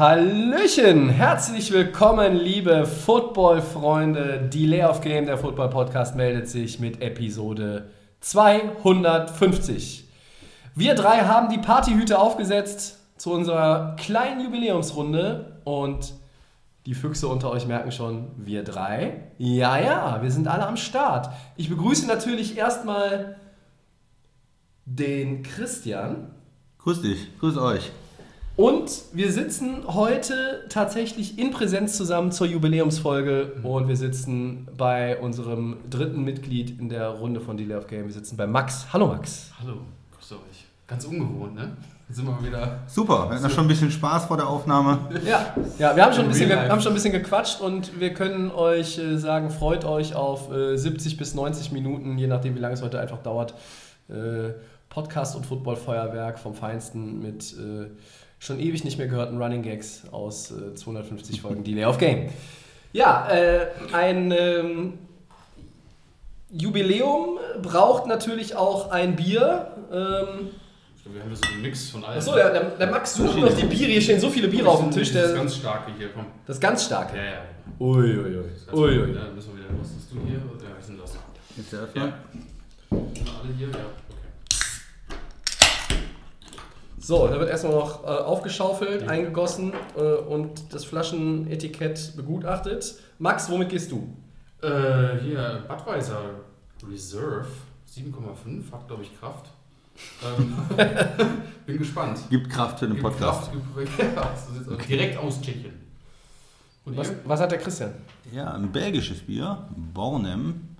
Hallöchen, herzlich willkommen, liebe Football-Freunde. Delay of Game, der Football-Podcast, meldet sich mit Episode 250. Wir drei haben die Partyhüte aufgesetzt zu unserer kleinen Jubiläumsrunde und die Füchse unter euch merken schon, wir drei. Ja, ja, wir sind alle am Start. Ich begrüße natürlich erstmal den Christian. Grüß dich, grüß euch. Und wir sitzen heute tatsächlich in Präsenz zusammen zur Jubiläumsfolge und wir sitzen bei unserem dritten Mitglied in der Runde von Delay of Game. Wir sitzen bei Max. Hallo Max. Hallo, grüß euch. Ganz ungewohnt, ne? Jetzt sind wir mal wieder. Super, wir hatten ja schon ein bisschen Spaß vor der Aufnahme. Ja, ja wir haben schon, ein bisschen, haben schon ein bisschen gequatscht und wir können euch äh, sagen, freut euch auf äh, 70 bis 90 Minuten, je nachdem wie lange es heute einfach dauert. Äh, Podcast und Football-Feuerwerk vom Feinsten mit äh, schon ewig nicht mehr gehörten Running Gags aus äh, 250 Folgen Delay of Game. Ja, äh, ein ähm, Jubiläum braucht natürlich auch ein Bier. Ähm, Ich glaube, wir haben so einen Mix von allem. achso, der, der, der Max sucht noch die Biere. Hier stehen so viele Biere auf dem Tisch. Das ist Der, ganz starke hier, komm. das ist ganz stark. Ja, ja. Uiuiui. Das ist ganz Ui, ui. Ja, müssen wir wieder. Was hast du hier? Ja, was ist denn das? Jetzt erstmal. Ja. Sind wir alle hier? Ja, okay. So, da wird erstmal noch äh, aufgeschaufelt, eingegossen äh, und das Flaschenetikett begutachtet. Max, womit gehst du? Äh, hier, Budweiser Reserve 7,5 hat, glaube ich, Kraft. Ähm, bin gespannt. Gibt Kraft für den Gibt Podcast. Kraft, gibt- ja, so aus. Direkt aus Tschechien. Und Was, was hat der Christian? Ja, ein belgisches Bier, Bornem,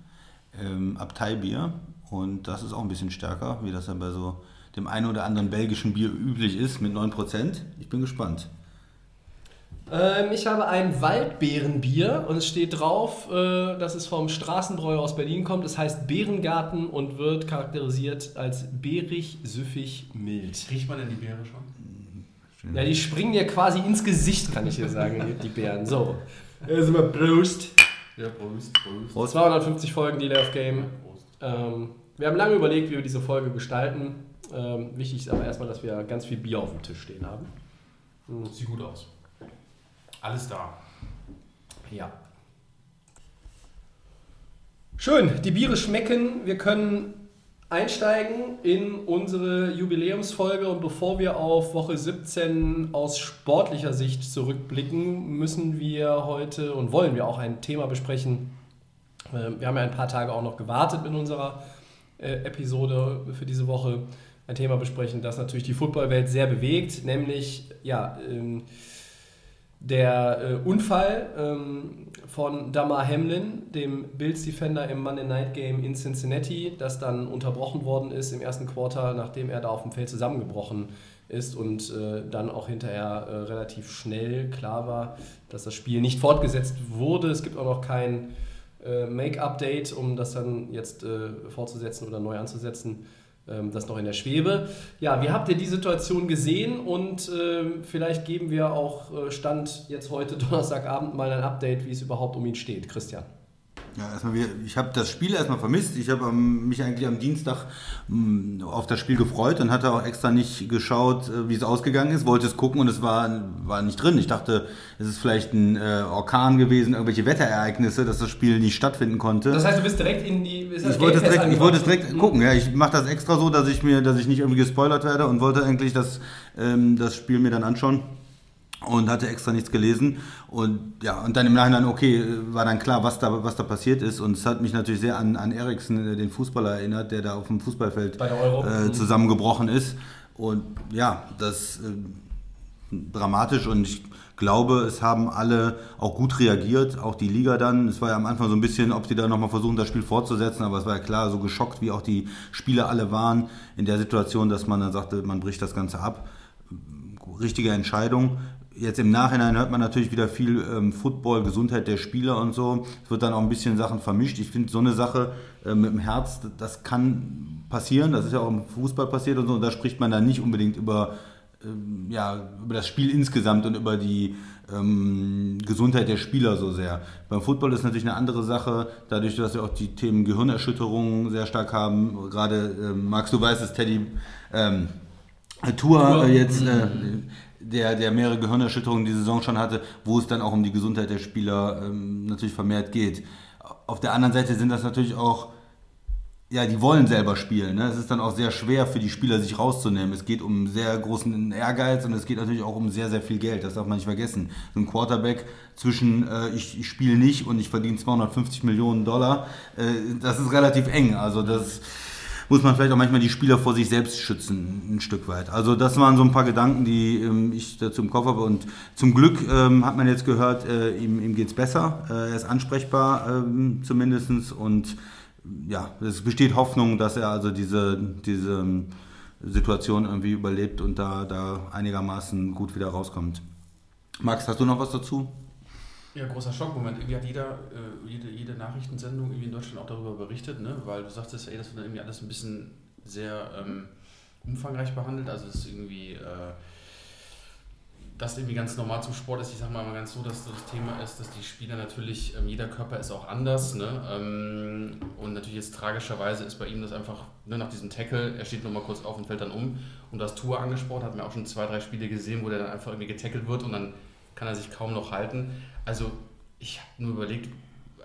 ähm, Abteibier. Und das ist auch ein bisschen stärker, wie das ja bei so dem einen oder anderen belgischen Bier üblich ist, mit 9%. Ich bin gespannt. Ähm, ich habe ein Waldbeerenbier und es steht drauf, äh, dass es vom Straßenbräu aus Berlin kommt. Es heißt Beerengarten und wird charakterisiert als beerig, süffig, mild. Riecht man denn die Beere schon? Ja, die springen dir quasi ins Gesicht, kann ich dir sagen, die Bären. So, jetzt sind wir Prost. Ja, Prost, Prost. Prost. 250 Folgen Delay of Game. Prost. Ähm, wir haben lange überlegt, wie wir diese Folge gestalten. Ähm, wichtig ist aber erstmal, dass wir ganz viel Bier auf dem Tisch stehen haben. Sieht gut aus. Alles da. Ja. Schön, die Biere schmecken. Wir können einsteigen in unsere Jubiläumsfolge und bevor wir auf Woche 17 aus sportlicher Sicht zurückblicken, müssen wir heute und wollen wir auch ein Thema besprechen. Äh, Wir haben ja ein paar Tage auch noch gewartet mit unserer äh, Episode für diese Woche. Ein Thema besprechen, das natürlich die Footballwelt sehr bewegt, nämlich ja, ähm, der äh, Unfall ähm, von Damar Hamlin, dem Bills Defender im Monday Night Game in Cincinnati, das dann unterbrochen worden ist im ersten Quarter, nachdem er da auf dem Feld zusammengebrochen ist und äh, dann auch hinterher äh, relativ schnell klar war, dass das Spiel nicht fortgesetzt wurde. Es gibt auch noch kein äh, Make-Update, um das dann jetzt äh, fortzusetzen oder neu anzusetzen. Ähm, das noch in der Schwebe. Ja, wie habt ihr die Situation gesehen und ähm, vielleicht geben wir auch äh, Stand jetzt heute Donnerstagabend mal ein Update, wie es überhaupt um ihn steht. Christian. Ja, erstmal, wir- ich habe das Spiel erstmal vermisst. Ich habe mich eigentlich am Dienstag mh, auf das Spiel gefreut und hatte auch extra nicht geschaut, äh, wie es ausgegangen ist. Wollte es gucken und es war, war nicht drin. Ich dachte, es ist vielleicht ein äh, Orkan gewesen, irgendwelche Wetterereignisse, dass das Spiel nicht stattfinden konnte. Das heißt, du bist direkt in die. ich wollte, es direkt, ich wollte es direkt gucken. Ja, ich mache das extra so, dass ich mir, dass ich nicht irgendwie gespoilert werde und wollte eigentlich das, ähm, das Spiel mir dann anschauen und hatte extra nichts gelesen. Und ja und dann im Nachhinein okay war dann klar was da was da passiert ist. Und es hat mich natürlich sehr an an Eriksen äh, den Fußballer erinnert der da auf dem Fußballfeld äh, zusammengebrochen ist. Und ja das äh, dramatisch. Und ich glaube, es haben alle auch gut reagiert, auch die Liga dann. Es war ja am Anfang so ein bisschen, ob sie da nochmal versuchen, das Spiel fortzusetzen, aber es war ja klar, so geschockt, wie auch die Spieler alle waren in der Situation, dass man dann sagte, man bricht das Ganze ab. Richtige Entscheidung. Jetzt im Nachhinein hört man natürlich wieder viel ähm, Football, Gesundheit der Spieler und so. Es wird dann auch ein bisschen Sachen vermischt. Ich finde so eine Sache äh, mit dem Herz, das kann passieren. Das ist ja auch im Fußball passiert und so. Und da spricht man dann nicht unbedingt über, ähm, ja, über das Spiel insgesamt und über die ähm, Gesundheit der Spieler so sehr. Beim Football ist natürlich eine andere Sache, dadurch, dass wir auch die Themen Gehirnerschütterungen sehr stark haben. Gerade, ähm, Max, du weißt es, Teddy, ähm, Tour äh, jetzt, äh, der, der mehrere Gehirnerschütterungen die Saison schon hatte, wo es dann auch um die Gesundheit der Spieler ähm, natürlich vermehrt geht. Auf der anderen Seite sind das natürlich auch ja, die wollen selber spielen. Ne? Es ist dann auch sehr schwer für die Spieler, sich rauszunehmen. Es geht um sehr großen Ehrgeiz und es geht natürlich auch um sehr, sehr viel Geld. Das darf man nicht vergessen. So ein Quarterback zwischen äh, ich, ich spiele nicht und ich verdiene 250 Millionen Dollar, äh, das ist relativ eng. Also das muss man vielleicht auch manchmal die Spieler vor sich selbst schützen, ein Stück weit. Also das waren so ein paar Gedanken, die ähm, ich dazu im Kopf habe. Und zum Glück ähm, hat man jetzt gehört, äh, ihm, ihm geht es besser. Äh, er ist ansprechbar ähm, zumindest und ja, es besteht Hoffnung, dass er also diese, diese ähm, Situation irgendwie überlebt und da, da einigermaßen gut wieder rauskommt. Max, hast du noch was dazu? Ja, großer Schockmoment. Irgendwie hat jeder, äh, jede, jede Nachrichtensendung irgendwie in Deutschland auch darüber berichtet, ne? weil du sagtest, ey, das wird irgendwie alles ein bisschen sehr ähm, umfangreich behandelt. Also es ist irgendwie äh, das irgendwie ganz normal zum Sport ist, ich sage mal, mal ganz so, dass das Thema ist, dass die Spieler natürlich, ähm, jeder Körper ist auch anders. Ne? Ähm, und natürlich jetzt tragischerweise ist bei ihm das einfach ne, nach diesem Tackle, er steht nochmal kurz auf und fällt dann um. Und das Tour angesprochen, hat mir auch schon zwei, drei Spiele gesehen, wo der dann einfach irgendwie getackelt wird und dann kann er sich kaum noch halten. Also ich habe nur überlegt,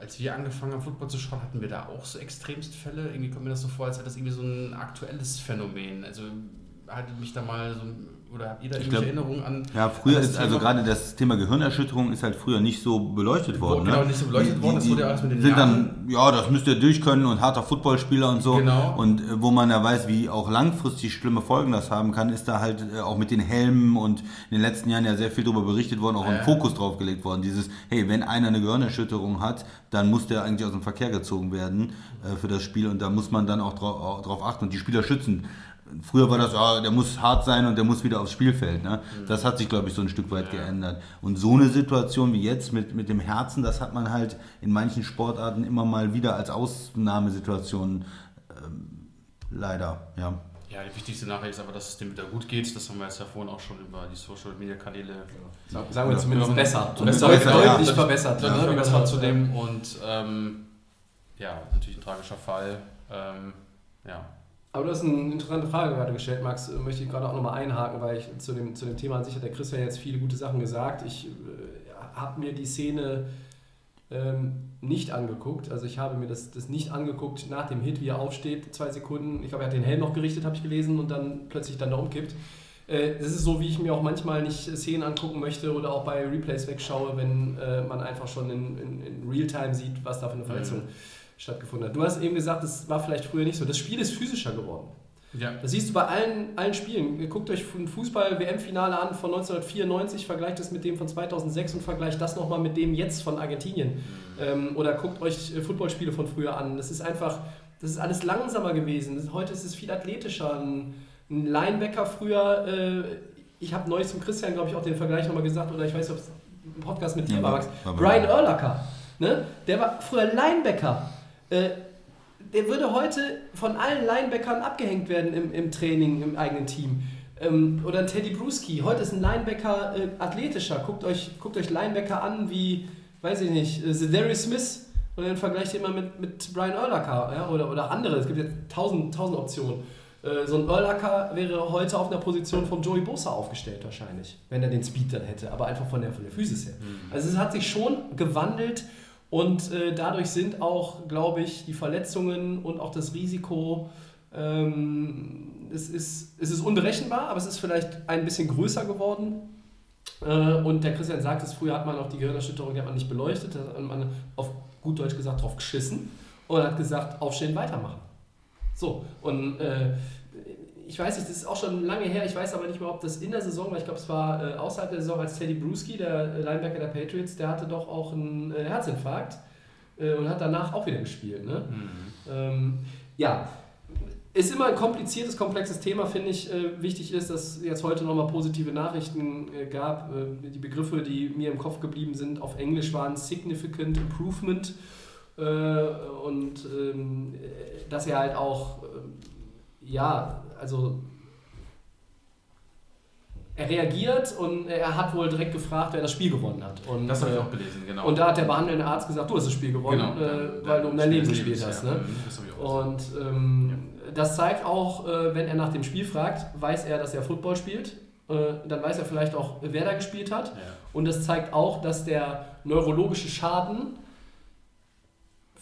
als wir angefangen haben, Football zu schauen, hatten wir da auch so extremst Fälle. Irgendwie kommt mir das so vor, als wäre das irgendwie so ein aktuelles Phänomen. Also haltet mich da mal so oder habt ihr da irgendwelche Erinnerungen an? Ja, früher ist also gerade das Thema Gehirnerschütterung ist halt früher nicht so beleuchtet worden. Genau, ne? nicht so beleuchtet die, worden, das wurde ja erst mit den sind Jahren. dann, ja, das müsst ihr durchkönnen und harter Footballspieler und so. Genau. Und äh, wo man ja weiß, wie auch langfristig schlimme Folgen das haben kann, ist da halt äh, auch mit den Helmen und in den letzten Jahren ja sehr viel darüber berichtet worden, auch ein Ja. Fokus drauf gelegt worden. Dieses, hey, wenn einer eine Gehirnerschütterung hat, dann muss der eigentlich aus dem Verkehr gezogen werden äh, für das Spiel und da muss man dann auch drauf, auch drauf achten und die Spieler schützen. Früher war das, ah, der muss hart sein und der muss wieder aufs Spielfeld. Ne? Das hat sich, glaube ich, so ein Stück weit geändert. Und so eine Situation wie jetzt mit, mit dem Herzen, das hat man halt in manchen Sportarten immer mal wieder als Ausnahmesituation ähm, leider. Ja. Ja, die wichtigste Nachricht ist aber, dass es dem wieder gut geht. Das haben wir jetzt ja vorhin auch schon über die Social Media Kanäle Sagen wir zumindest Ja. besser. Deutlich- besser, ja. deutlich verbessert. Deutlich ne? verbessert zu dem und ähm, ja, natürlich ein tragischer Fall. Ähm, ja. Aber du hast eine interessante Frage gerade gestellt, Max. Äh, Möchte ich gerade auch nochmal einhaken, weil ich zu dem, zu dem Thema an sich hat der Christian jetzt viele gute Sachen gesagt. Ich äh, habe mir die Szene ähm, nicht angeguckt. Also ich habe mir das, das nicht angeguckt nach dem Hit, wie er aufsteht, zwei Sekunden. Ich glaube, er hat den Helm noch gerichtet, habe ich gelesen, und dann plötzlich dann da umkippt. Äh, Das ist so, wie ich mir auch manchmal nicht Szenen angucken möchte oder auch bei Replays wegschaue, wenn äh, man einfach schon in, in, in Realtime sieht, was da für eine Verletzung stattgefunden hat. Du hast eben gesagt, das war vielleicht früher nicht so. Das Spiel ist physischer geworden. Ja. Das siehst du bei allen, allen Spielen. Ihr Guckt euch ein Fußball-WM-Finale an von 1994, vergleicht es mit dem von 2006 und vergleicht das nochmal mit dem jetzt von Argentinien. Ähm, oder guckt euch äh, Footballspiele von früher an. Das ist einfach, das ist alles langsamer gewesen. Das- Heute ist es viel athletischer. Ein, ein Linebacker früher, äh, ich habe neulich zum Christian, glaube ich, auch den Vergleich nochmal gesagt, oder ich weiß nicht, ob es im Podcast mit dir Ja, war, Max. Brian mir. Urlacher, ne? der war früher Linebacker. Äh, der würde heute von allen Linebackern abgehängt werden im, im Training, im eigenen Team. Ähm, oder Teddy Bruschi. Heute ist ein Linebacker äh, athletischer. Guckt euch, guckt euch Linebacker an wie, weiß ich nicht, äh, Zedarius Smith. Und dann vergleicht ihr immer mit, mit Brian Urlacher ja? oder, oder andere. Es gibt jetzt tausend, tausend Optionen. Äh, so ein Urlacher wäre heute auf einer Position von Joey Bosa aufgestellt wahrscheinlich, wenn er den Speed dann hätte, aber einfach von der, von der Physis her. Also es hat sich schon gewandelt und äh, dadurch sind auch, glaube ich, die Verletzungen und auch das Risiko, ähm, es, ist, es ist unberechenbar, aber es ist vielleicht ein bisschen größer geworden. Äh, und der Christian sagt es, früher hat man auch die Gehirnerschütterung, die hat man nicht beleuchtet, da hat man auf gut Deutsch gesagt drauf geschissen und hat gesagt, aufstehen, weitermachen. So, und äh, ich weiß nicht, das ist auch schon lange her, ich weiß aber nicht mehr, ob das in der Saison war, ich glaube, es war äh, außerhalb der Saison, als Teddy Bruschi, der äh, Linebacker der Patriots, der hatte doch auch einen äh, Herzinfarkt äh, und hat danach auch wieder gespielt. Ne? Ähm, ja, ist immer ein kompliziertes, komplexes Thema, finde ich. Äh, wichtig ist, dass es jetzt heute nochmal positive Nachrichten äh, gab. Die Begriffe, die mir im Kopf geblieben sind, auf Englisch waren Significant Improvement und ähm, dass er halt auch, äh, ja, also er reagiert und er hat wohl direkt gefragt, wer das Spiel gewonnen hat. Und, Das habe ich äh, auch gelesen, genau. Und da hat der behandelnde Arzt gesagt, du hast das Spiel gewonnen, genau, äh, weil du um dein Leben Spiel gespielt hast. Lebens, Ne? ja. Mhm, Das habe ich auch Und ähm, das zeigt auch, äh, wenn er nach dem Spiel fragt, weiß er, dass er Football spielt. Äh, dann weiß er vielleicht auch, wer da gespielt hat. Ja. Und das zeigt auch, dass der neurologische Schaden,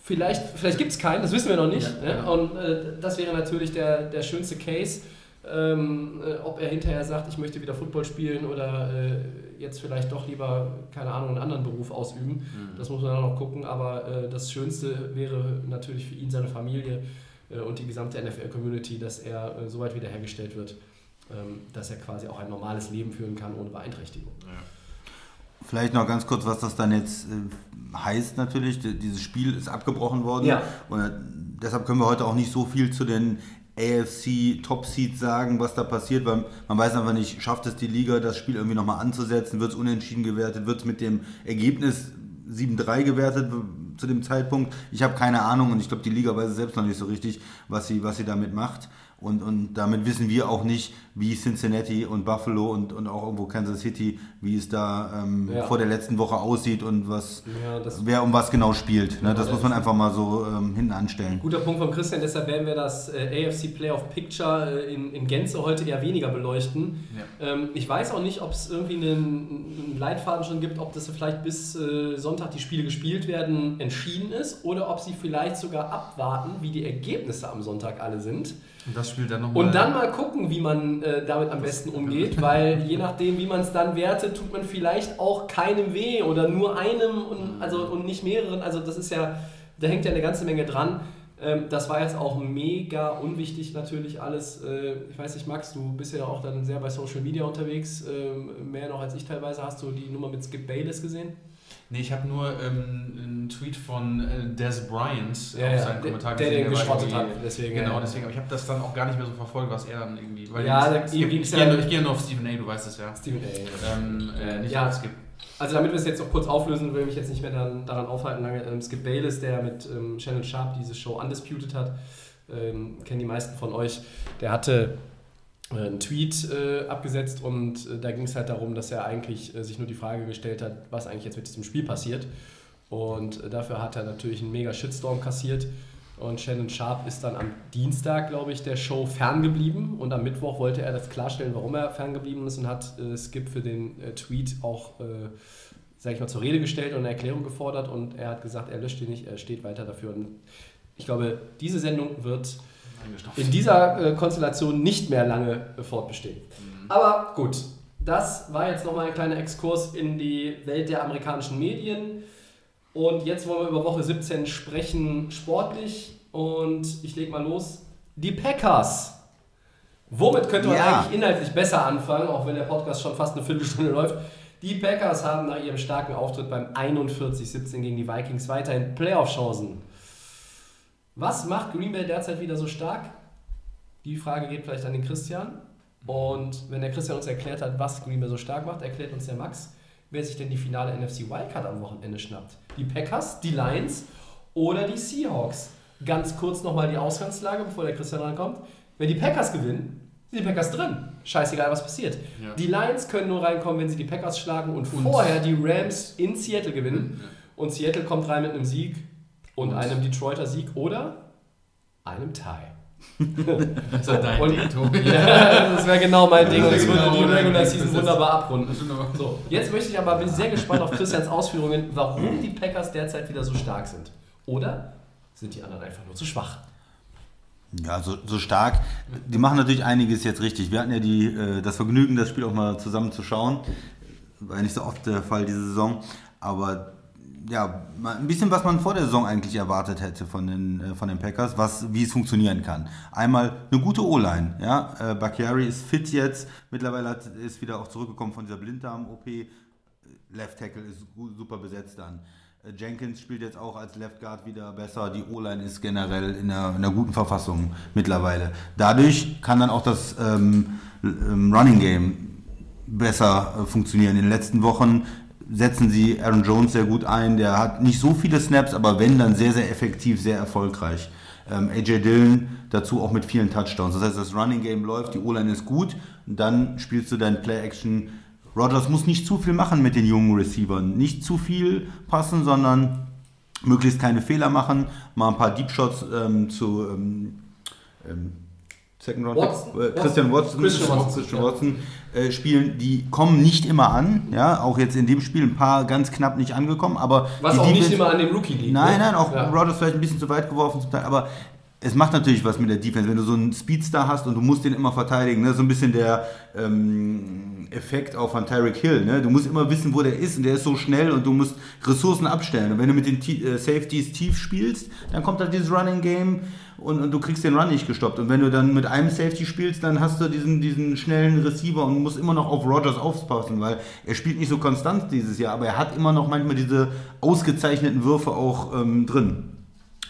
vielleicht, vielleicht gibt es keinen, das wissen wir noch nicht. Ja, ne? Und äh, das wäre natürlich der, der schönste Case, ähm, äh, ob er hinterher sagt, ich möchte wieder Football spielen oder äh, jetzt vielleicht doch lieber, keine Ahnung, einen anderen Beruf ausüben. Mhm. Das muss man dann noch gucken, aber äh, das Schönste wäre natürlich für ihn, seine Familie äh, und die gesamte NFL-Community, dass er äh, so weit wiederhergestellt wird, ähm, dass er quasi auch ein normales Leben führen kann ohne Beeinträchtigung. Vielleicht noch ganz kurz, was das dann jetzt äh, heißt natürlich. Dieses Spiel ist abgebrochen worden. Ja. Und äh, deshalb können wir heute auch nicht so viel zu den AFC Top Seeds sagen, was da passiert, weil man weiß einfach nicht, schafft es die Liga, das Spiel irgendwie nochmal anzusetzen, wird es unentschieden gewertet, wird es mit dem Ergebnis 7-3 gewertet zu dem Zeitpunkt. Ich habe keine Ahnung und ich glaube, die Liga weiß es selbst noch nicht so richtig, was sie, was sie damit macht. Und, und damit wissen wir auch nicht, wie Cincinnati und Buffalo und, und auch irgendwo Kansas City, wie es da ähm, Ja. vor der letzten Woche aussieht und was, Ja, das- wer um was genau spielt. Ne? Das Ja, muss man das- einfach mal so ähm, hinten anstellen. Guter Punkt von Christian, deshalb werden wir das äh, AFC Playoff Picture äh, in, in Gänze heute eher weniger beleuchten. Ähm, ich weiß auch nicht, ob es irgendwie einen, einen Leitfaden schon gibt, ob das vielleicht bis äh, Sonntag die Spiele gespielt werden entschieden ist oder ob sie vielleicht sogar abwarten, wie die Ergebnisse am Sonntag alle sind. Und das Spiel dann nochmal. Und dann mal gucken, wie man äh, damit am besten umgeht, weil je nachdem, wie man es dann wertet, tut man vielleicht auch keinem weh oder nur einem und, also, und nicht mehreren. Also das ist ja, da hängt ja eine ganze Menge dran. Ähm, das war jetzt auch mega unwichtig natürlich alles. Äh, ich weiß nicht, Max, du bist ja auch dann sehr bei Social Media unterwegs, ähm, mehr noch als ich teilweise. Hast du die Nummer mit Skip Bayless gesehen? Nee, ich habe nur ähm, einen Tweet von äh, Des Bryant Ja, auf ja, seinen der- Kommentar der gesehen. den war geschrottet hat, deswegen, genau, ja. deswegen. Aber ich habe das dann auch gar nicht mehr so verfolgt, was er dann irgendwie. Weil Ja, es- da- es ihm gibt, ging's ich, ja- gehe, nur- ich gehe nur auf Stephen A., du weißt es ja. Steven A. Ähm, äh, nicht Ja. auf Skip. Also damit wir es jetzt noch kurz auflösen, will mich jetzt nicht mehr daran, daran aufhalten lange. Ähm, Skip Bayless, der mit ähm, Shannon Sharp diese Show Undisputed hat, ähm, kennen die meisten von euch, der hatte einen Tweet äh, abgesetzt und äh, da ging es halt darum, dass er eigentlich äh, sich nur die Frage gestellt hat, was eigentlich jetzt mit diesem Spiel passiert. Und äh, dafür hat er natürlich einen mega Shitstorm kassiert. Und Shannon Sharp ist dann am Dienstag, glaube ich, der Show ferngeblieben. Und am Mittwoch wollte er das klarstellen, warum er ferngeblieben ist und hat äh, Skip für den äh, Tweet auch, äh, sage ich mal, zur Rede gestellt und eine Erklärung gefordert. Und er hat gesagt, er löscht ihn nicht, er steht weiter dafür. Und ich glaube, diese Sendung wird. In dieser äh, Konstellation nicht mehr lange äh, fortbestehen. Aber gut, das war jetzt nochmal ein kleiner Exkurs in die Welt der amerikanischen Medien. Und jetzt wollen wir über Woche 17 sprechen, sportlich. Und ich leg mal los. Die Packers. Womit könnte man Ja. eigentlich inhaltlich besser anfangen, auch wenn der Podcast schon fast eine Viertelstunde läuft? Die Packers haben nach ihrem starken Auftritt beim 41-17 gegen die Vikings weiterhin Playoff-Chancen. Was macht Green Bay derzeit wieder so stark? Die Frage geht vielleicht an den Christian. Und wenn der Christian uns erklärt hat, was Green Bay so stark macht, erklärt uns der Max, wer sich denn die finale NFC Wildcard am Wochenende schnappt. Die Packers, die Lions oder die Seahawks. Ganz kurz nochmal die Ausgangslage, bevor der Christian rankommt. Wenn die Packers gewinnen, sind die Packers drin. Scheißegal, was passiert. Ja. Die Lions können nur reinkommen, wenn sie die Packers schlagen und, vorher die Rams in Seattle gewinnen. Und Seattle kommt rein mit einem Sieg und, Und- einem Detroiter Sieg oder einem Tie. Das war dein Und- Ding, Tobi. Ja, das wäre genau mein Ding und Das würde genau die Regular. Season wunderbar abrunden. So, jetzt möchte ich aber, bin sehr gespannt auf Christians Ausführungen, warum die Packers derzeit wieder so stark sind. Oder sind die anderen einfach nur zu schwach? Ja, so, so stark. Die machen natürlich einiges jetzt richtig. Wir hatten ja die, äh, das Vergnügen, das Spiel auch mal zusammen zu schauen. War ja nicht so oft der Fall diese Saison. Aber ja, ein bisschen, was man vor der Saison eigentlich erwartet hätte von den, äh, von den Packers, was, wie es funktionieren kann. Einmal eine gute O-Line. Ja? Äh, Bakhtiari ist fit jetzt. Mittlerweile hat, ist wieder auch zurückgekommen von dieser Blinddarm-OP. Left Tackle ist super besetzt dann. Äh, Jenkins spielt jetzt auch als Left Guard wieder besser. Die O-Line ist generell in einer, in einer, guten Verfassung mittlerweile. Dadurch kann dann auch das ähm, ähm Running Game besser funktionieren. In den letzten Wochen setzen sie Aaron Jones sehr gut ein. Der hat nicht so viele Snaps, aber wenn, dann sehr, sehr effektiv, sehr erfolgreich. Ähm, AJ Dillon dazu auch mit vielen Touchdowns. Das heißt, das Running Game läuft, die O-Line ist gut. Dann spielst du dein Play-Action Rogers muss nicht zu viel machen mit den jungen Receivern. Nicht zu viel passen, sondern möglichst keine Fehler machen. Mal ein paar Deep Shots ähm, zu ähm, ähm, Second Round Watson, äh, Christian Watson, Christian Watson, Christian Watson äh, spielen, die kommen nicht immer an, ja, auch jetzt in dem Spiel ein paar ganz knapp nicht angekommen, aber was auch Defense, nicht immer an dem Rookie liegt. Nein, ne? nein, auch ja. Rodgers vielleicht ein bisschen zu weit geworfen zum Teil, aber es macht natürlich was mit der Defense, wenn du so einen Speedstar hast und du musst den immer verteidigen. Ne? So ein bisschen der ähm, Effekt auch von Tyreek Hill. Ne? Du musst immer wissen, wo der ist und der ist so schnell und du musst Ressourcen abstellen. Und wenn du mit den T äh, Safeties tief spielst, dann kommt da dieses Running Game und, und, du kriegst den Run nicht gestoppt. Und wenn du dann mit einem Safety spielst, dann hast du diesen, diesen schnellen Receiver und musst immer noch auf Rogers aufpassen, weil er spielt nicht so konstant dieses Jahr, aber er hat immer noch manchmal diese ausgezeichneten Würfe auch ähm, drin.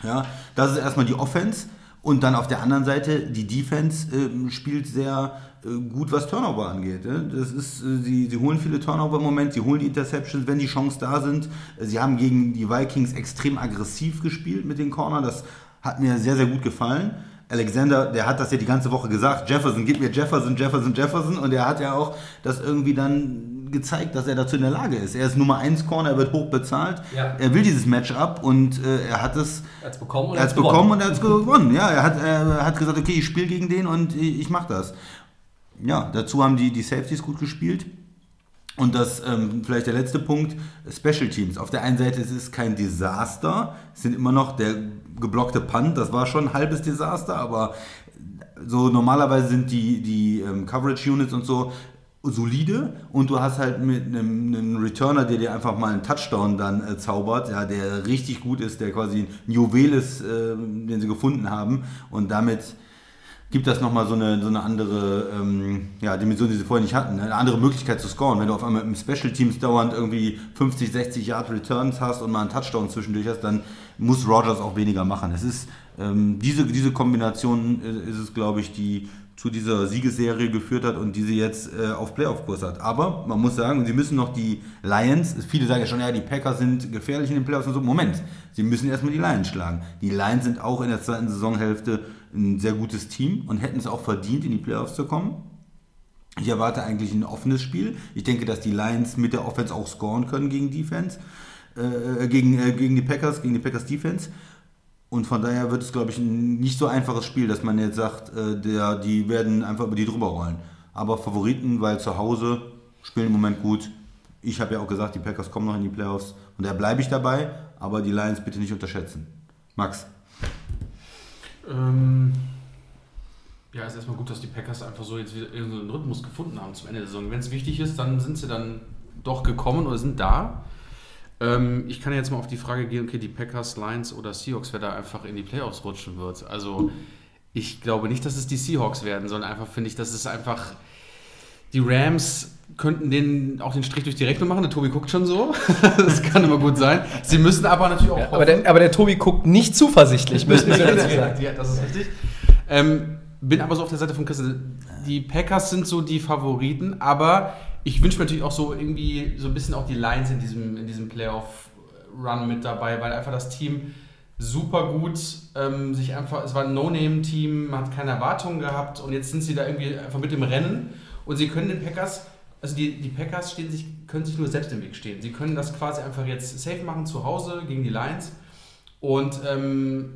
Ja, das ist erstmal die Offense. Und dann auf der anderen Seite, die Defense äh, spielt sehr äh, gut, was Turnover angeht. Ne? Das ist, äh, sie, sie holen viele Turnover im Moment, sie holen die Interceptions, wenn die Chancen da sind. Sie haben gegen die Vikings extrem aggressiv gespielt mit den Corner. Das hat mir sehr, sehr gut gefallen. Alexander, der hat das ja die ganze Woche gesagt, Jefferson, gib mir Jefferson, Jefferson, Jefferson. Und er hat ja auch das irgendwie dann gezeigt, dass er dazu in der Lage ist. Er ist Nummer 1 Corner, er wird hoch bezahlt. Ja. Er will dieses Matchup und äh, er hat es bekommen und er hat es bekommen und er hat es gewonnen. Ja, er hat, er hat gesagt, okay, ich spiele gegen den und ich, ich mache das. Ja, dazu haben die, die Safeties gut gespielt. Und das ähm, vielleicht der letzte Punkt, Special Teams. Auf der einen Seite ist es kein Desaster, es sind immer noch der geblockte Punt, das war schon ein halbes Desaster, aber so normalerweise sind die, die ähm, Coverage Units und so solide und du hast halt mit einem, einem, Returner, der dir einfach mal einen Touchdown dann äh, zaubert, ja, der richtig gut ist, der quasi ein Juwel ist, äh, den sie gefunden haben und damit gibt das nochmal so eine, so eine andere ähm, ja, Dimension, die sie vorher nicht hatten, ne? eine andere Möglichkeit zu scoren. Wenn du auf einmal im Special Teams dauernd irgendwie 50, 60 Yard Returns hast und mal einen Touchdown zwischendurch hast, dann muss Rogers auch weniger machen. Es ist ähm, diese, diese Kombination ist es, glaube ich, die zu dieser Siegesserie geführt hat und die sie jetzt äh, auf Playoff-Kurs hat. Aber man muss sagen, sie müssen noch die Lions, viele sagen ja schon, ja, die Packers sind gefährlich in den Playoffs und so. Moment, sie müssen erstmal die Lions schlagen. Die Lions sind auch in der zweiten Saisonhälfte ein sehr gutes Team und hätten es auch verdient, in die Playoffs zu kommen. Ich erwarte eigentlich ein offenes Spiel. Ich denke, dass die Lions mit der Offense auch scoren können gegen Defense, äh, gegen, äh, gegen die Packers, gegen die Packers Defense. Und von daher wird es, glaube ich, ein nicht so einfaches Spiel, dass man jetzt sagt, äh, der, die werden einfach über die drüber rollen. Aber Favoriten, weil zu Hause spielen im Moment gut. Ich habe ja auch gesagt, die Packers kommen noch in die Playoffs. Und da bleibe ich dabei, aber die Lions bitte nicht unterschätzen. Max. Ähm, ja, ist erstmal gut, dass die Packers einfach so jetzt wieder irgendeinen Rhythmus gefunden haben zum Ende der Saison. Wenn es wichtig ist, dann sind sie dann doch gekommen oder sind da. Ähm, ich kann jetzt mal auf die Frage gehen, okay, die Packers, Lions oder Seahawks, wer da einfach in die Playoffs rutschen wird. Also ich glaube nicht, dass es die Seahawks werden, sondern einfach finde ich, dass es einfach die Rams könnten den auch den Strich durch die Rechnung machen. Der Tobi guckt schon so. das kann immer gut sein. Sie müssen aber natürlich auch. Ja, aber, der, aber, der, Tobi guckt nicht zuversichtlich, müssen wir dazu sagen. Ja, das ist richtig. Ähm, bin aber so auf der Seite von Christel. Die Packers sind so die Favoriten, aber ich wünsche mir natürlich auch so irgendwie so ein bisschen auch die Lines in diesem, in diesem Playoff-Run mit dabei, weil einfach das Team super gut ähm, sich einfach, es war ein No-Name-Team, man hat keine Erwartungen gehabt und jetzt sind sie da irgendwie einfach mit im Rennen und sie können den Packers, also die, die Packers stehen sich, können sich nur selbst im Weg stehen. Sie können das quasi einfach jetzt safe machen zu Hause gegen die Lions und ähm,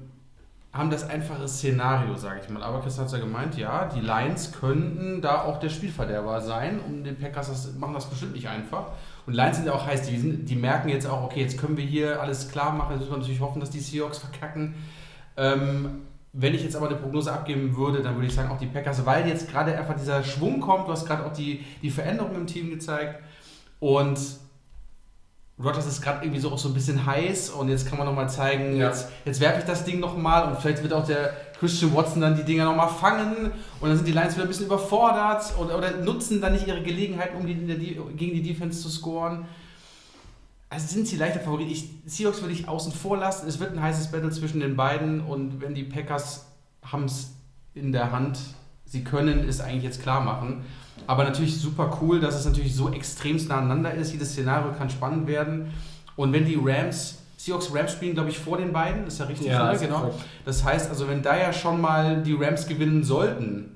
haben das einfache Szenario, sage ich mal. Aber Chris hat ja gemeint, ja, die Lions könnten da auch der Spielverderber sein. Und den Packers das, machen das bestimmt nicht einfach. Und Lions sind ja auch heiß, die, sind, die merken jetzt auch, okay, jetzt können wir hier alles klar machen. Jetzt müssen wir natürlich hoffen, dass die Seahawks verkacken. Ähm, wenn ich jetzt aber eine Prognose abgeben würde, dann würde ich sagen, auch die Packers, weil jetzt gerade einfach dieser Schwung kommt. Du hast gerade auch die, die Veränderung im Team gezeigt. Und Rogers ist gerade irgendwie so auch so ein bisschen heiß und jetzt kann man nochmal zeigen, ja. jetzt, jetzt werfe ich das Ding nochmal und vielleicht wird auch der Christian Watson dann die Dinger nochmal fangen und dann sind die Lions wieder ein bisschen überfordert oder, oder nutzen dann nicht ihre Gelegenheit, um die, die, gegen die Defense zu scoren. Also sind sie leichter Favorit. Ich, Seahawks würde ich außen vor lassen. Es wird ein heißes Battle zwischen den beiden und wenn die Packers haben es in der Hand, sie können es eigentlich jetzt klar machen. Aber natürlich super cool, dass es natürlich so extremst nah aneinander ist. Jedes Szenario kann spannend werden. Und wenn die Rams, Seahawks Rams spielen, glaube ich, vor den beiden, ist ja richtig, Ja, ne? genau. korrekt. Das heißt also, wenn da ja schon mal die Rams gewinnen sollten,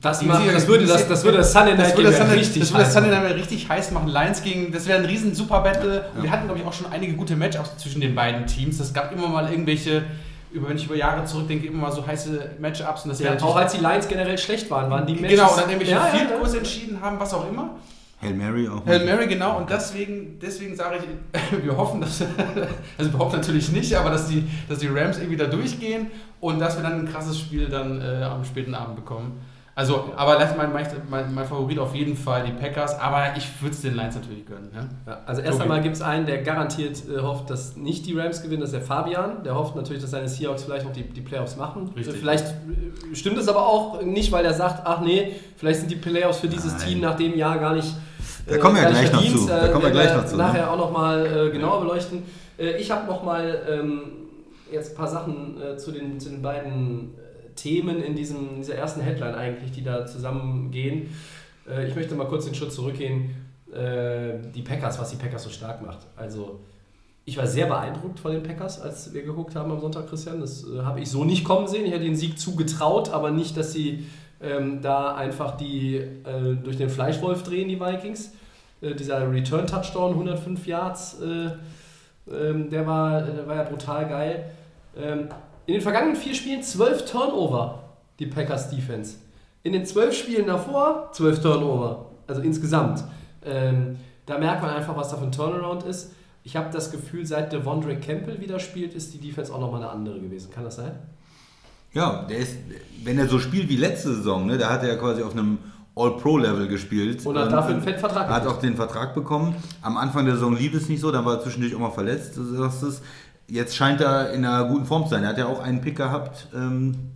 Das, macht, das würde das, das würde das Sunday Night das Game Sunday, richtig das würde das heiß Sunday machen. Night richtig heiß machen. Lions gegen, das wäre ein riesen Super Battle. Und wir hatten, glaube ich, auch schon einige gute Matchups zwischen den beiden Teams. Es gab immer mal irgendwelche, über, wenn ich über Jahre zurückdenke, immer mal so heiße Matchups. Und das Ja, auch als die Lions generell schlecht waren, waren die Matches... Genau, und dann irgendwelche ja, ja, ja. entschieden haben, was auch immer. Hail Mary auch. Hail Mary, genau. Und deswegen, deswegen sage ich, wir hoffen, dass, also wir hoffen natürlich nicht, aber dass die, dass die Rams irgendwie da durchgehen und dass wir dann ein krasses Spiel dann äh, am späten Abend bekommen. Also, aber lass mein, mein, mein Favorit auf jeden Fall die Packers, aber ich würde es den Lions natürlich gönnen. Ne? Ja, also erst einmal gibt es einen, der garantiert äh, hofft, dass nicht die Rams gewinnen, das ist der Fabian. Der hofft natürlich, dass seine Seahawks vielleicht noch die, die Playoffs machen. Richtig. Äh, Vielleicht äh, stimmt es aber auch nicht, weil er sagt, ach nee, vielleicht sind die Playoffs für dieses Nein. Team nach dem Jahr gar nicht Da kommen wir ja nicht gleich noch zu. Da Äh, kommen wir werden gleich noch zu, ne? Nachher auch nochmal äh, genauer beleuchten. Äh, ich habe nochmal ähm, jetzt ein paar Sachen äh, zu, den, zu den beiden äh, Themen in diesem, dieser ersten Headline eigentlich, die da zusammengehen. Äh, ich möchte mal kurz den Schritt zurückgehen. Äh, die Packers, was die Packers so stark macht. Also ich war sehr beeindruckt von den Packers, als wir geguckt haben am Sonntag, Christian. Das äh, habe ich so nicht kommen sehen. Ich hätte den Sieg zugetraut, aber nicht, dass sie ähm, da einfach die äh, durch den Fleischwolf drehen, die Vikings. Äh, dieser Return-Touchdown, 105 Yards, äh, ähm, der, war, der war ja brutal geil. Ähm, in den vergangenen vier Spielen 12 Turnover, die Packers Defense. In den zwölf Spielen davor 12 Turnover, also insgesamt. Ähm, da merkt man einfach, was da für ein Turnaround ist. Ich habe das Gefühl, seit Devondre Campbell wieder spielt, ist die Defense auch nochmal eine andere gewesen. Kann das sein? Ja, der ist, wenn er so spielt wie letzte Saison, ne, da hat er ja quasi auf einem All-Pro-Level gespielt. Und hat dafür einen fetten Vertrag Hat auch den Vertrag bekommen. Am Anfang der Saison lief es nicht so, dann war er zwischendurch auch mal verletzt, du sagst es. Jetzt scheint er in einer guten Form zu sein. Er hat ja auch einen Pick gehabt. Ähm,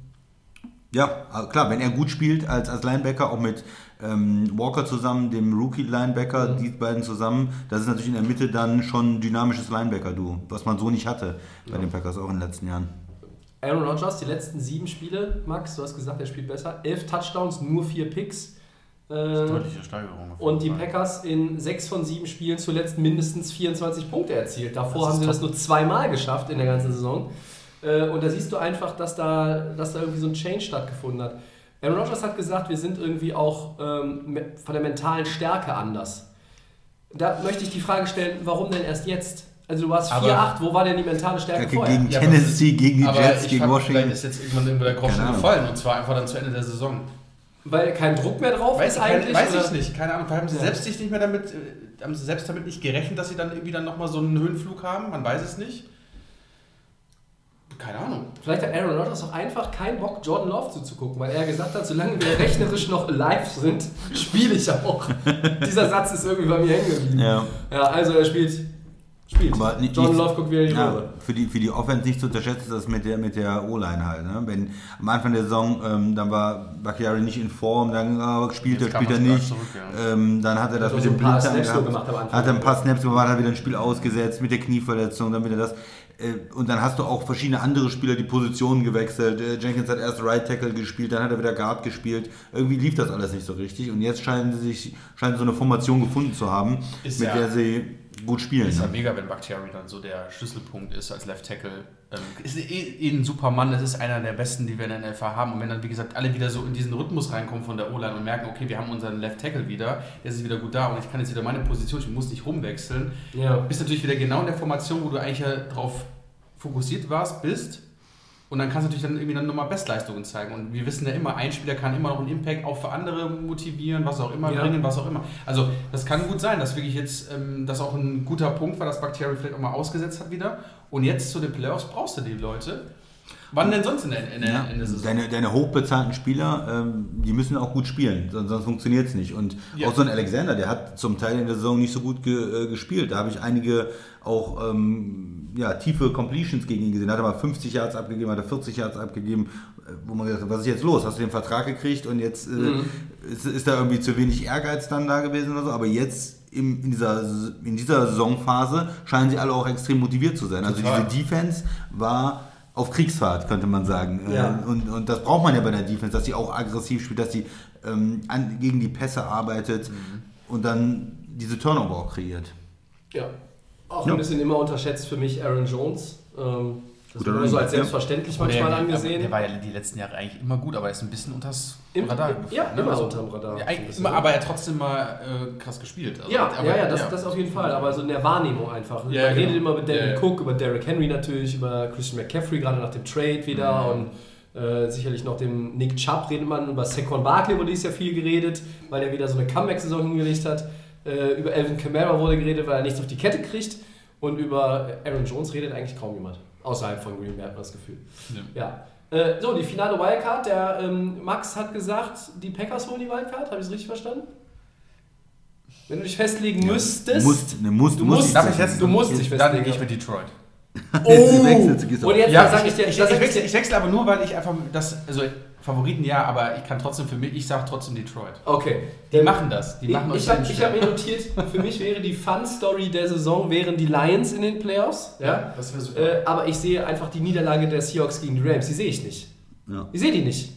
ja, also klar, wenn er gut spielt als, als Linebacker, auch mit ähm, Walker zusammen, dem Rookie-Linebacker, die beiden zusammen, das ist natürlich in der Mitte dann schon ein dynamisches Linebacker-Duo, was man so nicht hatte bei den Packers auch in den letzten Jahren. Aaron Rodgers, die letzten sieben Spiele, Max, du hast gesagt, er spielt besser. Elf Touchdowns, nur vier Picks. Äh, Deutliche Steigerung. und die. Packers in sechs von sieben Spielen zuletzt mindestens 24 Punkte erzielt. Davor Das haben sie das top. nur zweimal geschafft in der ganzen Saison. Äh, Und da siehst du einfach, dass da, dass da irgendwie so ein Change stattgefunden hat. Aaron Rodgers hat gesagt, wir sind irgendwie auch ähm, von der mentalen Stärke anders. Da möchte ich die Frage stellen, warum denn erst jetzt? Also du warst Aber- 4-8, wo war denn die mentale Stärke vorher? gegen Ja, Tennessee, gegen die Aber Jets, ich gegen Washington. vielleicht ist jetzt irgendwann irgendwo der Groschen gefallen und zwar einfach dann zu Ende der Saison. Weil kein Druck mehr drauf Weiß, ist eigentlich? weiß oder? ich nicht, keine Ahnung. Haben sie Ja. selbst sich nicht mehr damit, äh, haben sie selbst damit nicht gerechnet, dass sie dann irgendwie dann nochmal so einen Höhenflug haben? Man weiß es nicht. Keine Ahnung. Vielleicht hat Aaron Rodgers auch einfach keinen Bock, Jordan Love zuzugucken, weil er gesagt hat, solange wir rechnerisch noch live sind, spiele ich auch. Dieser Satz ist irgendwie bei mir hängen geblieben. Ja. Ja, also er spielt. Spielt. Aber nicht- Jordan nicht- Love guckt wieder die Ja, Röhre. für, die, für die Offense nicht zu unterschätzen ist das mit der, mit der O-Line halt. Ne? Wenn am Anfang der Saison, ähm, dann war Bakhtiari nicht in Form, dann äh, spielt er, spielt er nicht. zurück, ja. ähm, dann hat er das mit so dem nur gehabt. gemacht. Hat er ein paar Snaps gemacht, hat wieder ein Spiel ausgesetzt mit der Knieverletzung, dann wieder das. Äh, Und dann hast du auch verschiedene andere Spieler die Positionen gewechselt. Äh, Jenkins hat erst Right Tackle gespielt, dann hat er wieder Guard gespielt. Irgendwie lief das alles nicht so richtig. Und jetzt scheinen sie sich scheinen sie so eine Formation gefunden zu haben, Ist mit ja- der sie gut spielen. Ist ja Ne? mega, wenn Bakhtiari dann so der Schlüsselpunkt ist als Left Tackle. Ähm, ist eh, eh ein super Mann, das ist einer der besten, die wir in der NFL haben. Und wenn dann, wie gesagt, alle wieder so in diesen Rhythmus reinkommen von der O-Line und merken, okay, wir haben unseren Left Tackle wieder, der ist wieder gut da und ich kann jetzt wieder meine Position, ich muss nicht rumwechseln, Ja. bist natürlich wieder genau in der Formation, wo du eigentlich ja drauf fokussiert warst, bist. Und dann kannst du natürlich dann irgendwie dann nochmal Bestleistungen zeigen. Und wir wissen ja immer, ein Spieler kann immer noch einen Impact auch für andere motivieren, was auch immer Ja. bringen, was auch immer. Also das kann gut sein, dass wirklich jetzt ähm, das auch ein guter Punkt war, dass Bakhtiari vielleicht auch mal ausgesetzt hat wieder. Und jetzt zu den Playoffs brauchst du die Leute. Wann denn sonst in der, in der, Ja, in der Saison? deine, deine hochbezahlten Spieler, ähm, die müssen auch gut spielen, sonst, sonst funktioniert es nicht. Und Ja. auch so ein Alexander, der hat zum Teil in der Saison nicht so gut ge, äh, gespielt. Da habe ich einige auch ähm, ja, tiefe Completions gegen ihn gesehen. Da hat er mal 50 Yards abgegeben, hat er 40 Yards abgegeben, äh, wo man gesagt hat, was ist jetzt los? Hast du den Vertrag gekriegt und jetzt äh, Mhm. ist, ist da irgendwie zu wenig Ehrgeiz dann da gewesen oder so? Aber jetzt in, dieser, in dieser Saisonphase scheinen sie alle auch extrem motiviert zu sein. Also Total. diese Defense war auf Kriegsfahrt, könnte man sagen. Ja. Äh, Und, und das braucht man ja bei der Defense, dass sie auch aggressiv spielt, dass sie ähm, an, gegen die Pässe arbeitet Mhm. und dann diese Turnover auch kreiert. Ja. Auch Ja. ein bisschen immer unterschätzt für mich Aaron Jones. Ähm, das wurde so als ja. selbstverständlich manchmal der- angesehen. Der war ja die letzten Jahre eigentlich immer gut, aber er ist ein bisschen unters Im- Radar. ja, gefallen, ne? immer Also- unterm Radar. Ja, immer, aber er hat trotzdem mal äh, krass gespielt. Also, Ja, aber, ja, ja, das, das auf jeden Fall. Aber so in der Wahrnehmung einfach. Ja, Man genau. redet immer mit David Ja, ja. Cook, über Derrick Henry natürlich, über Christian McCaffrey, gerade nach dem Trade wieder. Mhm. Und äh, sicherlich noch dem Nick Chubb redet man. Über Saquon Barkley wurde dieses Jahr viel geredet, weil er wieder so eine Comeback-Saison hingelegt hat. Äh, über Alvin Kamara wurde geredet, weil er nichts auf die Kette kriegt. Und über Aaron Jones redet eigentlich kaum jemand. Außerhalb von Green Bay hat man das Gefühl. Ja. Äh, so, die finale Wildcard. Der ähm, Max hat gesagt, die Packers holen die Wildcard. Habe ich es richtig verstanden? Wenn du dich festlegen müsstest. Musst, ne, musst, Du musst, musst- Darf ich jetzt? Du musst dich Dann festlegen. gehe ich mit Detroit. Gehst Und jetzt Ja, sag ich, dir, ich, ich, ich, wechsle, ich wechsle aber nur, weil ich einfach das, also Favoriten ja, aber ich kann trotzdem für mich, ich sage trotzdem Detroit. Okay. Die machen das. Die Ich, machen ich habe den ich hab schwer. mir notiert, für mich wäre die Fun-Story der Saison wären die Lions in den Playoffs. Ja? das wäre super. Äh, aber ich sehe einfach die Niederlage der Seahawks gegen die Rams. Die sehe ich nicht. Ja. Ich sehe die nicht.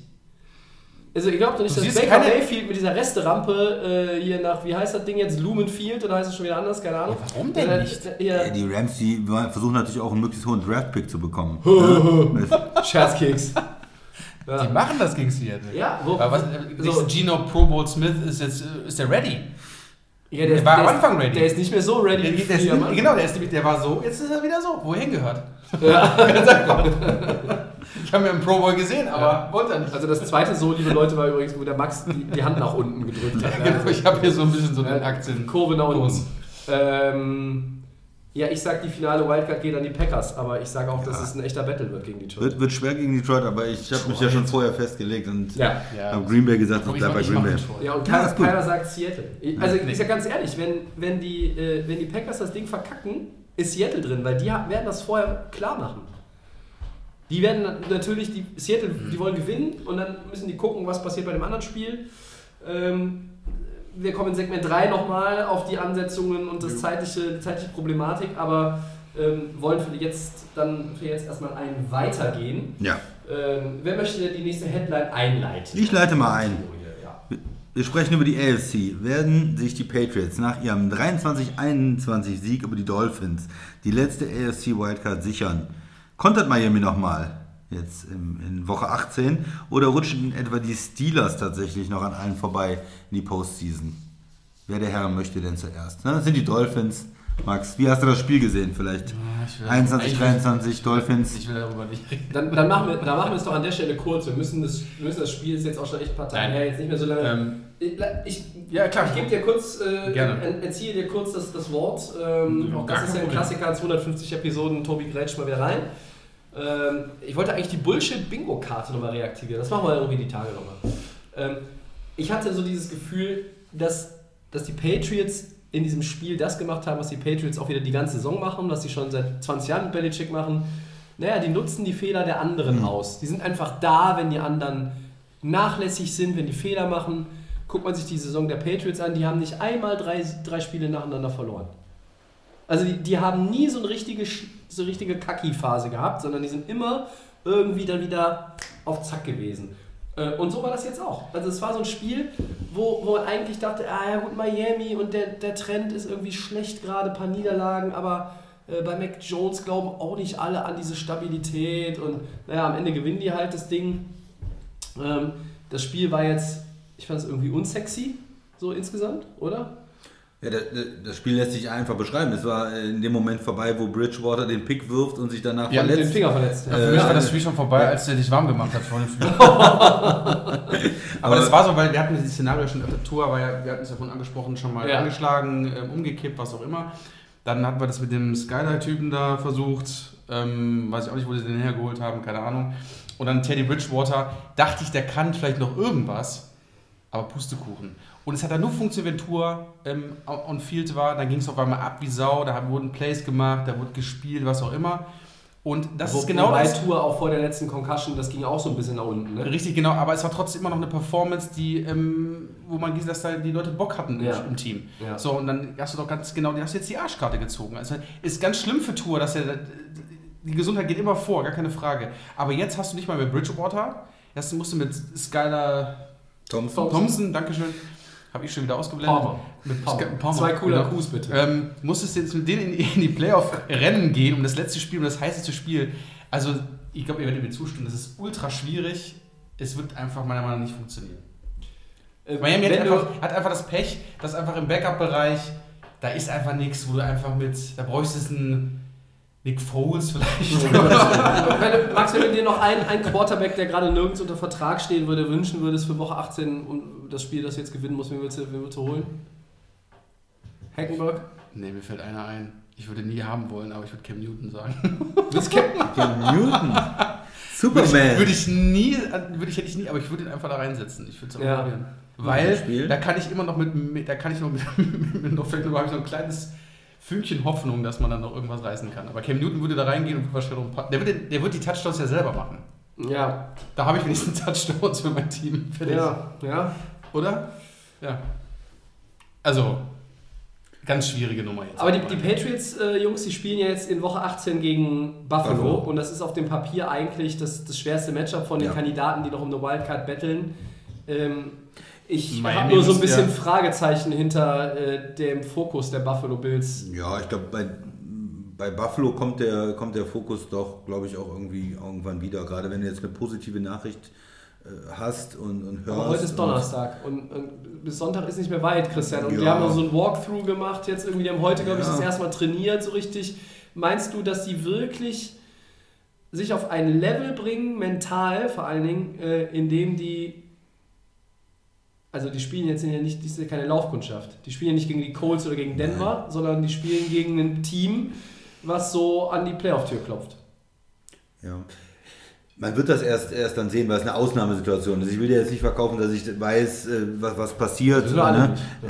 Also ich glaube doch nicht, Du dass Baker Mayfield mit dieser Resterampe äh, hier nach, wie heißt das Ding jetzt, Lumenfield oder heißt es schon wieder anders, keine Ahnung. Ja, warum denn Äh, nicht? äh, Ja, Die Rams, die versuchen natürlich auch einen möglichst hohen Draft-Pick zu bekommen. Scherzkeks. Ja. Die machen das gegen Seattle. Ja, wo- aber was, so-. Gino Pro Bowl Smith ist jetzt äh, ist der ready. Ja, Der war am Anfang ready. Der ist nicht mehr so ready Der, der ist, genau, der ist der war so, jetzt ist er wieder so, wo er hingehört. Ja. Ganz einfach. ich habe mir im Pro Bowl gesehen, aber wollte er nicht. Also das zweite so, liebe Leute, war übrigens, wo der Max die, die Hand nach unten gedrückt hat. Genau, ich habe hier so ein bisschen so Ja, einen Aktien. Kurve nach unten. Ähm, ja, ich sag, die finale Wildcard geht an die Packers, aber ich sage auch, dass Ja. es ein echter Battle wird gegen Detroit. Wird, wird schwer gegen Detroit, aber ich habe mich ja schon vorher festgelegt und Ja. Ja. habe Green Bay gesagt, ich Guck, bleibe bei Green Bay. Detroit. Ja, und keiner, keiner sagt Seattle. Also, ich sag ganz ehrlich, wenn, wenn, die, äh, wenn die Packers das Ding verkacken, ist Seattle drin, weil die werden das vorher klar machen. Die werden na- natürlich, die Seattle, die wollen gewinnen und dann müssen die gucken, was passiert bei dem anderen Spiel. Ähm, wir kommen in Segment 3 nochmal auf die Ansetzungen und das zeitliche, die zeitliche Problematik, aber ähm, wollen für jetzt dann für jetzt erstmal einen weitergehen. Ja, Ähm, wer möchte die nächste Headline einleiten? ich leite mal ein. Ja. Wir sprechen über die AFC. Werden sich die Patriots nach ihrem 23-21 Sieg über die Dolphins die letzte AFC Wildcard sichern? Kontert Miami nochmal jetzt in, in Woche 18 oder rutschen etwa die Steelers tatsächlich noch an allen vorbei in die Postseason? Wer der Herr möchte denn zuerst? Ne? Das sind die Dolphins. Max, wie hast du das Spiel gesehen vielleicht? ich will- 21, ich- 23 Dolphins. Ich will darüber nicht reden. Dann, dann, machen wir, dann machen wir es doch an der Stelle kurz. Wir müssen das, wir müssen das Spiel ist jetzt auch schon echt ein paar Tage Nein. her, jetzt nicht mehr so lange. Ähm, ich, ja, klar. ich gebe dir kurz, äh, entziehe dir kurz das, das Wort. Ähm, Ja, auch das ist ja ein. Klassiker, 250 Episoden, Tobi grätscht mal wieder rein. Ähm, ich wollte eigentlich die Bullshit-Bingo-Karte nochmal reaktivieren. Das machen wir irgendwie die Tage nochmal. Ähm, ich hatte so dieses Gefühl, dass, dass die Patriots in diesem Spiel das gemacht haben, was die Patriots auch wieder die ganze Saison machen, was sie schon seit 20 Jahren mit Belichick machen. Naja, die nutzen die Fehler der anderen aus. Die sind einfach da, wenn die anderen nachlässig sind, wenn die Fehler machen. Guckt man sich die Saison der Patriots an, die haben nicht einmal drei, drei Spiele nacheinander verloren. Also die, die haben nie so eine richtige, so richtige Kacki-Phase gehabt, sondern die sind immer irgendwie dann wieder auf Zack gewesen. Äh, Und so war das jetzt auch. Also es war so ein Spiel, wo, wo man eigentlich dachte, ah ja gut, Miami und der, der Trend ist irgendwie schlecht gerade, ein paar Niederlagen, aber äh, bei Mac Jones glauben auch nicht alle an diese Stabilität und naja, am Ende gewinnen die halt das Ding. Ähm, das Spiel war jetzt, ich fand es irgendwie unsexy, so insgesamt, oder? Ja, der- der- das Spiel lässt sich einfach beschreiben. Es war äh, in dem Moment vorbei, wo Bridgewater den Pick wirft und sich danach Ja, Den verletzt. Finger verletzt. Ja, für mich Äh, war das Spiel schon vorbei, als der dich warm gemacht hat vor dem Spiel. Aber das war so, weil wir hatten dieses Szenario schon, der Tour ja, wir hatten es ja vorhin angesprochen, schon mal Ja. angeschlagen, ähm, umgekippt, was auch immer. Dann hatten wir das mit dem Skyline-Typen da versucht, ähm, weiß ich auch nicht, wo sie den hergeholt haben, keine Ahnung. Und dann Teddy Bridgewater, dachte ich, der kann vielleicht noch irgendwas, aber Pustekuchen. Und es hat dann nur funktioniert, wenn Tour ähm, on field war, dann ging es auf einmal ab wie Sau, da wurden Plays gemacht, da wurde gespielt, was auch immer. Und das Wo, ist genau wobei das. Tour auch vor der letzten Concussion, das ging auch so ein bisschen nach unten. Ne? Richtig, genau, aber es war trotzdem immer noch eine Performance, die, ähm, wo man gesehen hat, dass da die Leute Bock hatten im- Ja. im Team. Ja. So, und dann hast du doch ganz genau, die hast du jetzt die Arschkarte gezogen. Also ist ganz schlimm für Tour, dass er die Gesundheit geht immer vor, gar keine Frage. Aber jetzt hast du nicht mal mit Bridgewater, jetzt musst du mit Skylar Thompson. Thompson, Dankeschön, habe ich schon wieder ausgeblendet. Palmer. Mit Palmer. Palmer, Zwei cooler genau. Coups, bitte. Ähm, musstest jetzt mit denen in, in die Playoff-Rennen gehen, um das letzte Spiel, um das heißeste Spiel. Also, ich glaube, ihr werdet mir zustimmen, das ist ultra schwierig. Es wird einfach meiner Meinung nach nicht funktionieren. Äh, Miami hat einfach, hat einfach das Pech, dass einfach im Backup-Bereich, da ist einfach nichts, wo du einfach mit, da bräuchtest du einen Nick Foles vielleicht. wenn Max, wenn du dir noch einen, einen Quarterback, der gerade nirgends unter Vertrag stehen würde, wünschen würdest für Woche 18 und das Spiel, das jetzt gewinnen muss, wen willst du, wen willst du holen? Hackenberg? nee, mir fällt einer ein. Ich würde nie haben wollen, aber ich würde Cam Newton sagen. Das Captain. Cam Newton. Würde Superman. ich, würde ich nie, würde ich hätte ich nie, aber ich würde ihn einfach da reinsetzen. Ich würde es Ja. probieren. Weil da kann ich immer noch mit, mit da kann ich noch mit, mit noch vielleicht noch, habe ich noch ein kleines Fünkchen Hoffnung, dass man dann noch irgendwas reißen kann. Aber Cam Newton würde da reingehen und wahrscheinlich ein paar, der, wird, der wird die Touchdowns ja selber machen. Ja, Da habe ich wenigstens Touchdowns für mein Team. Fertig. ja, ja. Oder? Ja. Also, ganz schwierige Nummer jetzt. Aber die, die Patriots-Jungs, die spielen ja jetzt in Woche 18 gegen Buffalo, Buffalo. und das ist auf dem Papier eigentlich das, das schwerste Matchup von den Ja. Kandidaten, die noch um eine Wildcard betteln. Ähm, ich habe nur so ein bisschen ja- Fragezeichen hinter äh, dem Fokus der Buffalo Bills. Ja, ich glaube, bei, bei Buffalo kommt der, kommt der Fokus doch, glaube ich, auch irgendwie irgendwann wieder. Gerade wenn du jetzt eine positive Nachricht äh, hast und, und hörst. Aber heute ist Donnerstag und, und bis Sonntag ist nicht mehr weit, Christian. Und Ja. die haben so ein Walkthrough gemacht jetzt irgendwie. Die haben heute, glaube ich, Ja. das erste Mal trainiert so richtig. Meinst du, dass die wirklich sich auf ein Level bringen, mental vor allen Dingen, äh, in dem die. Also die spielen jetzt ja nicht, die ist ja keine Laufkundschaft. Die spielen ja nicht gegen die Colts oder gegen Denver, sondern die spielen gegen ein Team, was so an die Playoff-Tür klopft. Ja. Man wird das erst, erst dann sehen, weil es eine Ausnahmesituation ist. Ich will dir jetzt nicht verkaufen, dass ich weiß, äh, was, was passiert. Alle Ne? Äh,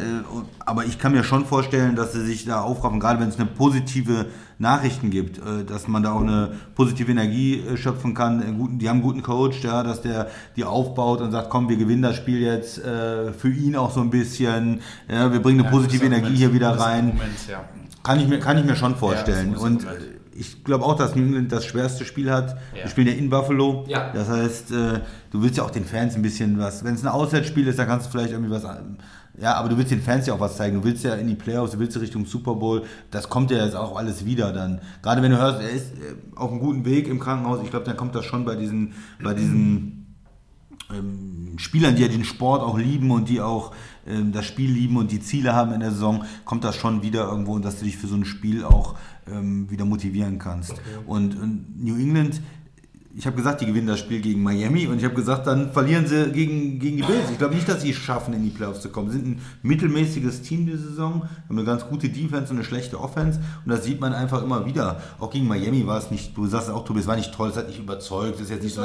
Aber ich kann mir schon vorstellen, dass sie sich da aufraffen, gerade wenn es eine positive Nachrichten gibt, äh, dass man da auch eine positive Energie schöpfen kann. Die haben einen guten Coach, ja, dass der die aufbaut und sagt, komm, wir gewinnen das Spiel jetzt für ihn auch so ein bisschen. Ja, wir bringen eine positive Energie hier wieder rein. Moment, ja. Kann ich mir, kann ich mir schon vorstellen. und ich glaube auch, dass New England das schwerste Spiel hat. Ja. Wir spielen ja in Buffalo. Ja. Das heißt, äh, du willst ja auch den Fans ein bisschen was. Wenn es ein Auswärtsspiel ist, dann kannst du vielleicht irgendwie was. Ja, aber du willst den Fans ja auch was zeigen. Du willst ja in die Playoffs, du willst ja Richtung Super Bowl. Das kommt ja jetzt auch alles wieder dann. Gerade wenn du hörst, er ist äh, auf einem guten Weg im Krankenhaus. Ich glaube, dann kommt das schon bei diesen, bei diesen ähm, Spielern, die ja den Sport auch lieben und die auch ähm, das Spiel lieben und die Ziele haben in der Saison, kommt das schon wieder irgendwo und dass du dich für so ein Spiel auch ähm, wieder motivieren kannst. Und, und New England, ich habe gesagt, die gewinnen das Spiel gegen Miami und ich habe gesagt, dann verlieren sie gegen, gegen die Bills. Ich glaube nicht, dass sie es schaffen, in die Playoffs zu kommen. Sie sind ein mittelmäßiges Team diese Saison, haben eine ganz gute Defense und eine schlechte Offense und das sieht man einfach immer wieder. Auch gegen Miami war es nicht, du sagst auch, Tobi, es war nicht toll, es hat nicht überzeugt, es ist jetzt nicht so,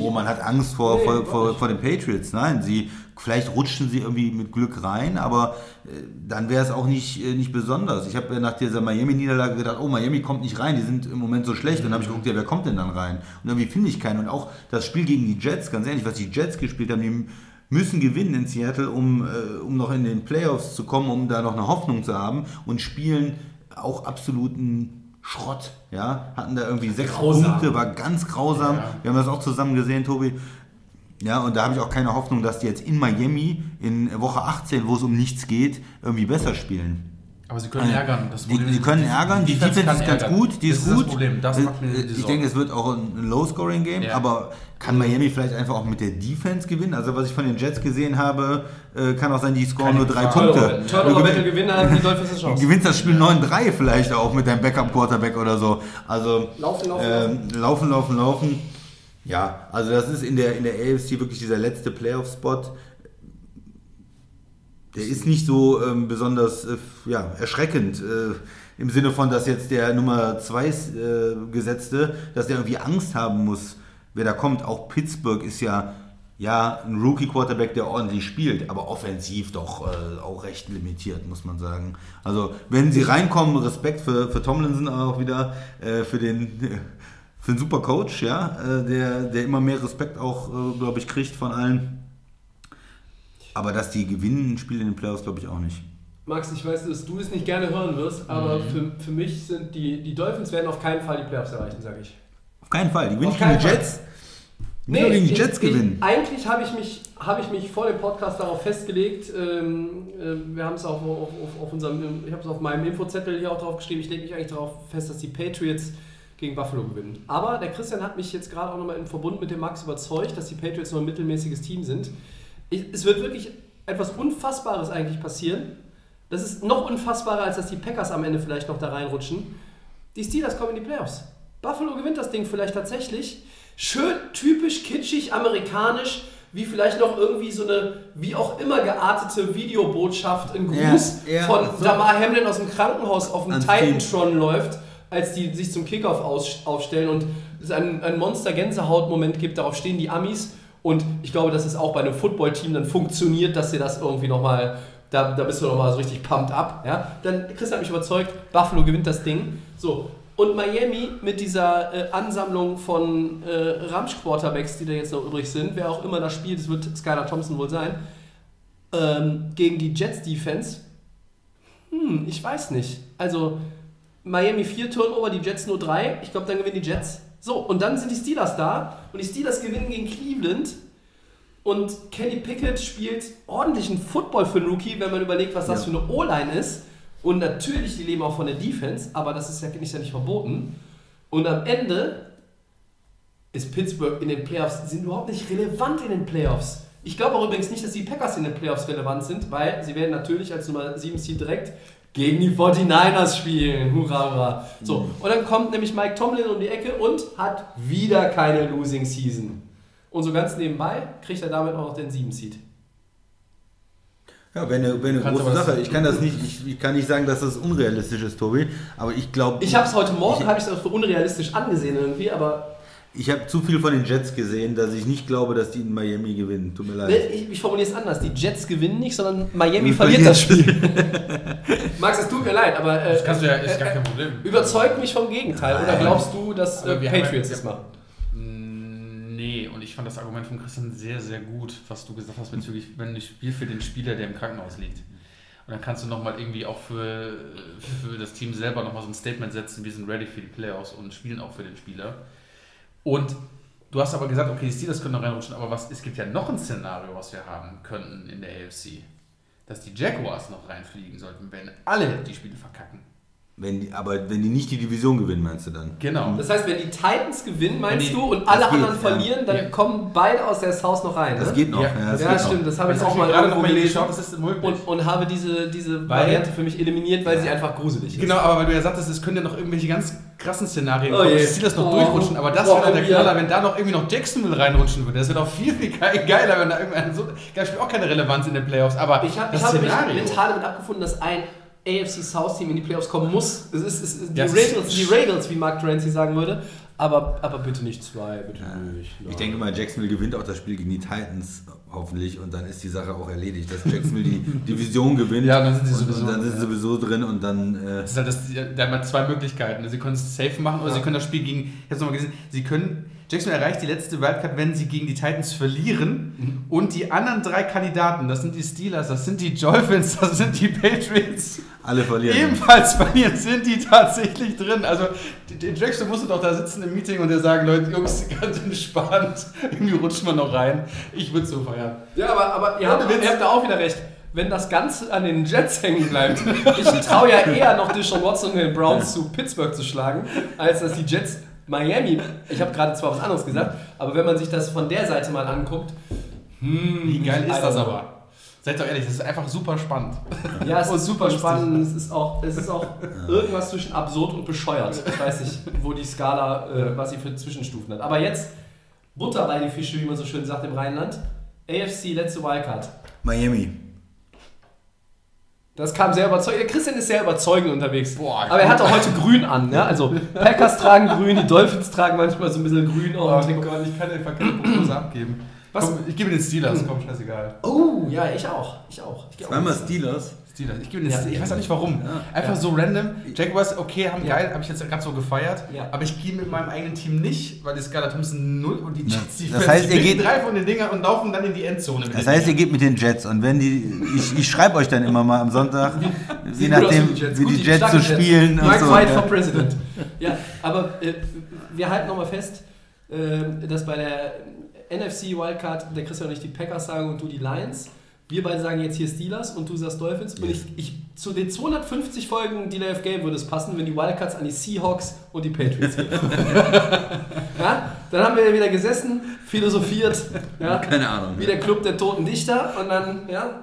oh, man hat Angst vor, Nee, vor, vor, vor den Patriots. Nein, sie, vielleicht rutschten sie irgendwie mit Glück rein, aber äh, dann wäre es auch nicht, äh, nicht besonders. Ich habe ja nach dieser Miami-Niederlage gedacht, oh, Miami kommt nicht rein, die sind im Moment so schlecht. Und dann habe ich geguckt, ja, wer kommt denn dann rein? Und irgendwie finde ich keinen. Und auch das Spiel gegen die Jets, ganz ehrlich, was die Jets gespielt haben, die müssen gewinnen in Seattle, um, äh, um noch in den Playoffs zu kommen, um da noch eine Hoffnung zu haben und spielen auch absoluten Schrott, ja, hatten da irgendwie sechs Grausam. Punkte, war ganz grausam. Ja. Wir haben das auch zusammen gesehen, Tobi. Ja, und da habe ich auch keine Hoffnung, dass die jetzt in Miami in Woche 18, wo es um nichts geht, irgendwie besser spielen. Aber sie können ärgern. Das Die, Problem die können ärgern, die Defense ist ganz ärgern. gut, die das ist ist gut. das Problem. Das Äh, macht mir ich denke, es wird auch ein Low-Scoring-Game, Ja. aber kann Miami vielleicht einfach auch mit der Defense gewinnen? Also was ich von den Jets gesehen habe, äh, kann auch sein, die scoren Keine nur drei Frage. Punkte. Turnover, Du wenn du gewinn- gewinnen, haben die Dolphins eine Du Chance. gewinnst das Spiel 9-3 vielleicht auch mit deinem Backup-Quarterback oder so. Also Laufen, laufen, ähm, laufen, laufen, laufen. Ja, also das ist in der, in der AFC wirklich dieser letzte Playoff-Spot. Der ist nicht so ähm, besonders äh, ja, erschreckend. Äh, Im Sinne von, dass jetzt der Nummer 2 äh, Gesetzte, dass der irgendwie Angst haben muss, wer da kommt. Auch Pittsburgh ist ja ja, ein Rookie-Quarterback, der ordentlich spielt, aber offensiv doch äh, auch recht limitiert, muss man sagen. Also, wenn sie reinkommen, Respekt für, für Tomlinson auch wieder, äh, für den für einen super Coach, ja, äh, der, der immer mehr Respekt auch, äh, glaube ich, kriegt von allen. Aber dass die gewinnen, ein Spiel in den Playoffs, glaube ich auch nicht. Max, ich weiß, dass du es nicht gerne hören wirst, aber für, für mich sind die, die Dolphins werden auf keinen Fall die Playoffs erreichen, sage ich. Auf keinen Fall. Die gewinnen Auf gegen die. Jets. Die doch gegen die ich- Jets ich, gewinnen. Eigentlich habe ich, mich, habe ich mich vor dem Podcast darauf festgelegt, ähm, äh, wir haben es auch auf, auf, auf unserem, ich habe es auf meinem Infozettel hier auch drauf geschrieben, ich lege mich eigentlich darauf fest, dass die Patriots gegen Buffalo gewinnen. Aber der Christian hat mich jetzt gerade auch nochmal im Verbund mit dem Max überzeugt, dass die Patriots nur ein mittelmäßiges Team sind. Es wird wirklich etwas Unfassbares eigentlich passieren. Das ist noch unfassbarer, als dass die Packers am Ende vielleicht noch da reinrutschen. Die Steelers kommen in die Playoffs. Buffalo gewinnt das Ding vielleicht tatsächlich. Schön typisch kitschig amerikanisch, wie vielleicht noch irgendwie so eine, wie auch immer geartete Videobotschaft in Gruß Ja, ja, von so. Damar Hamlin aus dem Krankenhaus auf dem Titantron läuft, als die sich zum Kickoff aufstellen und es einen, einen Monster-Gänsehaut-Moment gibt, darauf stehen die Amis und ich glaube, dass es auch bei einem Footballteam dann funktioniert, dass sie das irgendwie nochmal, da, da bist du nochmal so richtig pumped up. Ja? Dann, Chris hat mich überzeugt, Buffalo gewinnt das Ding. So. Und Miami mit dieser äh, Ansammlung von äh, Ramsch-Quarterbacks, die da jetzt noch übrig sind, wer auch immer das spielt, es wird Skylar Thompson wohl sein, ähm, gegen die Jets-Defense, hm, ich weiß nicht. Also Miami 4 Turnover, die Jets nur 3. Ich glaube, dann gewinnen die Jets. So, und dann sind die Steelers da und die Steelers gewinnen gegen Cleveland. Und Kenny Pickett spielt ordentlichen Football für einen Rookie, wenn man überlegt, was das Ja. für eine O-Line ist. Und natürlich, die leben auch von der Defense, aber das ist ja nicht, ja nicht verboten. Und am Ende ist Pittsburgh in den Playoffs, die sind überhaupt nicht relevant in den Playoffs. Ich glaube auch übrigens nicht, dass die Packers in den Playoffs relevant sind, weil sie werden natürlich als Nummer 7 Seed direkt gegen die 49ers spielen. Hurra, hurra. So, und dann kommt nämlich Mike Tomlin um die Ecke und hat wieder keine Losing Season. Und so ganz nebenbei kriegt er damit auch noch den 7 Seed. Ja, wäre eine, wär eine Kannst große das- Sache. Ich kann das nicht, ich, ich kann nicht sagen, dass das unrealistisch ist, Tobi, aber ich glaube. Ich habe es heute Morgen, habe ich es für unrealistisch angesehen irgendwie, aber Ich habe zu viel von den Jets gesehen, dass ich nicht glaube, dass die in Miami gewinnen. Tut mir leid. Ne, ich, ich formuliere es anders. Die Jets gewinnen nicht, sondern Miami Wir verliert das Spiel. Max, es tut mir leid, aber äh, Das kannst du ja, ist gar äh, kein Problem. überzeugt mich vom Gegenteil. Oder Nein. glaubst du, dass äh, Patriots das machen? Mm, Nee, und ich fand das Argument von Christian sehr, sehr gut, was du gesagt hast bezüglich, wenn ich spiele für den Spieler, der im Krankenhaus liegt. Und dann kannst du nochmal irgendwie auch für, für das Team selber nochmal so ein Statement setzen, wir sind ready für die Playoffs und spielen auch für den Spieler. Und du hast aber gesagt, okay, die Steelers können noch reinrutschen, aber was, es gibt ja noch ein Szenario, was wir haben könnten in der AFC. Dass die Jaguars noch reinfliegen sollten, wenn alle die Spiele verkacken. Wenn die, aber wenn die nicht die Division gewinnen, meinst du dann? Genau. Das heißt, wenn die Titans gewinnen, meinst die- du, und alle das geht, anderen ja. verlieren, dann Ja. kommen beide aus der Haus noch rein. Das ne? geht noch. Ja, das ja, geht stimmt, Noch. das habe ich Das auch mal irgendwo gelesen geschaut, das ist möglich. und, und habe diese, diese Weil- Variante für mich eliminiert, weil sie einfach gruselig ist. Genau, aber weil du ja sagtest, es können ja noch irgendwelche ganz krassen Szenarien Oh kommen, dass die das noch Oh. durchrutschen, aber das Oh, wäre der ja. Knaller, wenn da noch irgendwie noch Jacksonville reinrutschen würde. Das wäre doch viel, viel ge- geiler, wenn da irgendein so. Das spielt auch keine Relevanz in den Playoffs, aber Ich, hab, ich das habe mich mental damit abgefunden, dass ein AFC South Team in die Playoffs kommen muss. Es ist, es ist die, Ja, Regals, die Regals, wie Mark Drancy sagen würde. Aber, aber bitte nicht zwei, bitte nicht. Ich denke mal, Jacksonville gewinnt auch das Spiel gegen die Titans hoffentlich und dann ist die Sache auch erledigt, dass Jacksonville die Division gewinnt. Ja, dann sind sie und, sowieso- Und dann sind sie sowieso drin und dann. Äh, Das ist halt das, da haben wir zwei Möglichkeiten. Sie können es safe machen oder sie können das Spiel gegen, ich habe es nochmal gesehen, sie können, Jacksonville erreicht die letzte Wildcard, wenn sie gegen die Titans verlieren und die anderen drei Kandidaten, das sind die Steelers, das sind die Dolphins, das sind die Patriots, alle verlieren. ebenfalls verlieren, sind die tatsächlich drin. Also Jackson musste doch da sitzen im Meeting und der sagen, Leute, Jungs, ganz entspannt, irgendwie rutschen wir noch rein. Ich würde so feiern. Ja, aber, aber ihr, habt, ihr habt da auch wieder recht. Wenn das Ganze an den Jets hängen bleibt, ich traue ja eher noch Deshaun Watson und den Browns zu Pittsburgh zu schlagen, als dass die Jets Miami, ich habe gerade zwar was anderes gesagt, aber wenn man sich das von der Seite mal anguckt, hm, Wie geil ist das aber? Seid doch ehrlich, das ist einfach super spannend. Ja, es Und ist super spannend. Es ist auch, es ist auch irgendwas zwischen absurd und bescheuert. Ich weiß nicht, wo die Skala, äh, was sie für Zwischenstufen hat. Aber jetzt Butter bei die Fische, wie man so schön sagt im Rheinland. AFC, letzte Wildcard. Miami. Das kam sehr überzeugend. Der Christian ist sehr überzeugend unterwegs. Aber er hat auch heute grün an. Ne? Also Packers tragen grün, die Dolphins tragen manchmal so ein bisschen grün Oh, dem Gott, ich kann den keine Prognose abgeben. Was? Komm, ich gebe den Steelers, komm, scheißegal. Oh, ja, ich auch. Ich auch. Ich Zweimal mit. Steelers. Steelers. Ich gebe Ja. Ich weiß auch nicht warum. Einfach Ja. so random. Jaguars, okay, haben Ja. geil, habe ich jetzt gerade so gefeiert. Ja. Aber ich gehe mit meinem eigenen Team nicht, weil die Skylar Thompson 0 und die Jets, die Das heißt, ihr geht- drei von den Dingern und laufen dann in die Endzone. mit Das heißt, ihr geht mit den Jets und wenn die, ich, ich schreibe euch dann immer mal am Sonntag, je nachdem, für die Jets. wie Gut, die Jets so spielen und Mike so. White ja. for President. Ja, aber äh, wir halten nochmal fest, äh, dass bei der NFC Wildcard der Christian und ich die Packers sagen und du die Lions. Wir beide sagen jetzt hier Steelers und du sagst Dolphins. Und ich, ich, zu den 250 Folgen Delay of Game würde es passen, wenn die Wildcards an die Seahawks und die Patriots gehen. ja? Dann haben wir wieder gesessen, philosophiert. Ja? Keine Ahnung. Wie der Club der toten Dichter und dann, ja,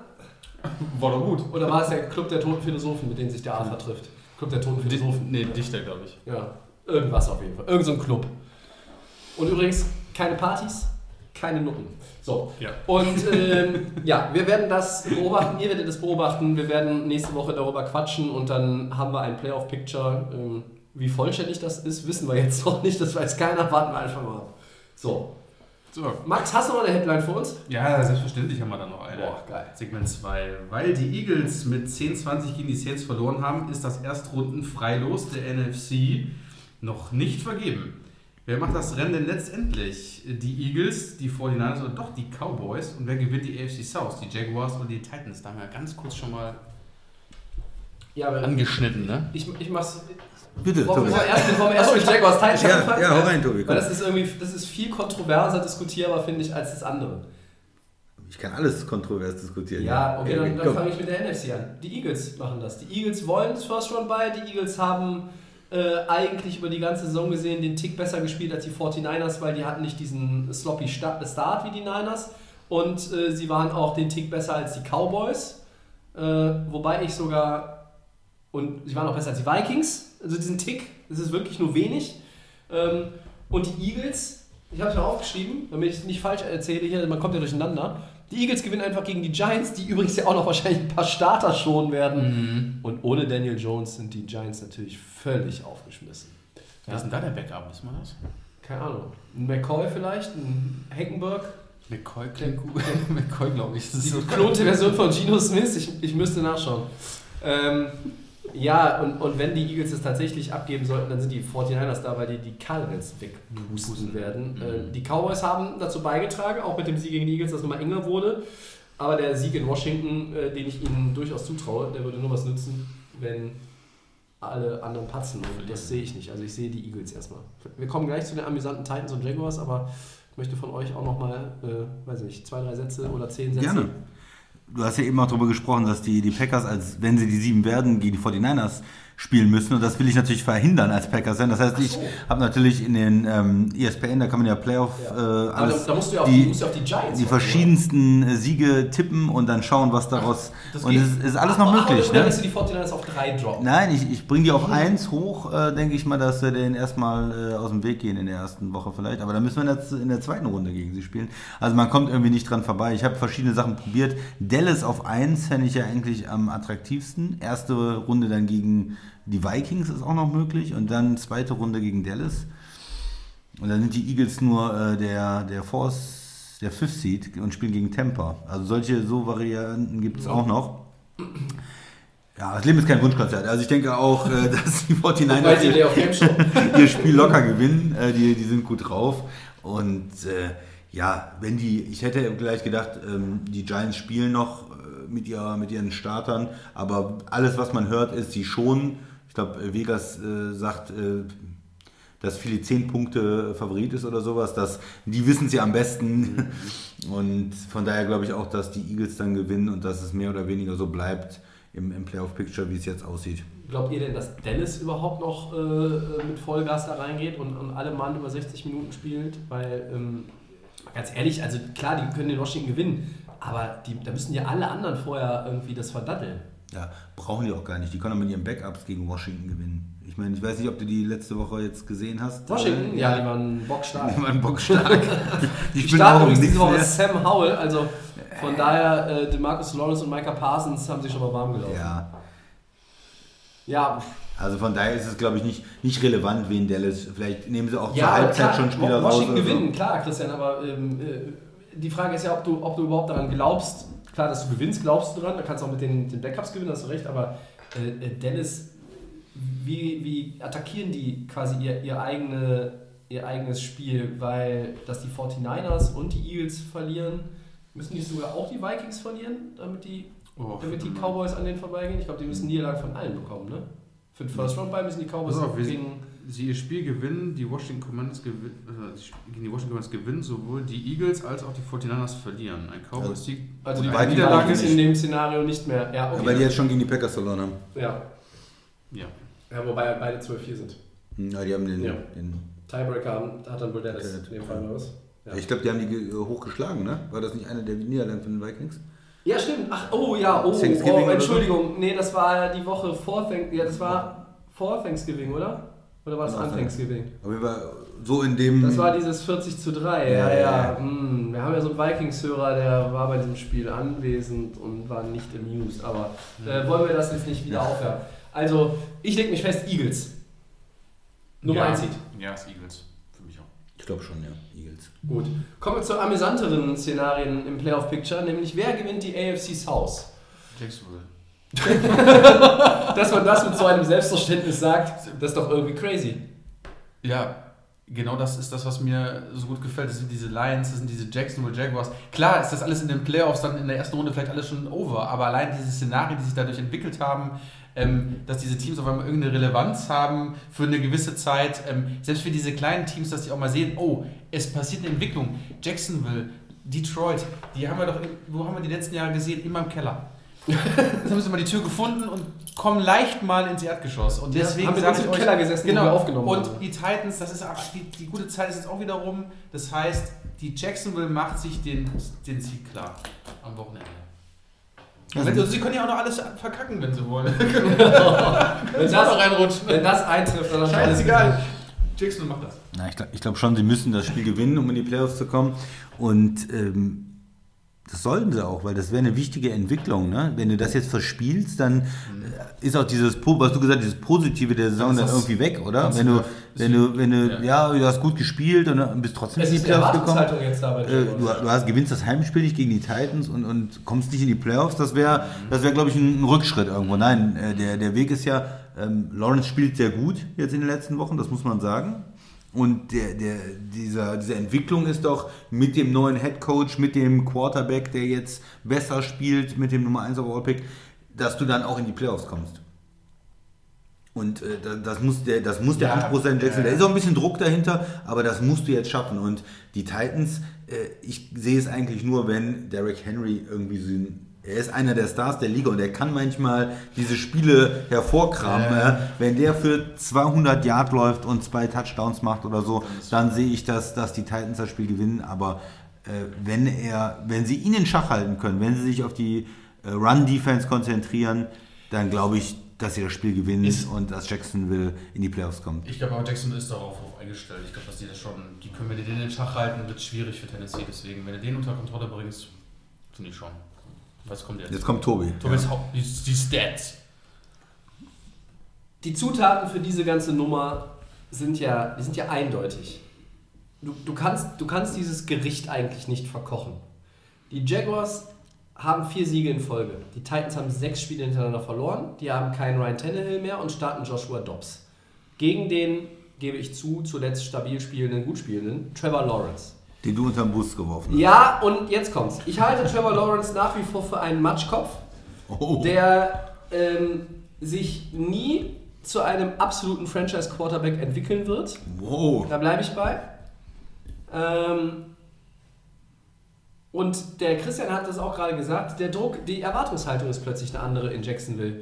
War doch gut. oder war es der Club der toten Philosophen, mit denen sich der Arthur trifft? Club der toten Philosophen. Nee, Dichter, glaube ich. Ja, irgendwas auf jeden Fall. Irgend so ein Club. Und übrigens, keine Partys, keine Nutten. So. Ja. Und ähm, ja, wir werden das beobachten, ihr werdet das beobachten, wir werden nächste Woche darüber quatschen und dann haben wir ein Playoff-Picture. Ähm, wie vollständig das ist, wissen wir jetzt noch nicht, das weiß keiner, warten wir einfach mal ab. So. So. Max, hast du noch eine Headline für uns? Ja, selbstverständlich haben wir da noch eine. Boah, geil. Segment 2. Weil die Eagles mit 10-20 gegen die Saints verloren haben, ist das Erstrunden-Freilos der NFC noch nicht vergeben. Wer macht das Rennen denn letztendlich? Die Eagles, die 49ers oder doch die Cowboys? Und wer gewinnt die AFC South? Die Jaguars oder die Titans? Da haben wir ganz kurz schon mal Ja, angeschnitten, ne? ich, ich mach's. Bitte, Bevor Tobi. wir erst, bevor wir erst mit Jaguars Titans Ja, anfangen, ja, hau rein, Tobi. Weil das ist irgendwie, das ist viel kontroverser diskutierbar, finde ich, als das andere. Ich kann alles kontrovers diskutieren. Ja, okay, dann, dann komm. fange ich mit der NFC an. Die Eagles machen das. Die Eagles wollen das First Round bei. Die Eagles haben äh, eigentlich über die ganze Saison gesehen den Tick besser gespielt als die 49ers, weil die hatten nicht diesen sloppy Sta- Start wie die Niners. Und äh, sie waren auch den Tick besser als die Cowboys. Äh, wobei ich sogar, und sie waren auch besser als die Vikings. Also diesen Tick, das ist wirklich nur wenig. Ähm, und die Eagles, ich habe es mir aufgeschrieben, damit ich es nicht falsch erzähle hier, man kommt ja durcheinander. Die Eagles gewinnen einfach gegen die Giants, die übrigens ja auch noch wahrscheinlich ein paar Starter schonen werden. Und ohne Daniel Jones sind die Giants natürlich völlig aufgeschmissen. Wer ist denn da der Backup? Wissen wir das? Keine Ahnung. Ein McCoy vielleicht, ein Hackenberg. McCoy klingt gut. McCoy, glaube ich. Das Die geklonte Version von Geno Smith, ich, ich müsste nachschauen. Ähm, ja, und, und wenn die Eagles es tatsächlich abgeben sollten, dann sind die 49ers da, weil die die Cardinals wegpusten werden. Äh, die Cowboys haben dazu beigetragen, auch mit dem Sieg gegen die Eagles, dass es nochmal enger wurde. Aber der Sieg in Washington, äh, den ich ihnen durchaus zutraue, der würde nur was nützen, wenn alle anderen patzen. Und das sehe ich nicht. Also ich sehe die Eagles erstmal. Wir kommen gleich zu den amüsanten Titans und Jaguars, aber ich möchte von euch auch nochmal, äh, weiß ich nicht, zwei, drei Sätze oder zehn Sätze. Gerne. Du hast ja eben auch darüber gesprochen, dass die, die Packers, als wenn sie die sieben werden, gegen die 49ers spielen müssen. Und das will ich natürlich verhindern als Packers sein. Das heißt, ich habe natürlich in den ähm, ESPN, da kann man ja Playoff Ja. äh, alles, da, da musst du ja auf die, die, du auf die Giants die verschiedensten äh, Siege tippen und dann schauen, was daraus. das und es ist alles oder? noch Ach, möglich. Oder Ne? lässt du die 49ers auf drei droppen? Nein, ich, ich bringe die auf 1 hoch, äh, denke ich mal, dass wir den erstmal äh, aus dem Weg gehen in der ersten Woche vielleicht. Aber dann müssen wir der, in der zweiten Runde gegen sie spielen. Also man kommt irgendwie nicht dran vorbei. Ich habe verschiedene Sachen probiert. Dallas auf 1 fände ich ja eigentlich am attraktivsten. Erste Runde dann gegen die Vikings ist auch noch möglich. Und dann zweite Runde gegen Dallas. Und dann sind die Eagles nur äh, der, der Force, der Fifth Seed und spielen gegen Tampa. Also solche so Varianten gibt es auch noch. Ja, das Leben ist kein Wunschkonzert. Also ich denke auch, äh, dass die 49ers Weil die auf Game Show. ihr Spiel locker gewinnen. Äh, die, die sind gut drauf. Und äh, ja, wenn die, ich hätte gleich gedacht, ähm, die Giants spielen noch äh, mit, ihrer, mit ihren Startern, aber alles, was man hört, ist, sie schon. Ich glaube, Vegas äh, sagt, äh, dass Philly 10 Punkte Favorit ist oder sowas. Das, die wissen sie am besten. Und von daher glaube ich auch, dass die Eagles dann gewinnen und dass es mehr oder weniger so bleibt im, im Playoff-Picture, wie es jetzt aussieht. Glaubt ihr denn, dass Dallas überhaupt noch äh, mit Vollgas da reingeht und, und alle Mann über 60 Minuten spielt? Weil, ähm, ganz ehrlich, also klar, die können den Washington gewinnen, aber die, da müssen ja alle anderen vorher irgendwie das verdatteln. Ja, brauchen die auch gar nicht. Die können auch mit ihren Backups gegen Washington gewinnen. Ich meine, ich weiß nicht, ob du die letzte Woche jetzt gesehen hast. Washington, Äh, ja, die waren bockstark. Die waren bockstark. die Die starten auch übrigens diese Woche. Sam Howell, also Von daher, äh, DeMarcus Lawrence und Micah Parsons haben sich schon mal warm gelaufen. Ja. Ja, Also von daher ist es, glaube ich, nicht, nicht relevant, wen Dallas. Vielleicht nehmen sie auch ja zur Halbzeit klar, schon Spieler raus. Washington oder so. gewinnen, klar, Christian, aber ähm, äh, die Frage ist ja, ob du, ob du überhaupt daran glaubst. Klar, dass du gewinnst, glaubst du dran, da kannst du auch mit den, den Backups gewinnen, hast du recht, aber äh, äh, Dallas, wie, wie attackieren die quasi ihr, ihr, eigene, ihr eigenes Spiel, weil dass die 49ers und die Eagles verlieren, müssen die sogar auch die Vikings verlieren, damit die, Oh, damit die. Cowboys an denen vorbeigehen? Ich glaube, die müssen Niederlagen von allen bekommen, ne? Für den First Round bei müssen die Cowboys wir gegen... Sie ihr Spiel gewinnen, die Washington Commanders gewinnen, äh, die gegen die Washington Commanders gewinnen sowohl die Eagles als auch die 49ers verlieren. Ein Cowboys-Sieg. Also die Beide beiden Niederlage ist in dem Szenario nicht mehr. Ja, okay. Aber die jetzt schon gegen die Packers verloren haben. ja. Ja. ja, wobei beide 12-4 sind. Ja, die haben den. Ja. den Tiebreaker haben- hat dann wohl Dallas in dem Fall was. Ja. Ich glaube, die haben die ge- hochgeschlagen, ne? War das nicht eine der Niederlagen von den Vikings? Ja, stimmt. Ach, oh ja, oh, Thanksgiving oh Entschuldigung. Nee, das war die Woche vor Thanksgiving. Ja, das war vor Thanksgiving, oder? Oder war das Kann auch an. Thanksgiving? Aber wir war so in dem. Das war dieses 40 zu 3. Ja, Ja, ja. ja, ja. Hm, wir haben ja so einen Vikings-Hörer, der war bei diesem Spiel anwesend und war nicht amused. Aber äh, wollen wir das jetzt nicht wieder aufhören? Also, ich leg mich fest, Eagles. Nummer ja. 1 Seed. Ja, ist Eagles. Ich glaube schon, ja. Eagles. Gut. Kommen wir zu amüsanteren Szenarien im Playoff-Picture, nämlich wer gewinnt die AFC South? Jacksonville. Dass man das mit so einem Selbstverständnis sagt, das ist doch irgendwie crazy. Ja, genau das ist das, was mir so gut gefällt. Das sind diese Lions, das sind diese Jacksonville Jaguars. Klar ist das alles in den Playoffs dann in der ersten Runde vielleicht alles schon over, aber allein diese Szenarien, die sich dadurch entwickelt haben, ähm, dass diese Teams auf einmal irgendeine Relevanz haben für eine gewisse Zeit, ähm, selbst für diese kleinen Teams, dass die auch mal sehen, oh, es passiert eine Entwicklung. Jacksonville, Detroit, die haben wir doch, wo haben wir die letzten Jahre gesehen? Immer im Keller. Jetzt haben sie mal die Tür gefunden und kommen leicht mal ins Erdgeschoss. Und deswegen haben sage ich im euch, Keller gesessen, genau, wir aufgenommen und haben. die Titans, das ist auch- die, die gute Zeit ist jetzt auch wieder rum. Das heißt, die Jacksonville macht sich den, den Sieg klar am Wochenende. Wenn, sie können ja auch noch alles verkacken, wenn sie wollen. Wenn das reinrutschen. wenn das eintrifft, dann wir Scheißegal. Jacksonville macht das. Na, ich glaube glaub schon, sie müssen das Spiel gewinnen, um in die Playoffs zu kommen. Und ähm, das sollten sie auch, weil das wäre eine wichtige Entwicklung. Ne? Wenn du das jetzt verspielst, dann äh, ist auch dieses, was du gesagt hast, dieses Positive der Saison Dann dann irgendwie weg, oder? Wenn du wenn du, wenn du, Ja. ja, du hast gut gespielt und bist trotzdem in die Playoffs gekommen. Jetzt da bei Äh, du, du hast, gewinnst das Heimspiel nicht gegen die Titans und, und kommst nicht in die Playoffs, das wäre, das wäre, glaube ich, ein, ein Rückschritt irgendwo. Nein, äh, der, der Weg ist ja, ähm, Lawrence spielt sehr gut jetzt in den letzten Wochen, das muss man sagen. Und der, der, dieser, diese Entwicklung ist doch mit dem neuen Head Coach, mit dem Quarterback, der jetzt besser spielt, mit dem Nummer 1 Overall Pick, dass du dann auch in die Playoffs kommst. Und äh, da- das muss der, das muss der Ja, Anspruch sein, Jackson. ja. Da ist auch ein bisschen Druck dahinter, aber das musst du jetzt schaffen. Und die Titans, äh, ich sehe es eigentlich nur, wenn Derrick Henry irgendwie so ein er ist einer der Stars der Liga und er kann manchmal diese Spiele hervorkramen. Äh, Wenn der für 200 Yard läuft und zwei Touchdowns macht oder so, dann sehe ich, dass, dass die Titans das Spiel gewinnen. Aber äh, wenn er, wenn sie ihn in Schach halten können, wenn sie sich auf die äh, Run-Defense konzentrieren, dann glaube ich, dass sie das Spiel gewinnen Ist- und dass Jacksonville in die Playoffs kommt. Ich glaube, aber Jackson ist darauf auf eingestellt. Ich glaube, dass die das schon, die können, wenn die den in Schach halten, wird es schwierig für Tennessee. Deswegen, wenn du den unter Kontrolle bringst, finde ich schon. Was kommt jetzt? Jetzt kommt Tobi. Thomas Haupt, die, die Stats. Die Zutaten für diese ganze Nummer sind ja, die sind ja eindeutig. Du, du, kannst, du kannst dieses Gericht eigentlich nicht verkochen. Die Jaguars haben vier Siege in Folge. Die Titans haben sechs Spiele hintereinander verloren. Die haben keinen Ryan Tannehill mehr und starten Joshua Dobbs. Gegen den, gebe ich zu, zuletzt stabil spielenden, gut spielenden, Trevor Lawrence. Den du unterm Bus geworfen hast. Ja, und jetzt kommt's. Ich halte Trevor Lawrence nach wie vor für einen Matschkopf Oh. der ähm, sich nie zu einem absoluten Franchise-Quarterback entwickeln wird. Wow. Da bleibe ich bei. Ähm, und der Christian hat das auch gerade gesagt, der Druck, die Erwartungshaltung ist plötzlich eine andere in Jacksonville.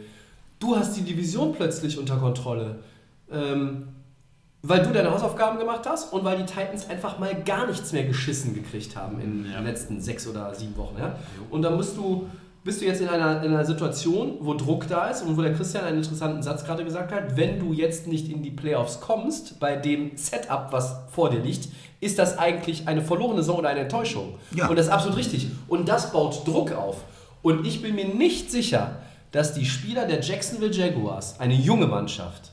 Du hast die Division plötzlich unter Kontrolle. Ähm, weil du deine Hausaufgaben gemacht hast und weil die Titans einfach mal gar nichts mehr geschissen gekriegt haben in Ja. den letzten sechs oder sieben Wochen. Ja? Und da musst du, bist du jetzt in einer, in einer Situation, wo Druck da ist und wo der Christian einen interessanten Satz gerade gesagt hat, wenn du jetzt nicht in die Playoffs kommst, bei dem Setup, was vor dir liegt, ist das eigentlich eine verlorene Saison oder eine Enttäuschung. Ja. Und das ist absolut richtig. Und das baut Druck auf. Und ich bin mir nicht sicher, dass die Spieler der Jacksonville Jaguars, eine junge Mannschaft,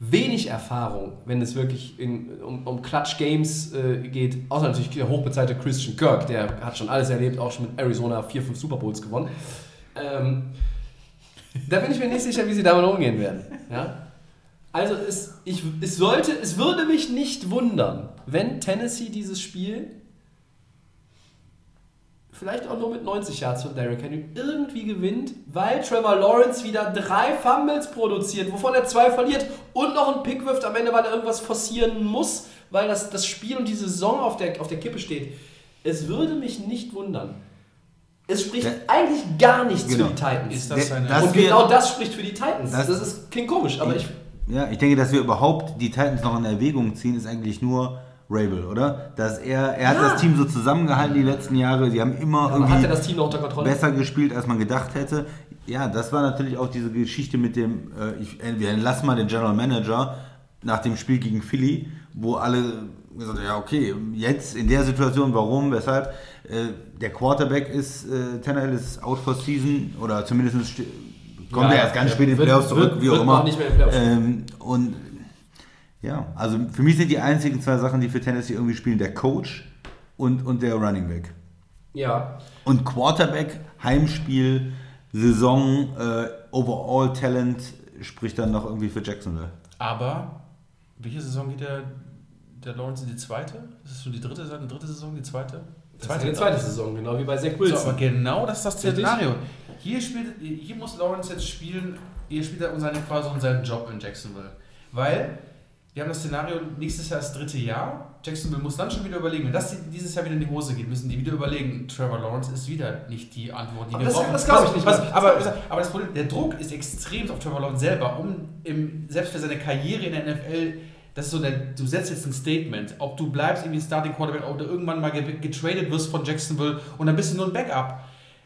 wenig Erfahrung, wenn es wirklich in, um, um Clutch Games äh, geht, außer natürlich der hochbezahlte Christian Kirk, der hat schon alles erlebt, auch schon mit Arizona vier, fünf Super Bowls gewonnen. Ähm, da bin ich mir nicht sicher, wie sie damit umgehen werden. Ja? Also es, ich, es, sollte, es würde mich nicht wundern, wenn Tennessee dieses Spiel vielleicht auch nur mit 90 Yards von Derrick Henry irgendwie gewinnt, weil Trevor Lawrence wieder drei Fumbles produziert, wovon er zwei verliert und noch einen Pick wirft am Ende, weil er irgendwas forcieren muss, weil das, das Spiel und die Saison auf der, auf der Kippe steht. Es würde mich nicht wundern. Es spricht Ja. eigentlich gar nichts Genau. für die Titans. Ist das Der- eine. das- und wir- genau das spricht für die Titans. Das, Das- ist, klingt komisch, aber ich. Ja, ich denke, dass wir überhaupt die Titans noch in Erwägung ziehen, ist eigentlich nur Rabel, oder? Dass er, er hat Ja. das Team so zusammengehalten die letzten Jahre. Sie haben immer Aber irgendwie hat er das Team unter Kontrolle? besser gespielt, als man gedacht hätte. Ja, das war natürlich auch diese Geschichte mit dem, äh, ich, äh, wir entlassen mal den General Manager nach dem Spiel gegen Philly, wo alle gesagt haben, ja okay, jetzt in der Situation, warum, weshalb? Äh, der Quarterback ist, äh, Tannehill ist out for season oder zumindest kommt Ja, er erst ganz ja, spät in wird- Playoffs zurück, wird- wie auch immer. Playoffs ähm, und ja, also für mich sind die einzigen zwei Sachen, die für Tennessee irgendwie spielen, der Coach und, und der Running Back. Ja. Und Quarterback, Heimspiel, Saison, äh, Overall Talent spricht dann noch irgendwie für Jacksonville. Aber, welche Saison geht der, der Lawrence in die zweite? Ist es schon die dritte, eine dritte Saison, die zweite? Das ist eine zweite Saison, genau wie bei Zach So, Wilson. aber genau das ist das. Szenario. Hier, spielt, hier muss Lawrence jetzt spielen, hier spielt er seine, quasi seinen Job in Jacksonville. Weil wir haben das Szenario, nächstes Jahr das dritte Jahr. Jacksonville muss dann schon wieder überlegen, wenn das dieses Jahr wieder in die Hose geht, müssen die wieder überlegen, Trevor Lawrence ist wieder nicht die Antwort, die Aber wir das- brauchen. das glaub ich nicht Was, aber, aber das Problem, der Druck ist extrem auf Trevor Lawrence selber, um im, selbst für seine Karriere in der NFL, das ist so der, du setzt jetzt ein Statement, ob du bleibst irgendwie Starting Quarterback oder irgendwann mal ge- getradet wirst von Jacksonville und dann bist du nur ein Backup.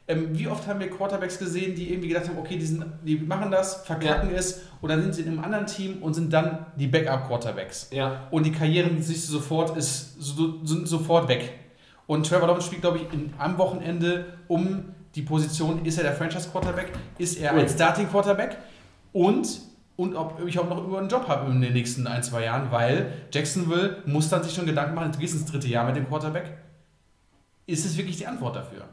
Ähm, wie oft haben wir Quarterbacks gesehen, die irgendwie gedacht haben, okay, die, sind, die machen das, verkacken es und dann sind sie in einem anderen Team und sind dann die Backup-Quarterbacks. Ja. Und die Karrieren du sofort, ist, so, sind sofort weg. Und Trevor Lawrence spielt, glaube ich, in, am Wochenende um die Position, ist er der Franchise-Quarterback, ist er Ui. ein Starting-Quarterback und, und ob ich auch noch über einen Job habe in den nächsten ein, zwei Jahren, weil Jacksonville muss dann sich schon Gedanken machen, du gehst ins dritte Jahr mit dem Quarterback. Ist es wirklich die Antwort dafür?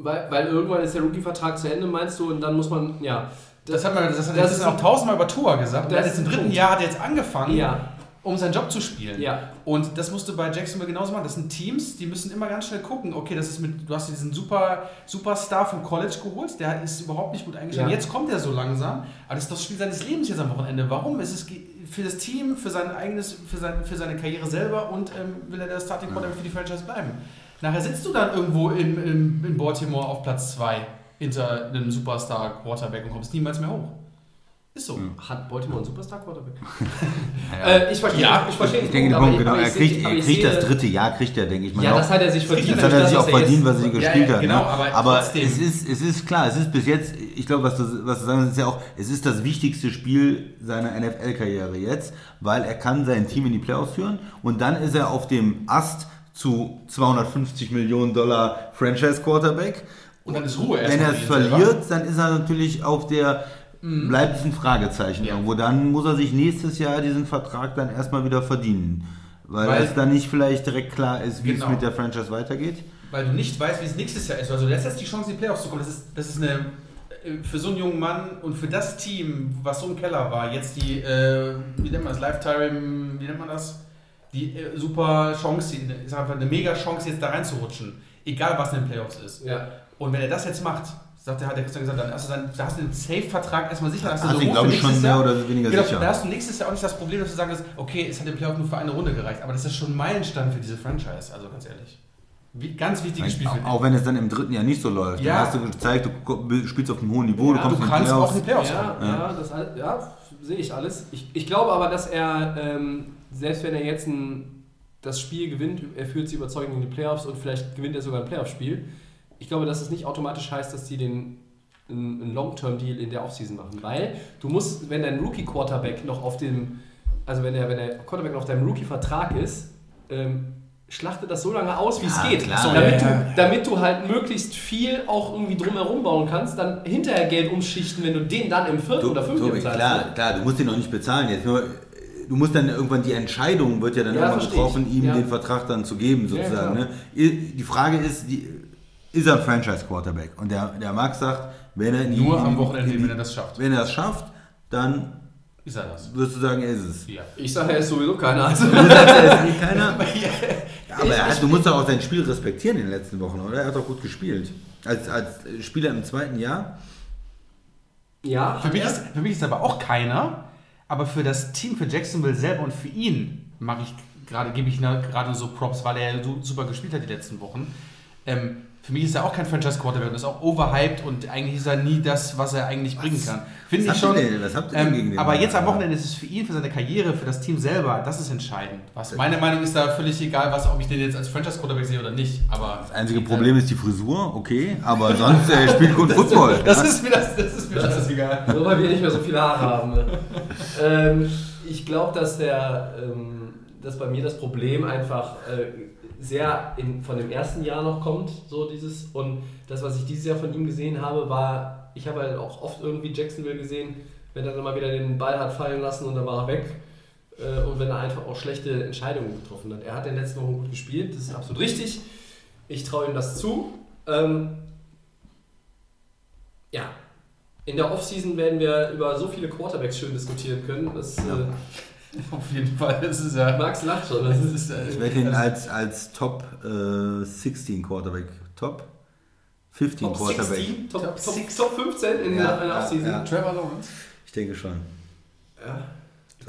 Weil, weil irgendwann ist der Rookie-Vertrag zu Ende, meinst du, und dann muss man, ja. Das hat man das hat Das das ist auch tausendmal über Tour gesagt. Das ist im dritten Punkt. Jahr hat er jetzt angefangen, Ja. um seinen Job zu spielen. Ja. Und das musst du bei Jacksonville genauso machen. Das sind Teams, die müssen immer ganz schnell gucken, okay, das ist mit, du hast diesen super Superstar vom College geholt, der ist überhaupt nicht gut eingestellt. Ja. Jetzt kommt er so langsam, aber das ist das Spiel seines Lebens jetzt am Wochenende. Warum? Es ist für das Team, für sein eigenes, für, sein, für seine Karriere selber und ähm, will er der Starting Quarterback für die Franchise bleiben. Nachher sitzt du dann irgendwo in, in, in Baltimore auf Platz 2 hinter einem Superstar Quarterback und kommst niemals mehr hoch. Ist so. Hat Baltimore einen Superstar-Quarterback? äh, ich verstehe, Ja, ich verstehe Ich den denke, Punkt, genau, er kriegt, er kriegt das dritte Jahr, kriegt er, denke ich mal. Ja, das hat er sich verdient. Das hat er sich auch er verdient, was er Ja, gespielt ja, hat. genau, ne? aber aber es ist, es ist klar, es ist bis jetzt, ich glaube, was du, was du sagen willst, ist ja auch, es ist das wichtigste Spiel seiner NFL-Karriere jetzt, weil er kann sein Team in die Playoffs führen und dann ist er auf dem Ast zu 250 Millionen Dollar Franchise-Quarterback. Und dann ist Ruhe Wenn er es verliert, dann ist er natürlich auf der bleibt es ein Fragezeichen Ja. irgendwo. Dann muss er sich nächstes Jahr diesen Vertrag dann erstmal wieder verdienen. Weil, Weil- es dann nicht vielleicht direkt klar ist, wie Genau. es mit der Franchise weitergeht. weil du nicht weißt, wie es nächstes Jahr ist. Also das ist jetzt die Chance, in die Playoffs zu kommen. Das ist, das ist eine äh, für so einen jungen Mann und für das Team, was so im Keller war, jetzt die, äh, wie nennt man das, Lifetime, wie nennt man das? Die äh, super Chance, die- ich sag einfach eine mega Chance, jetzt da reinzurutschen. Egal, was in den Playoffs ist. Ja. Und wenn er das jetzt macht, sagt der, hat der Christian gesagt, dann, also dann da hast du den Safe-Vertrag erstmal sicher. Hast du Hast so du, Ruhe glaube ich, schon mehr Jahr. oder weniger Genau, sicher. da hast du nächstes Jahr auch nicht das Problem, dass du sagen kannst, okay, es hat im Playoff nur für eine Runde gereicht, aber das ist schon ein Meilenstein für diese Franchise, also ganz ehrlich. Wie, ganz wichtiges Spiel für Auch, auch wenn es dann im dritten Jahr nicht so läuft. Ja. Dann hast du gezeigt, du spielst auf einem hohen Niveau, du Ja, kommst Du in die kannst auch Playoffs. in die Playoffs Ja, ja, das all- ja, sehe ich alles. Ich, ich glaube aber, dass er, ähm, selbst wenn er jetzt ein, das Spiel gewinnt, er führt sie überzeugend in die Playoffs und vielleicht gewinnt er sogar ein Playoff-Spiel, ich glaube, dass es nicht automatisch heißt, dass die den einen Long-Term-Deal in der Offseason machen, weil du musst, wenn dein Rookie-Quarterback noch auf dem, also wenn der, wenn der Quarterback noch auf deinem Rookie-Vertrag ist, ähm, schlachte das so lange aus, wie es Ja, geht. klar. So, damit, Ja, ja, du, damit du halt möglichst viel auch irgendwie drumherum bauen kannst, dann hinterher Geld umschichten, wenn du den dann im vierten Du, oder fünften Tobi, bezahlst. klar, klar, du musst ihn noch nicht bezahlen jetzt. Nur, du musst dann irgendwann die Entscheidung wird ja dann Ja, irgendwann getroffen, ihm Ja. den Vertrag dann zu geben Ja, sozusagen. klar. ne? Die Frage ist, die, ist er ein Franchise Quarterback? Und der, der Max sagt, wenn er die, Nur am Wochenende, die- wenn er das schafft. wenn er es schafft, dann Ist er das? wirst du sagen, er ist es. Ja. Ich sage, er ist sowieso keiner. Also. Du sagst, er ist eh keiner. Ja, aber er hat, du musst doch auch sein Spiel respektieren in den letzten Wochen, oder? Er hat doch gut gespielt. Als, als Spieler im zweiten Jahr. Ja, Für mich, ja. ist, für mich ist aber auch keiner, aber für das Team, für Jacksonville selber und für ihn mache ich gerade, gebe ich gerade so Props, weil er so super gespielt hat die letzten Wochen. Ähm, für mich ist er auch kein Franchise Quarterback und ist auch overhyped und eigentlich ist er nie das, was er eigentlich bringen kann. Finde Was ich schon. denn? Was habt ihr denn gegen Ähm, den aber Mann? jetzt am Wochenende ist es für ihn, für seine Karriere, für das Team selber, das ist entscheidend. Was meine Meinung ist da völlig egal, was, ob ich den jetzt als Franchise Quarterback sehe oder nicht. Aber Das einzige Problem ist die Frisur, okay, aber sonst äh, spielt gut Football. das ist mir das, das ist mir das egal. Nur weil wir nicht mehr so viele Haare haben. Ne? ähm, ich glaube, dass der, ähm, dass bei mir das Problem einfach äh, sehr in, von dem ersten Jahr noch kommt, so dieses und das, was ich dieses Jahr von ihm gesehen habe, war, ich habe halt auch oft irgendwie Jacksonville gesehen, wenn er dann mal wieder den Ball hat fallen lassen und dann war er weg äh, und wenn er einfach auch schlechte Entscheidungen getroffen hat. Er hat in den letzten Wochen gut gespielt, das ist absolut richtig. Ich traue ihm das zu. Ähm, ja, in der Offseason werden wir über so viele Quarterbacks schön diskutieren können. Das, äh, Auf jeden Fall, das ist ja. Max lacht schon. Das ist, äh, Ich werde ihn als, als Top äh, 16 Quarterback, Top 15 Top Quarterback. 16, Top, Top Top, 16. Top 15 in Ja, der, in der ja, Offseason. ja. Trevor Lawrence. Ich denke schon. Ja.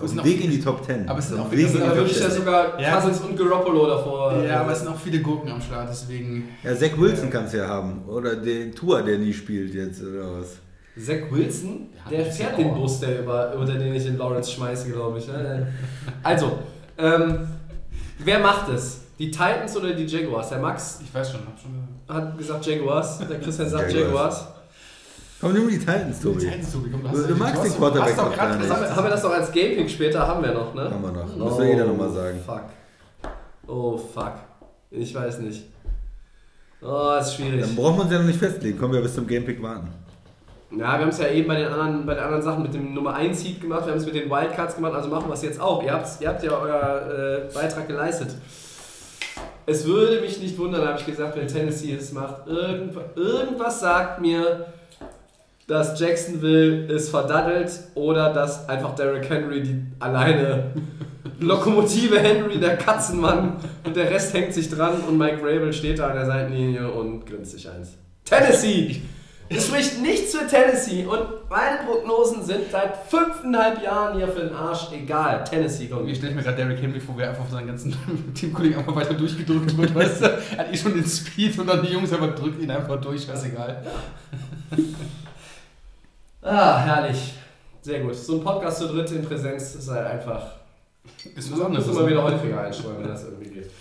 Auf Weg in die Top 10. aber es sind Auf auch viele- Weg in Da würde ich ja 10. sogar Ja. Cousins und Garoppolo davor. Ja, aber es sind auch viele Gurken am Start, deswegen. Ja, Zach Wilson kannst du ja haben. Oder den Tour, der nie spielt jetzt, oder was? Zach Wilson, der ist fährt den Bus, der über, unter den ich in Lawrence schmeiße, glaube ich. ne? Also, ähm, wer macht es? Die Titans oder die Jaguars? Der Max Ich weiß schon, hab schon hat gesagt Jaguars, der Christian sagt Jaguars. Komm, nimm die Titans, Tobi. Du, Du magst den Quarterback doch gar nicht. gesagt, Haben wir, haben wir das noch als Gamepick später? Haben wir noch, ne? Haben wir noch. Muss ja jeder nochmal sagen. Fuck. Oh, fuck. Ich weiß nicht. Oh, ist schwierig. Dann brauchen wir uns ja noch nicht festlegen. Können wir bis zum Gamepick warten. Ja, wir haben es ja eben bei den anderen, bei den anderen Sachen mit dem Nummer 1 Seed gemacht, wir haben es mit den Wildcards gemacht, also machen wir es jetzt auch. Ihr habt, ihr habt ja euer äh, Beitrag geleistet. Es würde mich nicht wundern, habe ich gesagt, wenn Tennessee es macht. Irgend, irgendwas sagt mir, dass Jacksonville es verdaddelt oder dass einfach Derrick Henry die alleine Lokomotive Henry, der Katzenmann und der Rest hängt sich dran und Mike Rabel steht da an der Seitenlinie und grinst sich eins. Tennessee! Es spricht nichts für Tennessee und meine Prognosen sind seit fünfeinhalb Jahren hier für den Arsch egal. Tennessee kommt. Ich stelle mir gerade Derrick Henry vor, wie er einfach von seinen ganzen Teamkollegen einfach weiter durchgedrückt wird, weißt du? Er hat eh schon den Speed und dann die Jungs aber drückt ihn einfach durch, scheißegal. Ah, herrlich. Sehr gut. So ein Podcast zu dritt in Präsenz ist halt einfach. Ist Das müssen wir wieder häufiger einstreuen, wenn das irgendwie geht.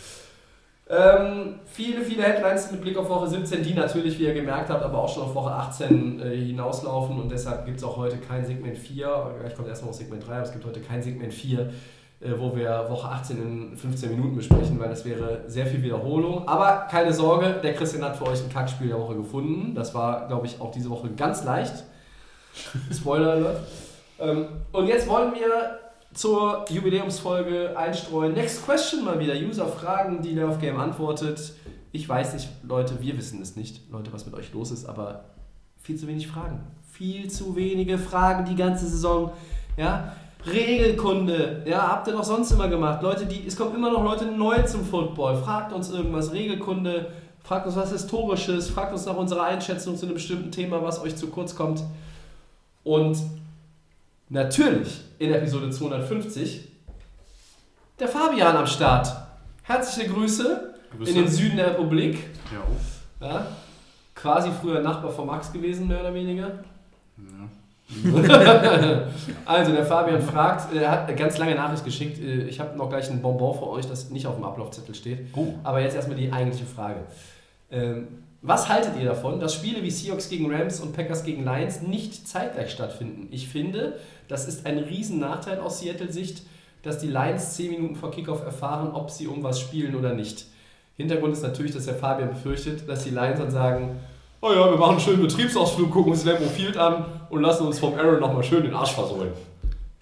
Ähm, viele, viele Headlines mit Blick auf Woche 17, die natürlich, wie ihr gemerkt habt, aber auch schon auf Woche 18 äh, hinauslaufen und deshalb gibt es auch heute kein Segment 4, gleich kommt erstmal auf Segment 3, aber es gibt heute kein Segment 4, äh, wo wir Woche 18 in 15 Minuten besprechen, weil das wäre sehr viel Wiederholung. Aber keine Sorge, der Christian hat für euch ein Kackspiel der Woche gefunden. Das war, glaube ich, auch diese Woche ganz leicht. Spoiler Alert. Ähm, und jetzt wollen wir zur Jubiläumsfolge einstreuen. Next Question mal wieder. User fragen, die Love Game antwortet. Ich weiß nicht, Leute, wir wissen es nicht, Leute, was mit euch los ist, aber viel zu wenig Fragen. Viel zu wenige Fragen die ganze Saison. Ja? Regelkunde, ja, habt ihr doch sonst immer gemacht. Leute, die, es kommen immer noch Leute neu zum Football. Fragt uns irgendwas, Regelkunde, fragt uns was Historisches, fragt uns nach unserer Einschätzung zu einem bestimmten Thema, was euch zu kurz kommt. Und natürlich in Episode 250 der Fabian am Start. Herzliche Grüße, Grüße. in den Süden der Republik. Ja. Ja, quasi früher Nachbar von Max gewesen, mehr oder weniger. also, der Fabian fragt, er hat eine ganz lange Nachricht geschickt. äh, Ich habe noch gleich ein Bonbon für euch, das nicht auf dem Ablaufzettel steht. Oh. Aber jetzt erstmal die eigentliche Frage. Ähm, was haltet ihr davon, dass Spiele wie Seahawks gegen Rams und Packers gegen Lions nicht zeitgleich stattfinden? Ich finde, das ist ein riesen Nachteil aus Seattle-Sicht, dass die Lions 10 Minuten vor Kickoff erfahren, ob sie um was spielen oder nicht. Hintergrund ist natürlich, dass der Fabian befürchtet, dass die Lions dann sagen, oh ja, wir machen einen schönen Betriebsausflug, gucken uns Lambo Field an und lassen uns vom Aaron nochmal schön den Arsch versohlen.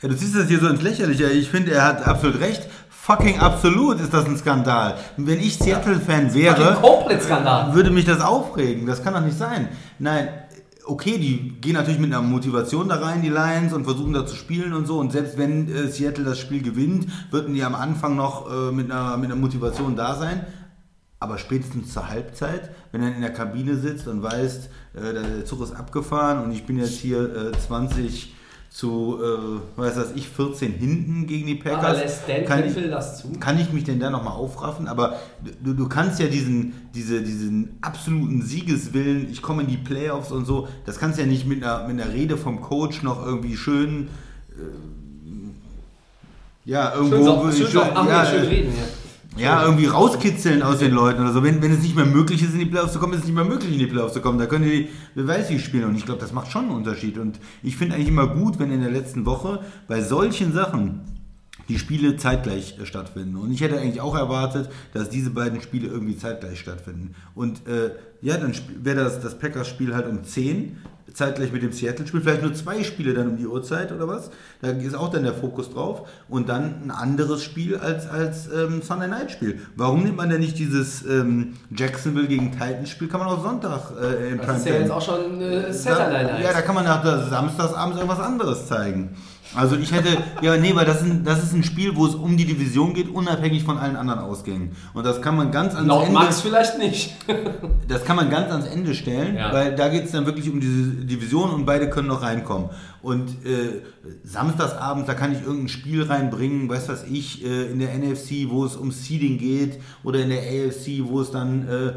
Ja, du siehst das hier so ins Lächerliche. Ich finde, er hat absolut recht. Fucking absolut ist das ein Skandal. Wenn ich Seattle-Fan wäre, würde mich das aufregen. Das kann doch nicht sein. Nein, okay, die gehen natürlich mit einer Motivation da rein, die Lions, und versuchen da zu spielen und so. Und selbst wenn äh, Seattle das Spiel gewinnt, würden die am Anfang noch äh, mit, einer, mit einer Motivation da sein. Aber spätestens zur Halbzeit, wenn er in der Kabine sitzt und weiß, äh, der Zug ist abgefahren und ich bin jetzt hier äh, 20 zu, äh, weiß das ich, 14 hinten gegen die Packers. Aber lässt Dan kann, Campbell das zu? kann ich mich denn da nochmal aufraffen? Aber du, du kannst ja diesen, diese, diesen absoluten Siegeswillen, ich komme in die Playoffs und so, das kannst du ja nicht mit einer, mit einer Rede vom Coach noch irgendwie schön, äh, ja, irgendwo, Schön, so, schön, schön- ja, schön äh, reden, ja. Ja, irgendwie rauskitzeln aus den Leuten oder so. Wenn, wenn es nicht mehr möglich ist, in die Playoffs zu kommen, ist es nicht mehr möglich, in die Playoffs zu kommen. Da können die, wer weiß wie spielen. Und ich glaube, das macht schon einen Unterschied. Und ich finde eigentlich immer gut, wenn in der letzten Woche bei solchen Sachen die Spiele zeitgleich äh, stattfinden. Und ich hätte eigentlich auch erwartet, dass diese beiden Spiele irgendwie zeitgleich stattfinden. Und äh, ja, dann wäre das, das Packers-Spiel halt um 10, zeitgleich mit dem Seattle-Spiel. Vielleicht nur zwei Spiele dann um die Uhrzeit oder was. Da ist auch dann der Fokus drauf. Und dann ein anderes Spiel als, als ähm, Sunday Night-Spiel. Warum nimmt man denn nicht dieses ähm, Jacksonville gegen Titans-Spiel? Kann man auch Sonntag äh, im Das ist ja jetzt auch schon äh, Saturday Night. ja, da kann man nach Samstagsabends irgendwas anderes zeigen. Also ich hätte, ja nee, weil das ist, ein, das ist ein Spiel, wo es um die Division geht, unabhängig von allen anderen Ausgängen. Und das kann man ganz ans Laut Ende, Max vielleicht nicht. das kann man ganz ans Ende stellen, Ja. weil da geht es dann wirklich um diese Division und beide können noch reinkommen. Und äh, samstagsabends, da kann ich irgendein Spiel reinbringen, weiß was ich, äh, in der NFC, wo es um Seeding geht, oder in der AFC, wo es dann äh,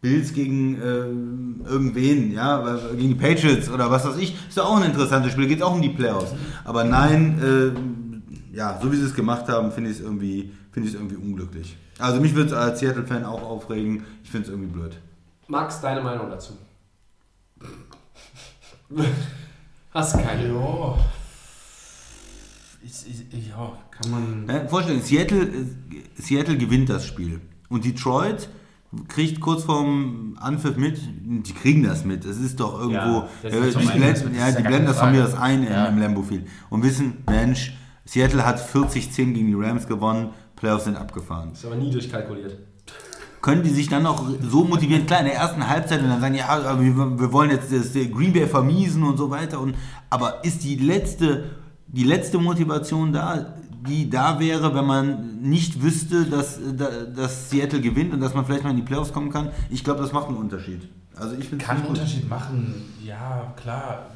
Bills gegen äh, irgendwen, ja, gegen die Patriots oder was weiß ich, ist ja auch ein interessantes Spiel, geht auch um die Playoffs. Aber nein, äh, ja, so wie sie es gemacht haben, finde ich es irgendwie, finde ich es irgendwie unglücklich. Also mich würde es als Seattle-Fan auch aufregen. Ich finde es irgendwie blöd. Max, deine Meinung dazu? Hast keine. Ja. Ist, ist, ja, kann man. Ja, vorstellen, Seattle, äh, Seattle gewinnt das Spiel und Detroit kriegt kurz vorm Anpfiff mit, die kriegen das mit. Es ist doch irgendwo, Ja, das äh, die blenden, das ja, die blenden das von mir aus ein Ja. im Lambeau Field und wissen, Mensch, Seattle hat 40-10 gegen die Rams gewonnen, Playoffs sind abgefahren. Ist aber nie durchkalkuliert. Können die sich dann noch so motivieren, klar, in der ersten Halbzeit und dann sagen, ja, wir, wir wollen jetzt das Green Bay vermiesen und so weiter. Und, aber ist die letzte, die letzte Motivation da, die da wäre, wenn man nicht wüsste, dass, da- dass Seattle gewinnt und dass man vielleicht mal in die Playoffs kommen kann? Ich glaube, das macht einen Unterschied. Also ich Kann einen Unterschied machen, ja, klar.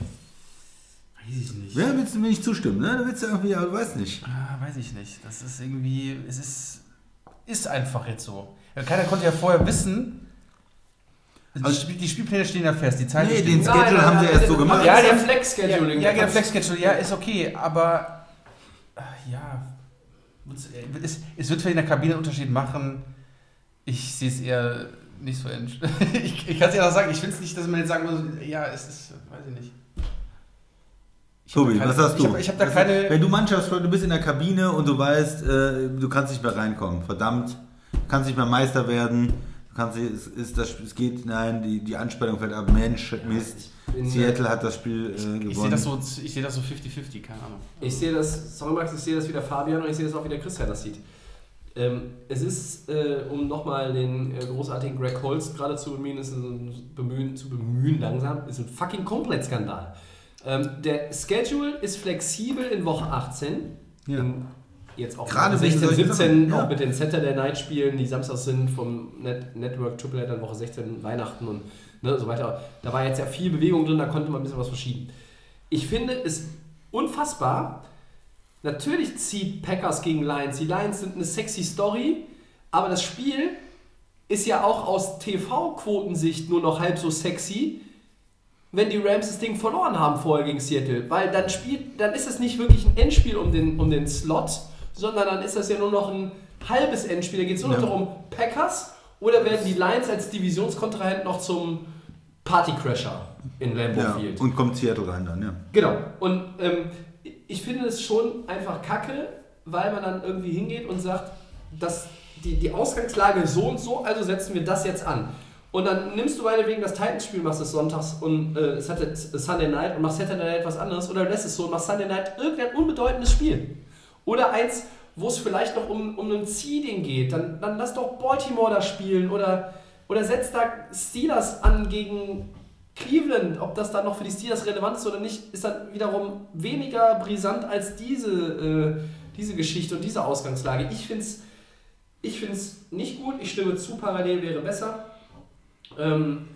Weiß ich nicht. Ja, willst du mir nicht zustimmen, ne? Du willst ja irgendwie, aber du weißt nicht. Ah, weiß ich nicht. Das ist irgendwie, es ist, ist einfach jetzt so. Ja, keiner konnte ja vorher wissen. Die, Also- Spiel, die Spielpläne stehen ja fest, die Zeit Nee, steht den Schedule haben sie erst so gemacht. Ja, Ja, die haben Flex-Scheduling. Ja, genau, Flex-Schedule, ja, ist okay, aber äh, ja, es, es wird vielleicht in der Kabine einen Unterschied machen. Ich sehe es eher nicht so ernst. ich ich kann es ja auch sagen, ich finde es nicht, dass man jetzt sagen muss, ja, es ist, weiß ich nicht. Ich Tobi, keine- was sagst du? Ich habe ich hab da Was- keine. Wenn du Mannschaftsfreund, du bist in der Kabine und du weißt, äh, du kannst nicht mehr reinkommen. Verdammt, du kannst nicht mehr Meister werden. Du kannst es, ist das, es geht, nein, die, die Anspannung fällt ab. Mensch, Mist. äh, Seattle hat das Spiel äh, gewonnen. Ich sehe das so, ich sehe das so 50-50, keine Ahnung. Ich sehe das, sorry Max, ich sehe das wie der Fabian und ich sehe das auch wie der Christian das sieht. Ähm, es ist, äh, um nochmal den äh, großartigen Greg Holst gerade zu bemühen, ist ein, bemühen, zu bemühen langsam, ist ein fucking Komplettskandal. Ähm, der Schedule ist flexibel in Woche 18. Ja. In, jetzt auch Gerade Woche wegen 16, solchen 17, Sachen, ja. auch mit den Saturday Night Spielen, die samstags sind vom Net Network Triple dann Woche 16 Weihnachten und ne, so weiter. Da war jetzt ja viel Bewegung drin, da konnte man ein bisschen was verschieben. Ich finde es unfassbar. Natürlich zieht Packers gegen Lions. Die Lions sind eine sexy Story, aber das Spiel ist ja auch aus TV-Quotensicht nur noch halb so sexy, wenn die Rams das Ding verloren haben vorher gegen Seattle. Weil dann spielt, dann ist es nicht wirklich ein Endspiel um den, um den Slot, sondern dann ist das ja nur noch ein halbes Endspiel. Da geht es nur noch Ja. darum, Packers oder werden die Lions als Divisionskontrahent noch zum Partycrasher in Lambeau Ja, Field? und kommt Seattle rein dann, ja. Genau. Und ähm, ich finde es schon einfach kacke, weil man dann irgendwie hingeht und sagt, dass die, die Ausgangslage so und so, also setzen wir das jetzt an. Und dann nimmst du meinetwegen das Titans-Spiel, machst es sonntags und äh, es hat jetzt Sunday Night und machst Saturday Night was anderes oder lässt es so und machst Sunday Night irgendein unbedeutendes Spiel. Oder eins, wo es vielleicht noch um, um ein Seeding geht, dann, dann lass doch Baltimore da spielen oder, oder setz da Steelers an gegen Cleveland, ob das dann noch für die Steelers relevant ist oder nicht, ist dann wiederum weniger brisant als diese, äh, diese Geschichte und diese Ausgangslage. Ich finde es ich find's nicht gut, ich stimme zu, parallel wäre besser. Ähm,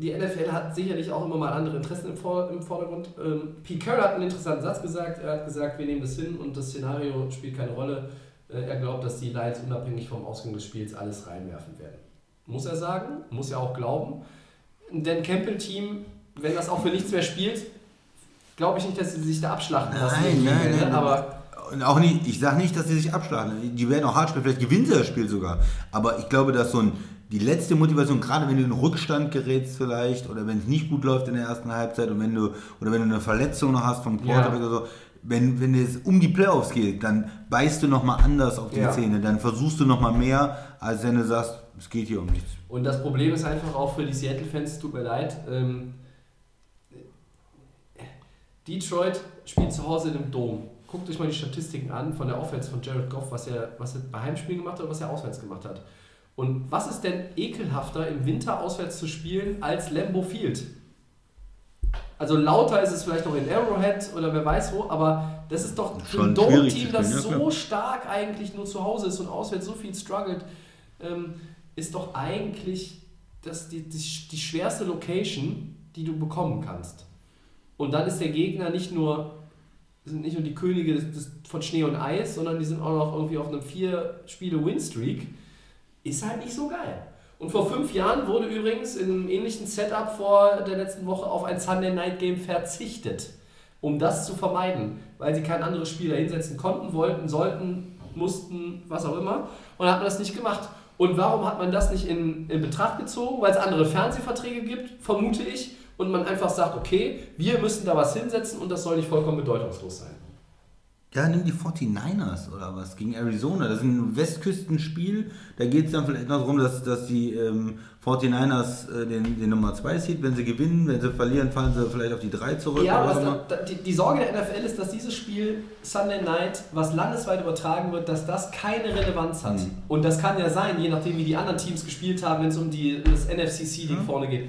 die NFL hat sicherlich auch immer mal andere Interessen im, Vor im Vordergrund. Ähm, Pete Carroll hat einen interessanten Satz gesagt. Er hat gesagt, wir nehmen das hin und das Szenario spielt keine Rolle. Äh, er glaubt, dass die Lions unabhängig vom Ausgang des Spiels alles reinwerfen werden. Muss er sagen, muss er auch glauben. Denn Campbell-Team, wenn das auch für nichts mehr spielt, glaube ich nicht, dass sie sich da abschlachten lassen. Nein, nein, ne? nein. Aber Und auch nicht, ich sage nicht, dass sie sich abschlagen. Die werden auch hart spielen, vielleicht gewinnen sie das Spiel sogar. Aber ich glaube, dass so ein, die letzte Motivation, gerade wenn du in Rückstand gerätst vielleicht oder wenn es nicht gut läuft in der ersten Halbzeit und wenn du oder wenn du eine Verletzung noch hast vom Quarterback Ja. oder so, wenn, wenn es um die Playoffs geht, dann beißt du nochmal anders auf die Ja. Zähne, dann versuchst du nochmal mehr, als wenn du sagst, es geht hier um nichts. Und das Problem ist einfach auch für die Seattle-Fans, tut mir leid, ähm, Detroit spielt zu Hause in einem Dom. Guckt euch mal die Statistiken an von der Offense von Jared Goff, was er, was er bei Heimspielen gemacht hat und was er auswärts gemacht hat. Und was ist denn ekelhafter im Winter auswärts zu spielen als Lambeau Field? Also lauter ist es vielleicht noch in Arrowhead oder wer weiß wo, aber das ist doch für ein Schon schwierig Dome-Team, das ja, so stark eigentlich nur zu Hause ist und auswärts so viel struggelt, ähm, ist doch eigentlich das die, die, die schwerste Location, die du bekommen kannst. Und dann ist der Gegner nicht nur, sind nicht nur die Könige des, des, von Schnee und Eis, sondern die sind auch noch irgendwie auf einem Vier-Spiele-Win-Streak. Ist halt nicht so geil. Und vor fünf Jahren wurde übrigens in einem ähnlichen Setup vor der letzten Woche auf ein Sunday Night Game verzichtet, um das zu vermeiden, weil sie kein anderes Spiel da hinsetzen konnten, wollten, sollten, mussten, was auch immer. Und dann hat man das nicht gemacht. Und warum hat man das nicht in, in Betracht gezogen? Weil es andere Fernsehverträge gibt, vermute ich, und man einfach sagt, okay, wir müssen da was hinsetzen und das soll nicht vollkommen bedeutungslos sein. Ja, nimm die 49ers oder was gegen Arizona. Das ist ein Westküstenspiel. Da geht es dann vielleicht noch darum, dass, dass die ähm, 49ers äh, den, den Nummer 2 sieht. Wenn sie gewinnen, wenn sie verlieren, fallen sie vielleicht auf die 3 zurück. Ja, was da, da, die, die Sorge der NFL ist, dass dieses Spiel Sunday Night, was landesweit übertragen wird, dass das keine Relevanz hat. Mhm. Und das kann ja sein, je nachdem wie die anderen Teams gespielt haben, wenn es um die, das NFC-Seeding Mhm. vorne geht.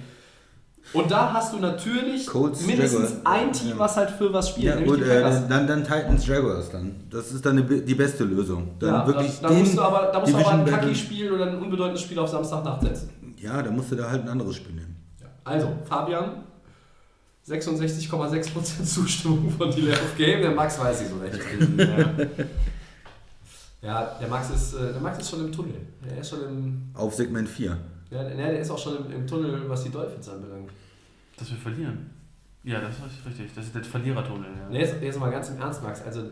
Und da hast du natürlich Colts, mindestens Jaguars. ein Team, was halt für was spielt, Ja, gut, die äh, dann, dann Titans Jaguars dann. Das ist dann die, die beste Lösung. Dann ja, wirklich da, da musst du aber, da musst du aber ein Division Kacki-Spiel oder ein unbedeutendes Spiel auf Samstagnacht setzen. Ja, da musst du da halt ein anderes Spiel nehmen. Also, Fabian, 66,6% Zustimmung von Delay of Game. Der Max weiß nicht so recht. ja, der Max, ist, äh, der Max ist schon im Tunnel. Der ist schon im. Auf Segment 4. Ja, der, der ist auch schon im, im Tunnel, was die Dolphins anbelangt. Dass wir verlieren. Ja, das ist richtig. Das ist der Verlierertunnel. Nee, Ja, jetzt, jetzt mal ganz im Ernst, Max. Also,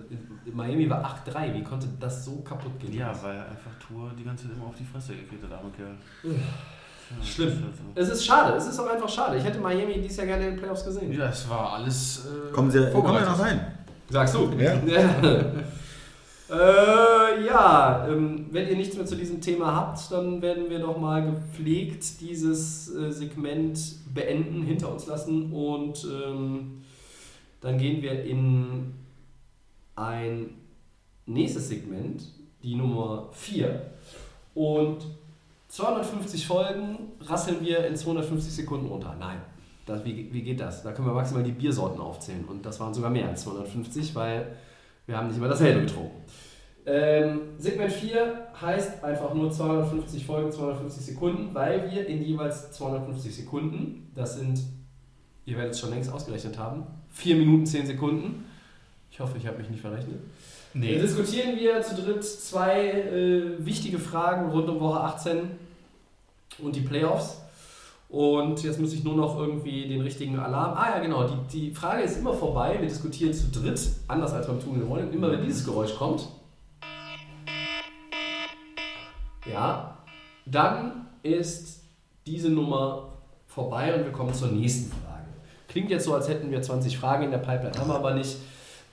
Miami war 8-3. Wie konnte das so kaputt gehen? ja weil einfach Tour die ganze Zeit immer auf die Fresse gekriegt hat, arme Kerl. Ja, Schlimm. ist halt so. Es ist schade. Es ist auch einfach schade. Ich hätte Miami dieses Jahr gerne in den Playoffs gesehen. Ja, es war alles. Äh, Kommen Sie, kommen wir noch rein. Sagst du? Ja. äh, ja, ähm, wenn ihr nichts mehr zu diesem Thema habt, dann werden wir doch mal gepflegt dieses äh, Segment beenden, hinter uns lassen und ähm, dann gehen wir in ein nächstes Segment, die Nummer 4. Und 250 Folgen rasseln wir in 250 Sekunden runter. Nein. Das, wie, wie geht das? Da können wir maximal die Biersorten aufzählen. Und das waren sogar mehr als 250, weil wir haben nicht mal dasselbe getrunken. Ähm, Segment 4 heißt einfach nur 250 Folgen, 250 Sekunden, weil wir in jeweils 250 Sekunden, das sind, ihr werdet es schon längst ausgerechnet haben, 4 Minuten 10 Sekunden. Ich hoffe, ich habe mich nicht verrechnet. Nee. Diskutieren wir zu dritt zwei äh, wichtige Fragen rund um Woche 18 und die Playoffs. Und jetzt muss ich nur noch irgendwie den richtigen Alarm. Ah ja, genau. Die, die Frage ist immer vorbei. Wir diskutieren zu dritt, anders als beim Tun Morning. Immer wenn dieses Geräusch kommt. Ja, dann ist diese Nummer vorbei und wir kommen zur nächsten Frage. Klingt jetzt so, als hätten wir 20 Fragen in der Pipeline, haben wir aber nicht.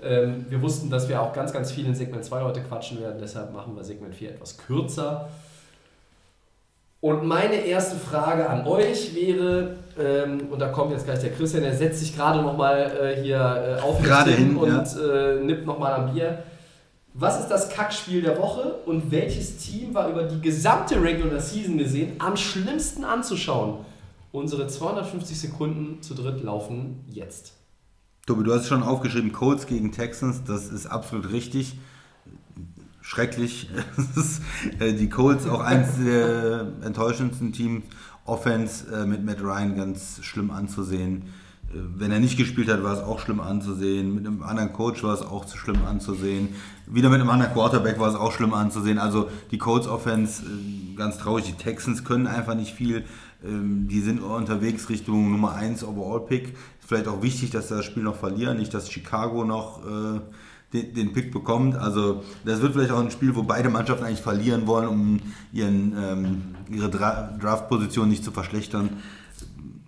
Ähm, wir wussten, dass wir auch ganz, ganz viel in Segment 2 heute quatschen werden, deshalb machen wir Segment 4 etwas kürzer. Und meine erste Frage an euch wäre, ähm, und da kommt jetzt gleich der Christian, der setzt sich gerade nochmal äh, hier äh, auf Gerade hin, und ja. äh, nippt nochmal am Bier. Was ist das Kackspiel der Woche und welches Team war über die gesamte Regular Season gesehen am schlimmsten anzuschauen? Unsere 250 Sekunden zu dritt laufen jetzt. Tobi, du hast schon aufgeschrieben, Colts gegen Texans, das ist absolut richtig. Schrecklich. Ist, äh, die Colts auch eins der enttäuschendsten Teams. Offense äh, mit Matt Ryan ganz schlimm anzusehen. Äh, Wenn er nicht gespielt hat, war es auch schlimm anzusehen. Mit einem anderen Coach war es auch zu schlimm anzusehen. Wieder mit einem anderen Quarterback war es auch schlimm anzusehen. Also die Colts Offense ganz traurig. Die Texans können einfach nicht viel. Ähm, Die sind unterwegs Richtung Nummer 1 Overall Pick. Vielleicht auch wichtig, dass sie das Spiel noch verlieren, nicht dass Chicago noch den, den Pick bekommt. Also das wird vielleicht auch ein Spiel, wo beide Mannschaften eigentlich verlieren wollen, um ihren, ähm, ihre Dra Draft-Position nicht zu verschlechtern.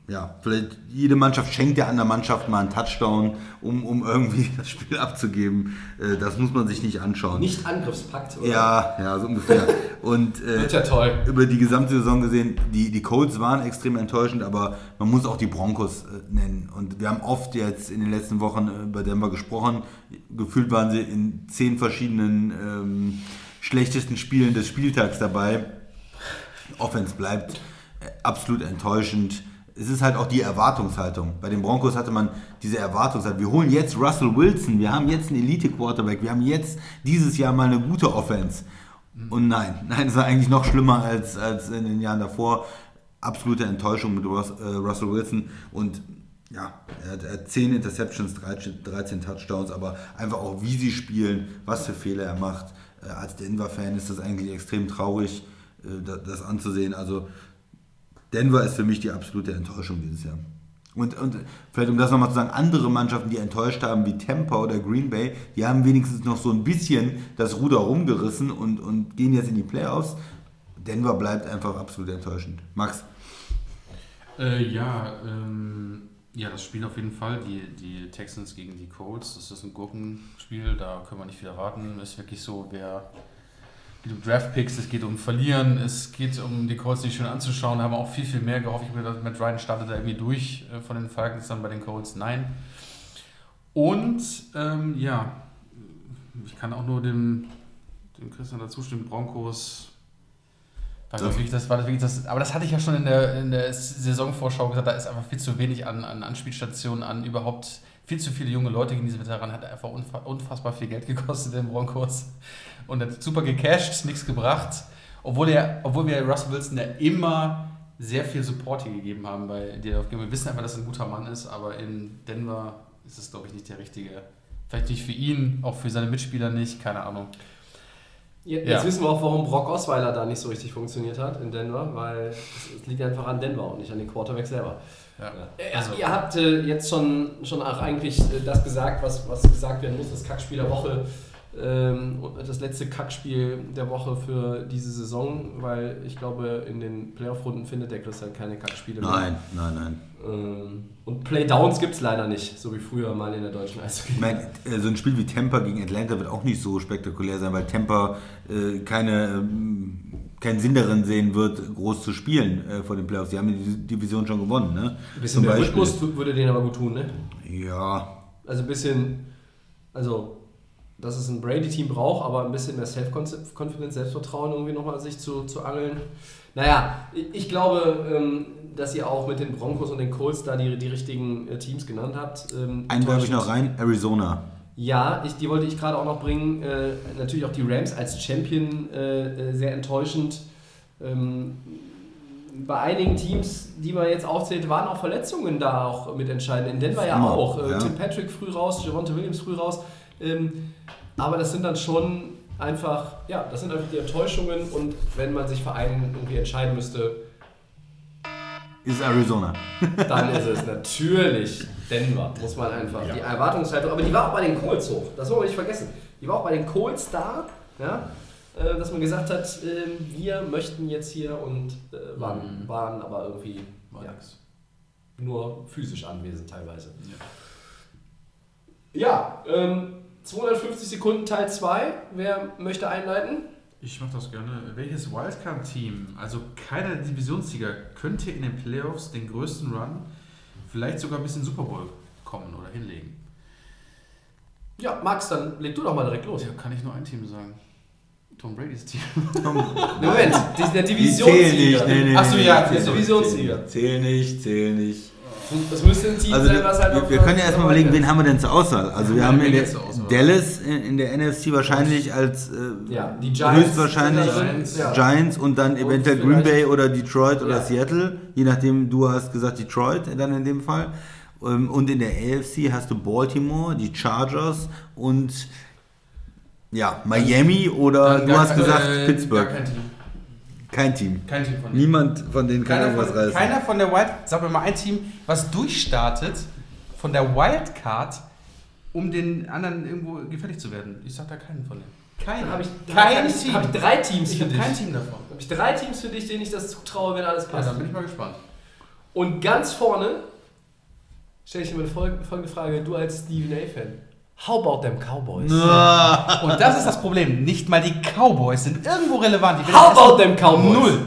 Ja, vielleicht jede Mannschaft schenkt der anderen Mannschaft mal einen Touchdown, um, um irgendwie das Spiel abzugeben. Äh, das muss man sich nicht anschauen. Nicht Angriffspakt, oder? Ja, ja, so ungefähr. Und äh, ja toll. über die gesamte Saison gesehen, die, die Colts waren extrem enttäuschend, aber man muss auch die Broncos äh, nennen. Und wir haben oft jetzt in den letzten Wochen äh, über Denver gesprochen. Gefühlt waren sie in zehn verschiedenen ähm, schlechtesten Spielen des Spieltags dabei. Offense bleibt äh, absolut enttäuschend. Es ist halt auch die Erwartungshaltung. Bei den Broncos hatte man diese Erwartungshaltung. Wir holen jetzt Russell Wilson, wir haben jetzt einen Elite-Quarterback, wir haben jetzt dieses Jahr mal eine gute Offense. Und nein, nein, es war eigentlich noch schlimmer als, als in den Jahren davor. Absolute Enttäuschung mit Rus, äh, Russell Wilson. Und ja, er hat, er hat 10 Interceptions, 13, 13 Touchdowns, aber einfach auch, wie sie spielen, was für Fehler er macht. Äh, als Denver-Fan ist das eigentlich extrem traurig, äh, da- das anzusehen. Also Denver ist für mich die absolute Enttäuschung dieses Jahr. Und, und vielleicht um das nochmal zu sagen, andere Mannschaften, die enttäuscht haben, wie Tampa oder Green Bay, die haben wenigstens noch so ein bisschen das Ruder rumgerissen und, und gehen jetzt in die Playoffs. Denver bleibt einfach absolut enttäuschend. Max? Äh, ja, ähm, ja, das Spiel auf jeden Fall. Die, die Texans gegen die Colts, das ist ein Gurkenspiel, da können wir nicht viel erwarten. Ist wirklich so, wer geht um Draftpicks, es geht um Verlieren, es geht um die Colts nicht schön anzuschauen. Haben auch viel, viel mehr gehofft. Ich habe gedacht, Matt Ryan startet da irgendwie durch äh, von den Falcons, dann bei den Colts nein. Und ähm, ja, ich kann auch nur dem, dem Christian dazu stimmen, Broncos. War das wirklich, das war wirklich das, aber das hatte ich ja schon in der, in der Saisonvorschau gesagt, da ist einfach viel zu wenig an, an Anspielstationen, an überhaupt viel zu viele junge Leute gegen diese Veteranen, hat einfach unfa- unfassbar viel Geld gekostet im Broncos und hat super gecasht, nichts gebracht, obwohl, er, obwohl wir Russell Wilson ja immer sehr viel Support hier gegeben haben bei dir. Wir wissen einfach, dass er ein guter Mann ist, aber in Denver ist es, glaube ich, nicht der richtige. Vielleicht nicht für ihn, auch für seine Mitspieler nicht, keine Ahnung. Jetzt Ja. wissen wir auch, warum Brock Osweiler da nicht so richtig funktioniert hat in Denver, weil es, es liegt einfach an Denver und nicht an den Quarterback selber. Ja. Äh, Also- ihr habt äh, jetzt schon, schon auch eigentlich äh, das gesagt, was, was gesagt werden muss, das Kackspiel der Woche. Ähm, das letzte Kackspiel der Woche für diese Saison, weil ich glaube, in den Playoff-Runden findet der Christian keine Kackspiele mehr. Nein, nein, nein. Ähm, und Playdowns gibt es leider nicht, so wie früher mal in der deutschen Eishockey. Ich meine, äh, so ein Spiel wie Tampa gegen Atlanta wird auch nicht so spektakulär sein, weil Tampa äh, keine, ähm, keinen Sinn darin sehen wird, groß zu spielen äh, vor den Playoffs. Die haben die Division schon gewonnen, ne? Ein bisschen mehr Rhythmus würde denen aber gut tun, ne? Ja, Also ein bisschen, also, dass es ein Brady-Team braucht, aber ein bisschen mehr Self-Confidence, Selbstvertrauen irgendwie nochmal sich zu, zu angeln. Naja, ich- ich glaube, ähm, dass ihr auch mit den Broncos und den Colts da die, die richtigen äh, Teams genannt habt. Ähm, einen werfe ich noch rein, Arizona. Ja, ich, die wollte ich gerade auch noch bringen. Äh, natürlich auch die Rams als Champion äh, äh, sehr enttäuschend. Ähm, bei einigen Teams, die man jetzt aufzählt, waren auch Verletzungen da auch mitentscheidend. In Denver ja auch. Äh, ja. Tim Patrick früh raus, Javonte Williams früh raus. Ähm, aber das sind dann schon einfach, ja, das sind einfach die Enttäuschungen und wenn man sich für einen irgendwie entscheiden müsste, Ist Arizona. dann ist es natürlich Denver, muss man einfach. Die Erwartungshaltung, aber die war auch bei den Colts hoch, das wollen wir nicht vergessen. Die war auch bei den Colts da, ja. äh, dass man gesagt hat, äh, wir möchten jetzt hier und äh, waren, Mhm. waren aber irgendwie War ja, nur physisch anwesend teilweise. Ja, ähm, 250 Sekunden Teil 2. Wer möchte einleiten? Ich mache das gerne. Welches Wildcard-Team, also keiner der Divisionssieger, könnte in den Playoffs den größten Run, vielleicht sogar bis in den Super Bowl kommen oder hinlegen? Ja, Max, dann leg du doch mal direkt los. Ja, kann ich nur ein Team sagen. Tom Brady's Team. Moment, die- der Divisionssieger. zählen nicht, nee, nee, Ach so, nee, ja, nee, der zählen Divisionssieger. nicht. Zähl nicht, zähl nicht. Das müsste ein Team Also sein, wir, halt wir, können ja erstmal überlegen, wen haben wir denn zur Auswahl? Also wir haben in der? Dallas in, der NFC wahrscheinlich als äh, Ja, die Giants höchstwahrscheinlich Giants, ja. Giants und dann Und eventuell Green Bay oder Detroit oder Ja. Seattle, je nachdem, du hast gesagt Detroit dann in dem Fall. Ähm, Und in der AFC hast du Baltimore, die Chargers und ja, Miami oder du hast gesagt äh, Pittsburgh. Kein Team. Kein Team. Kein von denen. Niemand von denen kann Keiner irgendwas von, reißen. keiner von der Wild, sag mir mal ein Team, was durchstartet von der Wildcard, um den anderen irgendwo gefällig zu werden. Ich sag da keinen von denen. Keinen. Dann habe ich, kein hab ich, Team. hab ich drei Teams Ich für habe dich. kein Team davon. Habe ich drei Teams für dich, denen ich das zutraue, wenn alles Ja, passt. dann bin ich mal gespannt. Und ganz vorne stelle ich dir mal folgende, Frage, du als Stephen A-Fan. How about them Cowboys? Und das ist das Problem. Nicht mal die Cowboys sind irgendwo relevant. How about them Cowboys? Null.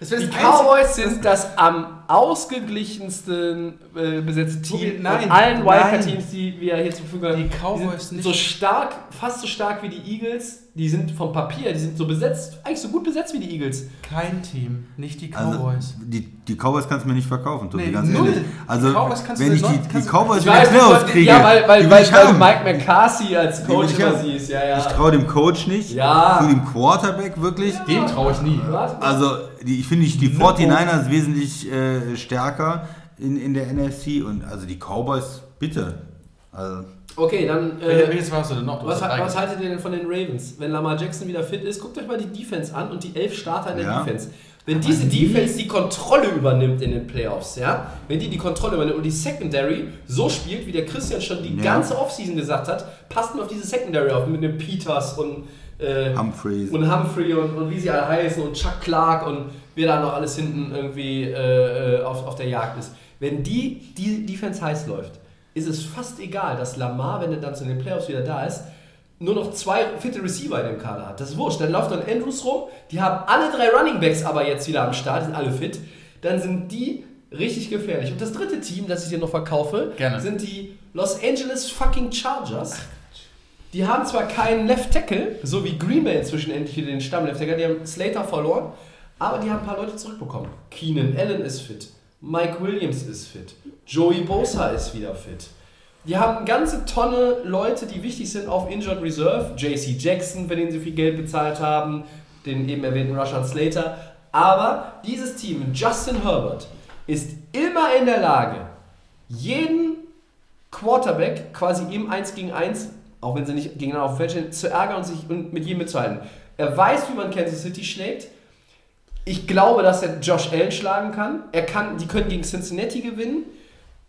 Die Cowboys sind das am ausgeglichensten äh, besetzte Team Nein, von allen nein. Wildcard-Teams, die wir hier zur Verfügung haben. Die Cowboys sind nicht. so stark, fast so stark wie die Eagles. Die sind vom Papier, die sind so besetzt, eigentlich so gut besetzt wie die Eagles. Kein Team. Nicht die Also, Cowboys. die, die Cowboys kannst du mir nicht verkaufen, Tobi, Nee, ganz null. ehrlich. Also, Die wenn ich die, die Cowboys die weiß, Playoffs kriege, ja, weil, weil, die weil, ich weil. Mike McCarthy als Coach ich immer siehst. Ja, ja. Ich traue dem Coach nicht, Ja. zu dem Quarterback wirklich. Dem traue ich nie. Was? Also, die, ich finde die, die 49ers wesentlich äh, stärker in, in der NFC und also die Cowboys, bitte. Also, Okay, dann. Äh, welches warst du denn noch? Du was, was haltet ihr denn von den Ravens? Wenn Lamar Jackson wieder fit ist, guckt euch mal die Defense an und die elf Starter in der Ja. Defense. Wenn diese Defense die Kontrolle übernimmt in den Playoffs, ja, wenn die die Kontrolle übernimmt und die Secondary so spielt, wie der Christian schon die Ja. ganze Offseason gesagt hat, passt nur auf diese Secondary auf mit dem Peters und äh, Humphreys. und Humphrey und, und wie sie alle heißen und Chuck Clark und wer da noch alles hinten irgendwie äh, äh, auf, auf der Jagd ist. Wenn die, die Defense heiß läuft, ist es fast egal, dass Lamar, wenn er dann zu den Playoffs wieder da ist, nur noch zwei fitte Receiver in dem Kader hat. Das ist wurscht. Dann läuft dann Andrews rum, die haben alle drei Running Backs aber jetzt wieder am Start, die sind alle fit. Dann sind die richtig gefährlich. Und das dritte Team, das ich dir noch verkaufe, Gerne. sind die Los Angeles fucking Chargers. Die haben zwar keinen Left Tackle, so wie Green Bay inzwischen endlich wieder den Stamm Left Tackle, die haben Slater verloren, aber die haben ein paar Leute zurückbekommen. Keenan Allen ist fit, Mike Williams ist fit, Joey Bosa ist wieder fit. Die haben eine ganze Tonne Leute, die wichtig sind auf Injured Reserve. JC Jackson, für den sie viel Geld bezahlt haben, den eben erwähnten Rushan Slater. Aber dieses Team, Justin Herbert, ist immer in der Lage, jeden Quarterback quasi im 1 gegen 1, auch wenn sie nicht gegeneinander auf dem Feld stehen, zu ärgern und sich und mit jedem mitzuhalten. Er weiß, wie man Kansas City schlägt. Ich glaube, dass er Josh Allen schlagen kann. Er kann. Die können gegen Cincinnati gewinnen.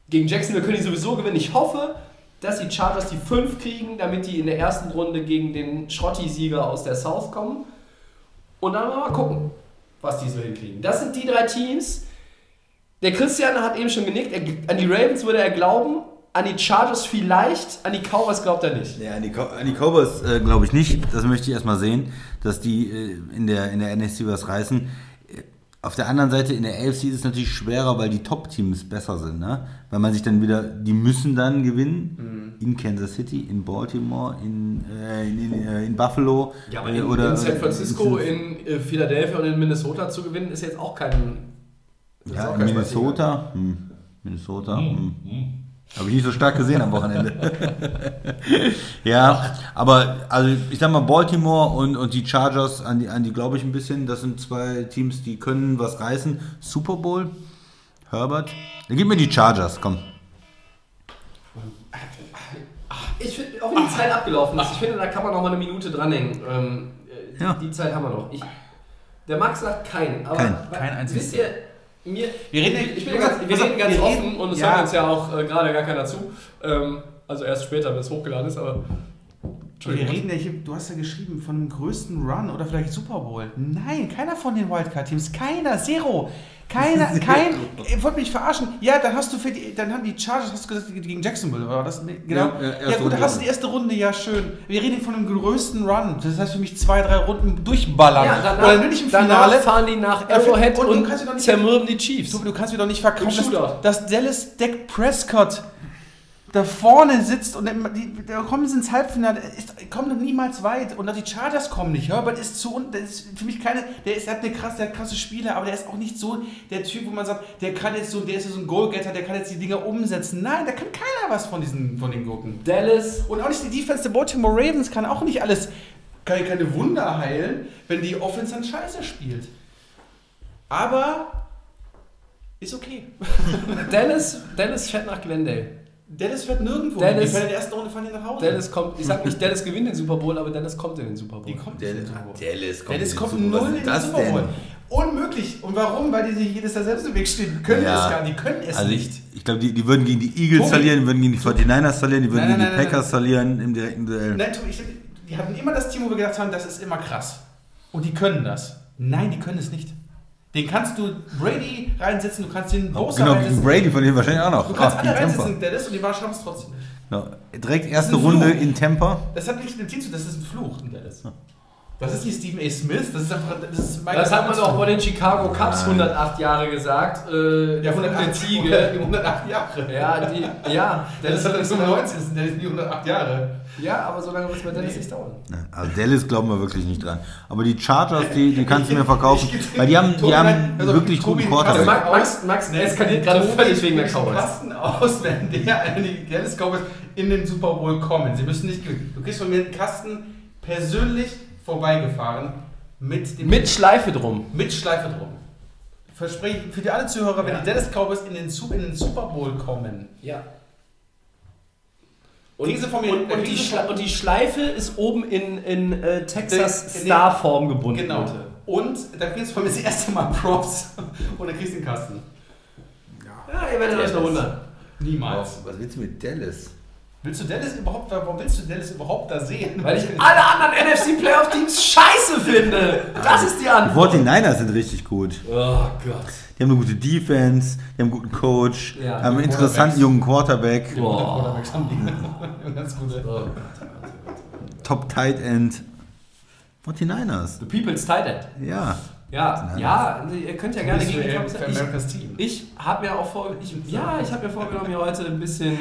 Gegen Jacksonville können die sowieso gewinnen. Ich hoffe, dass die Chargers die 5 kriegen, damit die in der ersten Runde gegen den Schrotti-Sieger aus der South kommen. Und dann mal gucken, was die so hinkriegen. Das sind die drei Teams. Der Christian hat eben schon genickt. Er, an die Ravens würde er glauben, an die Chargers vielleicht, an die Cowboys glaubt er nicht. Ja, an die, Cow- an die Cowboys äh, glaube ich nicht. Das möchte ich erstmal sehen, dass die äh, in, der, in der NFC was reißen. Äh, Auf der anderen Seite, in der AFC ist es natürlich schwerer, weil die Top-Teams besser sind. Ne? Weil man sich dann wieder, die müssen dann gewinnen. In Kansas City, in Baltimore, in, äh, in, in, äh, in Buffalo. Ja, aber äh, in, oder in San Francisco, in, in äh, Philadelphia und in Minnesota zu gewinnen, ist jetzt auch kein. ja, auch in kein Minnesota. Hm. Minnesota. Hm. Habe ich nicht so stark gesehen am Wochenende. ja, aber also ich sag mal Baltimore und, und die Chargers, an die, an die glaube ich ein bisschen. Das sind zwei Teams, die können was reißen. Super Bowl, Herbert. Dann gib mir die Chargers, komm. Ich finde, auch wenn die Zeit abgelaufen ist, ich finde, da kann man noch mal eine Minute dranhängen. Ähm, äh, Ja. Die Zeit haben wir noch. Ich, der Max sagt kein. Aber Kein. Kein einziges. Wisst ihr, mir, Wir reden- ich, bin ganz, wir reden ganz wir offen reden- und es ja. hört uns ja auch äh, gerade gar keiner zu. Ähm, also erst später, wenn es hochgeladen ist, aber Wir reden ja hier, du hast ja geschrieben von dem größten Run oder vielleicht Super Bowl. Nein, keiner von den Wildcard-Teams. Keiner, zero. Keiner, kein. Ihr wollt mich verarschen. Ja, dann hast du für die, dann haben die Chargers, hast du gesagt, gegen Jacksonville, oder das? Genau. Ja, ja, gut, dann hast du die erste Runde, ja, schön. Wir reden von einem größten Run. Das heißt für mich zwei, drei Runden durchballern. Ja, danach, oder bin ich im Finale. fahren die nach Arrowhead und du und, kannst sie doch nicht- zermürben die Chiefs. Du, du kannst mir doch nicht verkaufen, dass, dass Dallas Dak Prescott da vorne sitzt und die, da kommen sie ins Halbfinale, ist, kommen niemals weit und auch die Chargers kommen nicht. Herbert ist zu un- der ist für mich keine, der ist der hat eine krasse, der hat krasse Spieler, aber der ist auch nicht so der Typ, wo man sagt, der kann jetzt so, der ist so ein Goalgetter, der kann jetzt die Dinger umsetzen. Nein, da kann keiner was von diesen, von den Gurken. Dallas. Und auch nicht die Defense der Baltimore Ravens kann auch nicht alles, kann keine Wunder heilen, wenn die Offense dann scheiße spielt. Aber ist okay. Dallas, Dallas fährt nach Glendale. Dennis fährt nirgendwo. Dallas- die in der ersten Runde fahren die nach Hause. Dallas kommt, ich sag nicht, Dallas gewinnt den Super Bowl, aber Dallas kommt in den Super Bowl. die kommt Dallas, nicht in den Super Bowl. Dallas kommt, in kommt null in den Super Bowl. Unmöglich. Und warum? Weil die sich jedes Jahr selbst im Weg stehen. Die können Ja. es gar nicht. Die können es Also nicht. ich, ich glaube, die, die würden gegen die Eagles Tobi. verlieren, die würden gegen die 49ers verlieren, die würden Nein, gegen nein, die nein, Packers verlieren im direkten Duell. Nein, Tobi, ich, die hatten immer das Team, wo wir gedacht haben, das ist immer krass. Und die können das. Nein, die können es nicht. Den kannst du Brady reinsetzen, du kannst den Bosa Genau, reinsetzen. Brady von denen wahrscheinlich auch noch. Du kannst Ah, alle reinsetzen, Dallas, und die war schaffen es trotzdem. Genau. Direkt erste ist Runde Fluch. in Tampa. Das hat nichts mit dem Team zu tun, das ist ein Fluch in Dallas. Das ist nicht Stephen A. Smith, das ist einfach. Das, ist Mike Das hat man auch bei den Chicago Cubs 108 Jahre gesagt. Äh, Ja, 108 der Ziege. 108 Jahre. Ja, die, ja, Das hat er 95, das sind ja nicht 108 Jahre. ja, aber so lange wird es bei Dallas nicht dauern. Also Dallas glauben wir wirklich nicht dran. Aber die Chargers, die, die kannst du mir verkaufen. Weil die haben, die Tobi, haben also, wirklich Tobi, guten Quarterback. Max, Max, Max eskaliert gerade völlig wegen der Cowboys. Kasten aus, wenn der, die Dallas Cowboys in den Super Bowl kommen. Sie müssen nicht gewinnen. Du kriegst von mir einen Kasten persönlich vorbeigefahren mit dem Mit Schleife drum. mit Schleife drum. Verspreche ich für die alle Zuhörer, wenn die Dallas Cowboys in den, in den Super Bowl kommen, Ja. Von mir- und, und, die sie Schla von- und die Schleife ist oben in, in äh, Texas In- Starform gebunden. Genau. bitte. Und dann kriegst du von mir das erste Mal Props und dann kriegst du den Kasten. Ja, ihr werdet euch noch wundern. Niemals. Was willst du mit Dallas? Willst du Dallas überhaupt, warum willst du Dallas überhaupt da sehen? Weil ich alle anderen NFC Playoff Teams scheiße finde. Das ist die Die Antwort. 49ers sind richtig gut. Oh Gott. Die haben eine gute Defense, die haben einen guten Coach, Ja, haben einen interessanten jungen Quarterback, Boah. Quarterbacks haben die. Ganz gute. Oh. Top Tight End. 49ers. The People's Tight End. Ja. Ja, ja, ihr könnt ja gerne gegen Cowboys für ich, America's Team. ich habe mir auch vor, ich, ja, ich habe mir vorgenommen, hier heute ein bisschen,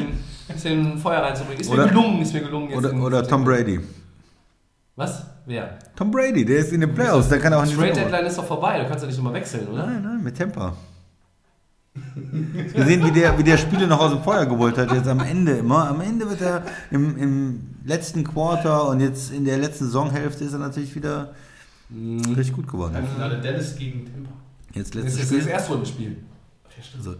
bisschen Feuer reinzubringen. Ist Oder- mir gelungen, ist mir gelungen. Jetzt Oder, oder Tom Brady. Was? Wer? Tom Brady, der ist in den Playoffs, der kann auch Die nicht. Trade Deadline ist doch vorbei, du kannst ja nicht nochmal wechseln, oder? Nein, nein, mit Tampa. Wir sehen, wie der, wie der Spiele noch aus dem Feuer geholt hat, jetzt am Ende immer. Am Ende wird er im, im letzten Quarter und jetzt in der letzten Saisonhälfte ist er natürlich wieder richtig gut geworden. Halbfinale Dallas gegen Tampa. Jetzt Das letztes ist das Spiel. Erstrundenspiel. Also,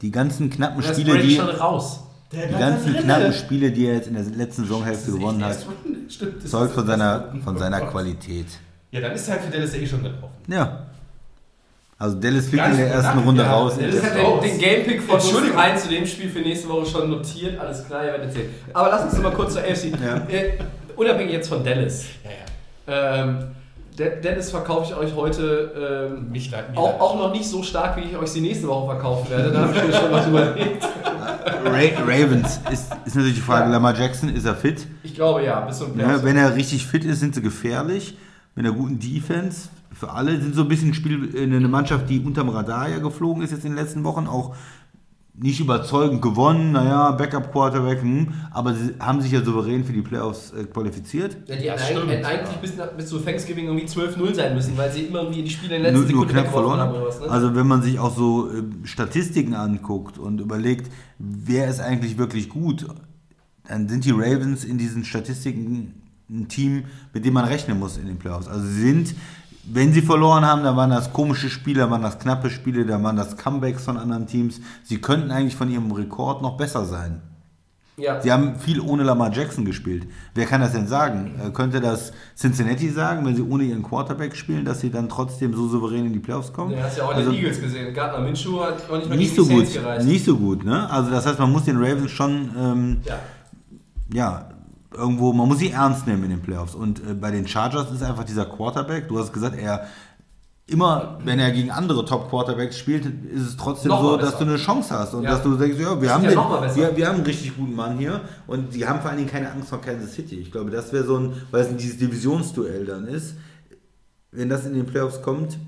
die ganzen knappen ist Spiele, die, schon raus. Der die ganzen knappen Spiele, die er jetzt in der letzten Saisonhälfte gewonnen hat, Stimmt, das zeugt ist- von seiner, von seiner Qualität. Ja, dann ist halt für Dallas eh schon gelaufen. Ja. Also Dallas fliegt in der ersten gedacht, Runde ja. raus. Dallas Ich ist habe raus. den, den Gamepick von Entschuldigung. rein zu dem Spiel für nächste Woche schon notiert. Alles klar, ihr werdet sehen. Aber lass uns noch mal kurz zur AFC. Ja. Äh, unabhängig jetzt von Dallas. Ja, ja. Ähm, Dennis verkaufe ich euch heute ähm, Mich leid, mir auch, leid. auch noch nicht so stark, wie ich euch sie nächste Woche verkaufen werde. Da habe ich mir schon was überlegt. Ra Ravens ist, ist natürlich die Frage, Ja. Lamar Jackson, ist er fit? Ich glaube ja, bis zum Ja, wenn er richtig fit ist, sind sie gefährlich. Mit einer guten Defense. Für alle sind so ein bisschen ein Spiel, äh, eine Mannschaft, die unterm Radar ja geflogen ist jetzt in den letzten Wochen. Auch nicht überzeugend gewonnen. Naja, Backup-Quarterback. Hm, aber sie haben sich ja souverän für die Playoffs äh, qualifiziert. Ja, die Das hätten stimmt. hätten eigentlich bis, nach- bis zu Thanksgiving irgendwie 12-0 sein müssen, weil sie immer irgendwie die Spiele in der Nur, letzten nur Sekunde knapp weggeworfen verloren haben haben. oder was. Ne? Also wenn man sich auch so äh, Statistiken anguckt und überlegt, wer ist eigentlich wirklich gut, dann sind die Ravens in diesen Statistiken ein Team, mit dem man rechnen muss in den Playoffs. Also sie sind, wenn sie verloren haben, dann waren das komische Spiele, dann waren das knappe Spiele, dann waren das Comebacks von anderen Teams. Sie könnten eigentlich von ihrem Rekord noch besser sein. ja. Sie haben viel ohne Lamar Jackson gespielt. Wer kann das denn sagen? Äh, könnte das Cincinnati sagen, wenn sie ohne ihren Quarterback spielen, dass sie dann trotzdem so souverän in die Playoffs kommen? Du hast ja auch in Also- den Eagles gesehen. Gardner Minshew hat auch nicht mehr nicht so gut, gereist. nicht so gut, ne? Also das heißt, man muss den Ravens schon, ähm, Ja. ja, irgendwo, man muss sie ernst nehmen in den Playoffs. Und äh, bei den Chargers ist einfach dieser Quarterback, du hast gesagt, er immer, wenn er gegen andere Top-Quarterbacks spielt, ist es trotzdem Noch so, dass du eine Chance hast und Ja. dass du denkst, ja, wir haben, ja den, wir, wir haben einen richtig guten Mann hier und die haben vor allen Dingen keine Angst vor Kansas City. Ich glaube, das wäre so ein, weil es dieses Divisionsduell dann ist, wenn das in den Playoffs kommt,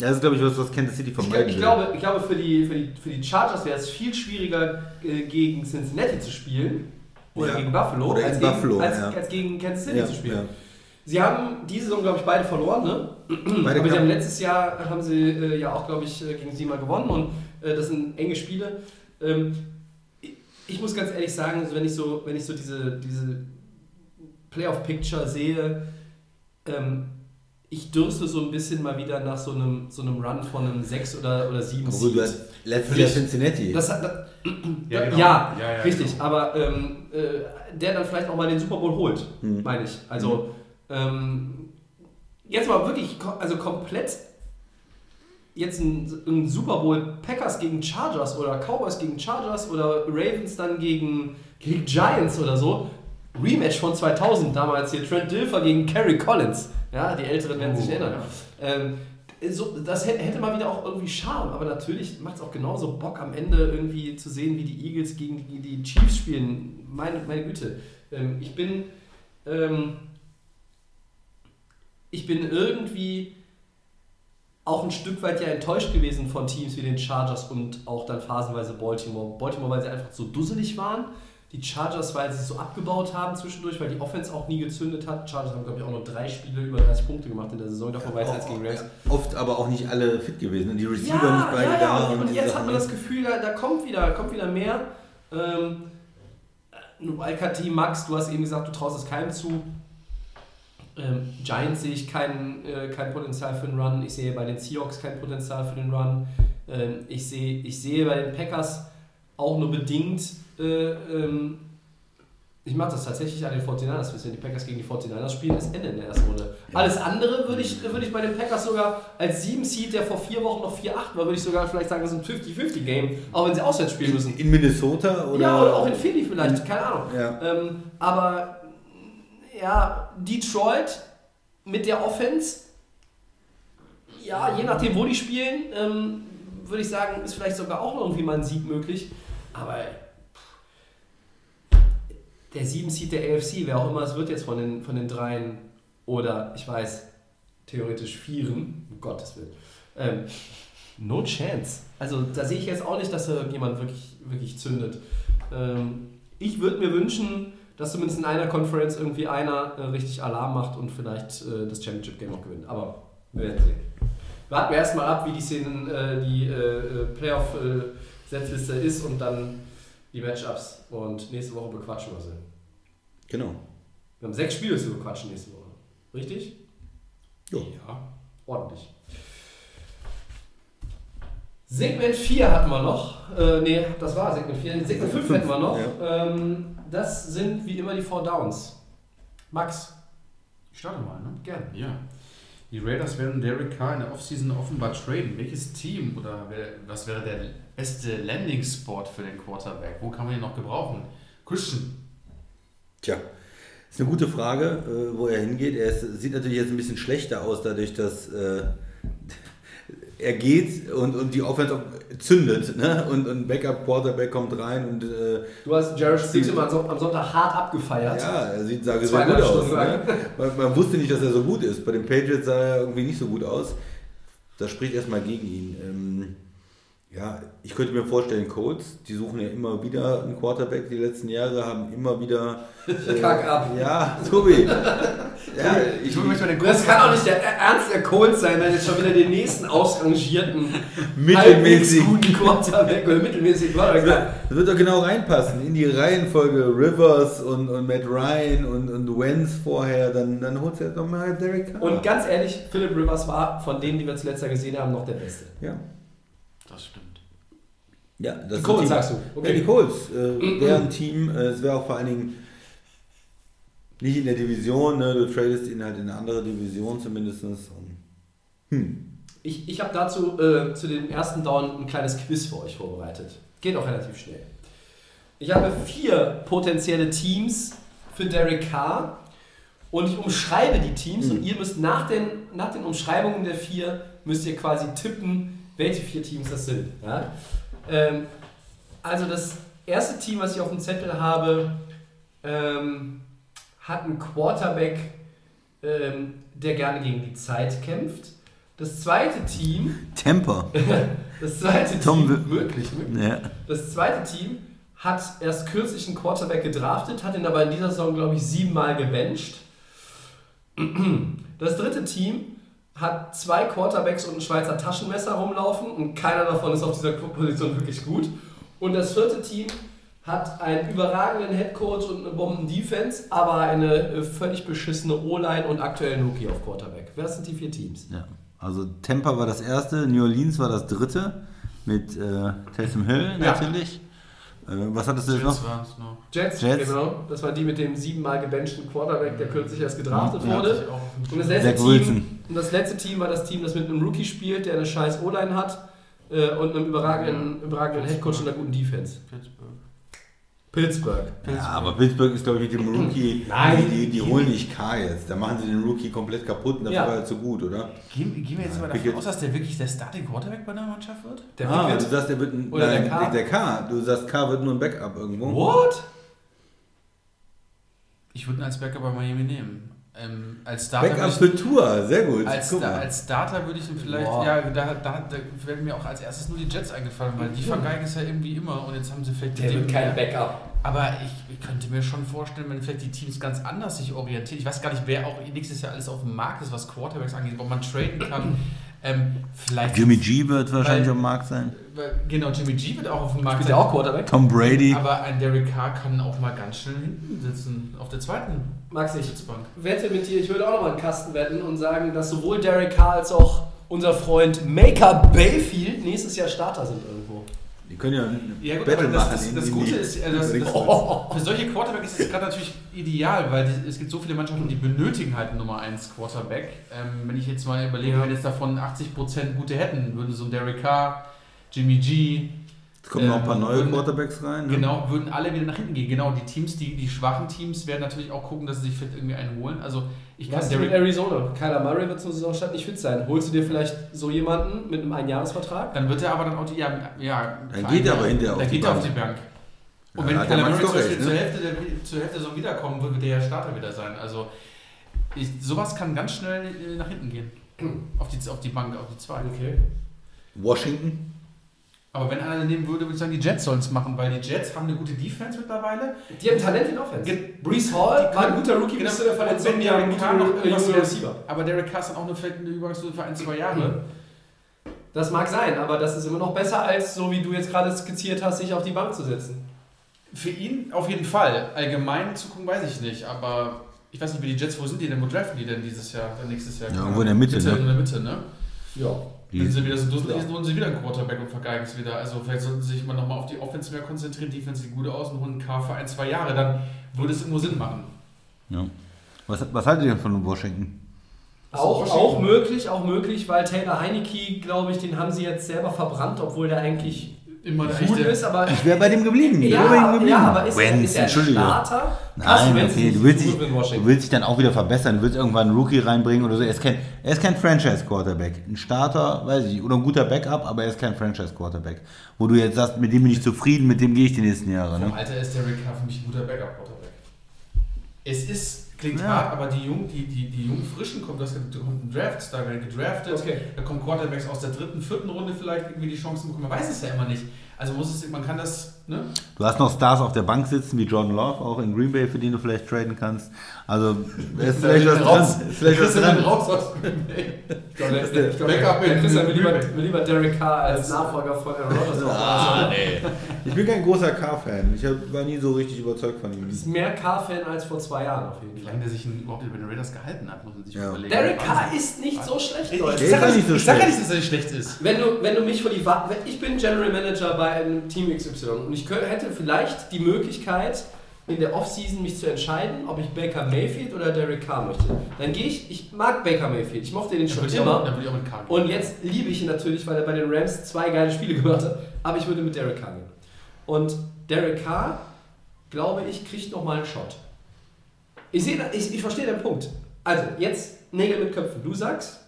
ja, das ist, glaube ich, was, was Kansas City Ich, vermeiden ich, will. glaube, ich glaube für, die, für, die, für die Chargers wäre es viel schwieriger, äh, gegen Cincinnati zu spielen oder Ja. gegen Buffalo, Oder als, gegen, Buffalo, als, ja. als gegen Kansas City Ja, zu spielen. Sie haben diese Saison, glaube ich, beide verloren, ne? Beide Aber sie haben letztes Jahr haben sie äh, ja auch, glaube ich, äh, gegen sie mal gewonnen und äh, das sind enge Spiele. Ähm, ich, ich muss ganz ehrlich sagen, also wenn ich so, wenn ich so diese, diese Playoff-Picture sehe, ähm, ich dürste so ein bisschen mal wieder nach so einem, so einem Run von einem 6 oder, oder 7 Obwohl, du hast letztes Jahr Cincinnati. das, das, Ja, genau. ja, Ja, ja, richtig. genau. Aber ähm, äh, der dann vielleicht auch mal den Super Bowl holt, Hm. meine ich. Also ähm, jetzt mal wirklich, also komplett jetzt ein, ein Super Bowl Packers gegen Chargers oder Cowboys gegen Chargers oder Ravens dann gegen, gegen Giants oder so. Rematch von 2000 damals hier Trent Dilfer gegen Kerry Collins. Ja, die Älteren werden sich Oh, erinnern. ja. Ähm, so, das hätte, mal wieder auch irgendwie Charme, aber natürlich macht es auch genauso Bock am Ende irgendwie zu sehen, wie die Eagles gegen die, die Chiefs spielen. Meine, meine Güte. Ähm, ich bin ähm, ich bin irgendwie auch ein Stück weit ja enttäuscht gewesen von Teams wie den Chargers und auch dann phasenweise Baltimore. Baltimore, weil sie einfach so dusselig waren. Die Chargers, weil sie es so abgebaut haben zwischendurch, weil die Offense auch nie gezündet hat. Chargers haben, glaube ich, auch nur drei Spiele über 30 Punkte gemacht in der Saison. Davon weiß als gegen Rams. Oft aber auch nicht alle fit gewesen. ne? Die Receiver Ja, nicht beide ja, da. Und, und jetzt Sachen hat man das nicht. Gefühl, da, da kommt, wieder, kommt wieder mehr. Ähm, Wildcard Team Max, du hast eben gesagt, du traust es keinem zu. Ähm, Giants sehe ich kein, äh, kein Potenzial für den Run. Ich sehe bei den Seahawks kein Potenzial für den Run. Ähm, ich, sehe, ich sehe bei den Packers auch nur bedingt. Äh, ähm, ich mache das tatsächlich an den 49ers, wenn die Packers gegen die 49ers spielen, ist Ende in der ersten Runde. Alles andere würde ich, würde ich bei den Packers sogar als 7 Seed, der vor vier Wochen noch 4-8 war, würde ich sogar vielleicht sagen, das ist ein 50-50-Game, auch wenn sie auswärts spielen müssen. In Minnesota oder. ja, oder auch in Philly vielleicht, keine Ahnung. Ja. Ähm, aber ja, Detroit mit der Offense, ja, je nachdem, wo die spielen, ähm, würde ich sagen, ist vielleicht sogar auch noch irgendwie mal ein Sieg möglich. Aber der 7 Seed der AFC, wer auch immer es wird jetzt von den, von den dreien, oder ich weiß, theoretisch vieren, um Gottes Willen. Ähm, no chance. Also da sehe ich jetzt auch nicht, dass da irgendjemand wirklich, wirklich zündet. Ähm, ich würde mir wünschen, dass zumindest in einer Conference irgendwie einer äh, richtig Alarm macht und vielleicht äh, das Championship Game auch gewinnt. Aber wir werden sehen. Warten wir erstmal ab, wie die Szenen, äh, die äh, äh, Playoff-Setzliste ist und dann die Matchups. Und nächste Woche bequatschen wir sie. Genau. Wir haben sechs Spiele zu bequatschen nächste Woche. Richtig? Jo. Ja, ordentlich. Segment 4 hatten wir noch. Äh, ne, das war Segment 4. Segment 5 hätten wir noch. Ähm, das sind wie immer die Four Downs. Max, Ich starte mal, ne? gern. Ja. Die Raiders werden Derek Carr in der Offseason offenbar traden. Welches Team oder wer, was wäre der beste Landing-Spot für den Quarterback? Wo kann man ihn noch gebrauchen? Christian. Tja, ist eine gute Frage, äh, wo er hingeht. Er ist, sieht natürlich jetzt ein bisschen schlechter aus, dadurch, dass äh, er geht und, und die Offense zündet. Ne? Und ein Backup-Quarterback kommt rein und äh, Du hast Jared Stidham am Son- am Sonntag hart abgefeiert. ja, er sieht sah sehr gut aus. Ne? Man, man wusste nicht, dass er so gut ist. Bei den Patriots sah er irgendwie nicht so gut aus. Das spricht erstmal gegen ihn. Ähm, ja, ich könnte mir vorstellen, Colts, die suchen ja immer wieder einen Quarterback die letzten Jahre, haben immer wieder. Äh, Kack ab. Ja, Tobi. ja, ich, Ich möchte mal den Das kann auch nicht der Ernst der Colts sein, wenn jetzt schon wieder den nächsten ausrangierten, Mittelmäßig. guten Quarterback oder mittelmäßig Quarterback. Das wird doch genau reinpassen in die Reihenfolge Rivers und, und Matt Ryan und, und Wentz vorher, dann, dann holt er doch mal Derek Carr. Und ganz ehrlich, Philip Rivers war von denen, die wir zuletzt ja gesehen haben, noch der Beste. ja. Das stimmt. Ja, das Die Colts, sagst du. Okay. Ja, die Colts äh, wäre ein Team, äh, es wäre auch vor allen Dingen nicht in der Division, ne? du tradest ihn halt in eine andere Division zumindest. Hm. Ich, ich habe dazu äh, zu dem ersten Down ein kleines Quiz für euch vorbereitet. Geht auch relativ schnell. Ich habe vier potenzielle Teams für Derek Carr und ich umschreibe die Teams und ihr müsst nach den, nach den Umschreibungen der vier, müsst ihr quasi tippen, welche vier Teams das sind. Ja? Ähm, also das erste Team, was ich auf dem Zettel habe, ähm, hat einen Quarterback, ähm, der gerne gegen die Zeit kämpft. Das zweite Team, Temper. das zweite Tom Team, wirklich, wirklich. Ja. Das zweite Team hat erst kürzlich einen Quarterback gedraftet, hat ihn aber in dieser Saison, glaube ich, siebenmal gebencht. Das dritte Team hat zwei Quarterbacks und ein Schweizer Taschenmesser rumlaufen und keiner davon ist auf dieser Position wirklich gut. Und das vierte Team hat einen überragenden Headcoach und eine Bomben-Defense, aber eine äh, völlig beschissene O-Line und aktuellen Rookie auf Quarterback. Wer sind die vier Teams? Ja. Also Tampa war das erste, New Orleans war das dritte mit äh, Taysom Hill Ja. natürlich. Äh, was hattest du jetzt noch? Noch. Jets, Jets. genau. Das war die mit dem siebenmal gebenchten Quarterback, der kürzlich erst gedraftet Ja. wurde. Und das letzte, Zach Wilson. Und das letzte Team war das Team, das mit einem Rookie spielt, der eine scheiß O-Line hat äh, und einem überragenden, überragenden Headcoach und einer guten Defense. Pittsburgh. Pittsburgh. Ja, aber Pittsburgh ist, glaube ich, mit dem Rookie. Nein. Die, die holen nicht K jetzt. Da machen sie den Rookie komplett kaputt und dafür Ja. war er zu gut, oder? Gehen, gehen wir jetzt mal davon Pickett. aus, dass der wirklich der Starting Quarterback bei der Mannschaft wird? Der ah, Pickett. du sagst, der wird ein. Oder der nein, K? Der K. Du sagst, K wird nur ein Backup irgendwo. What? Ich würde ihn als Backup bei Miami nehmen. Ähm, als Starter Backup würde für Tour, sehr gut. ich, als, mal. als Starter würde ich ihn vielleicht, Boah. ja, da, da, da werden mir auch als erstes nur die Jets eingefallen, weil die vergeigen es ja irgendwie immer und jetzt haben sie vielleicht Der wird kein Backup. Aber ich, ich könnte mir schon vorstellen, wenn vielleicht die Teams ganz anders sich orientieren. Ich weiß gar nicht, wer auch nächstes Jahr alles auf dem Markt ist, was Quarterbacks angeht, ob man traden kann. Ähm, vielleicht Jimmy G wird wahrscheinlich Weil- am Markt sein. Genau, Jimmy G wird auch auf dem Markt Spielt der auch Quarterback? Tom Brady. Aber ein Derek Carr kann auch mal ganz schnell hinten sitzen, auf der zweiten Max, ich Sitzbank. wette mit dir, ich würde auch nochmal einen Kasten wetten und sagen, dass sowohl Derek Carr als auch unser Freund Maker Bayfield nächstes Jahr Starter sind irgendwo. Die können ja ein Ja gut, Battle aber das, machen. das, das in Gute die- ist, äh, das, das, Kreuz. für solche Quarterback ist es gerade natürlich ideal, weil die, es gibt so viele Mannschaften, die benötigen halt einen Nummer 1 Quarterback. Ähm, wenn ich jetzt mal überlege, Ja. wenn jetzt davon 80% gute hätten, würden so ein Derek Carr, Jimmy G, kommen noch ein paar ähm, neue würden- Quarterbacks rein. Ne? genau, würden alle wieder nach hinten gehen. Genau, die Teams, die, die schwachen Teams werden natürlich auch gucken, dass sie sich vielleicht irgendwie einen holen. Also ich kann Was ist mit Derek, Arizona? Kyler Murray wird zur Saisonstart nicht fit sein. Holst du dir vielleicht so jemanden mit einem Einjahresvertrag? dann wird er aber dann auch die, ja, ja Dann geht er aber hinterher auf dann die geht er auf Bank. die Bank. Und Ja, wenn Kyler Murray zur, doch recht, zur, ne? Hälfte der, zur Hälfte so wiederkommen, wird der Starter wieder sein. Also ich, sowas kann ganz schnell äh, nach hinten gehen. auf, die, auf die Bank, auf die zwei. Okay. Washington. Aber wenn einer nehmen würde, würde ich sagen, die Jets sollen es machen, weil die Jets haben eine gute Defense mittlerweile. Die haben Talent in Offense. Brees Hall Die war ein guter Rookie genau. bis zu der Verletzung. Und wenn Die haben Carr noch äh, Receiver. Aber Derek Carr ist dann auch eine, vielleicht eine Übergangsstufe für ein, zwei Jahre. Das mag sein, aber das ist immer noch besser, als so wie du jetzt gerade skizziert hast, sich auf die Bank zu setzen. Für ihn auf jeden Fall. Allgemein Zukunft weiß ich nicht, aber ich weiß nicht, wie die Jets, wo sind die denn? Wo draften die denn dieses Jahr, dann nächstes Jahr? Ja, irgendwo in der Mitte, Mitte, ne? In der Mitte, ne? Ja. Wenn sie wieder so dusselig Ja. ist, holen sie wieder einen Quarterback und vergeigen es wieder. Also vielleicht sollten sie sich mal nochmal auf die Offense mehr konzentrieren. Defense sieht gut aus und holen einen K für ein, zwei Jahre. Dann würde es irgendwo Sinn machen. Ja. Was, was haltet ihr denn von Washington? Auch, Washington. auch möglich, auch möglich, weil Taylor Heineke, glaube ich, den haben sie jetzt selber verbrannt, obwohl der eigentlich Immer der gut ist, aber Ich wäre bei dem geblieben. Ich ja, bei ihm geblieben. ja, aber ist, er- Wentz, ist er. Starter? Nein, Wentz okay, du willst, dich, du willst dich dann auch wieder verbessern. Du willst irgendwann einen Rookie reinbringen oder so. Er ist kein, er ist kein Franchise-Quarterback. Ein Starter, weiß ich, oder ein guter Backup, aber er ist kein Franchise-Quarterback. Wo du jetzt sagst, mit dem bin ich zufrieden, mit dem gehe ich die nächsten Jahre. Vom Ne? Alter ist Derek Carr für mich ein guter Backup-Quarterback. Es ist, klingt Ja. hart, aber die jungen, die, die, die jungen Frischen kommen, das da kommt ein Draft, da werden gedraftet, Okay. da kommen Quarterbacks aus der dritten, vierten Runde vielleicht irgendwie die Chancen bekommen. Man weiß es ja immer nicht. Also muss es, man kann das, ne? Du hast noch Stars auf der Bank sitzen, wie Jordan Love, auch in Green Bay, für den du vielleicht traden kannst. Also, ist vielleicht was raus. dran. Ist vielleicht was du dran. raus aus Green Bay. Glaube, der, der, Backup der, der in- Christian will lieber, will lieber Derek Carr als Nachfolger von Aaron Rodgers Ah, nee. Ich bin kein großer K-Fan. Ich war nie so richtig überzeugt von ihm. ist mehr Carr-Fan als vor zwei Jahren auf jeden Wie Fall. lange der sich überhaupt über den Raiders gehalten hat, muss man sich Ja. überlegen. Derek Carr ist nicht so schlecht, Ich, Leute. ich, sag nicht so ich sag ja nicht, dass er nicht schlecht ist. Wenn du, wenn du mich vor die Wahl... Ich bin General Manager bei einem Team XY und ich könnte, hätte vielleicht die Möglichkeit, in der Offseason mich zu entscheiden, ob ich Baker Mayfield oder Derek Carr möchte. Dann gehe ich... Ich mag Baker Mayfield. Ich mochte den Dann schon würde ich, auch- immer. dann ich auch mit Carr gehen. Und jetzt liebe ich ihn natürlich, weil er bei den Rams zwei geile Spiele gemacht hat. Aber ich würde mit Derek Carr gehen. Und Derek Carr, glaube ich, kriegt nochmal einen Shot. Ich, sehe, ich, ich verstehe den Punkt. Also, jetzt Nägel mit Köpfen. Du sagst,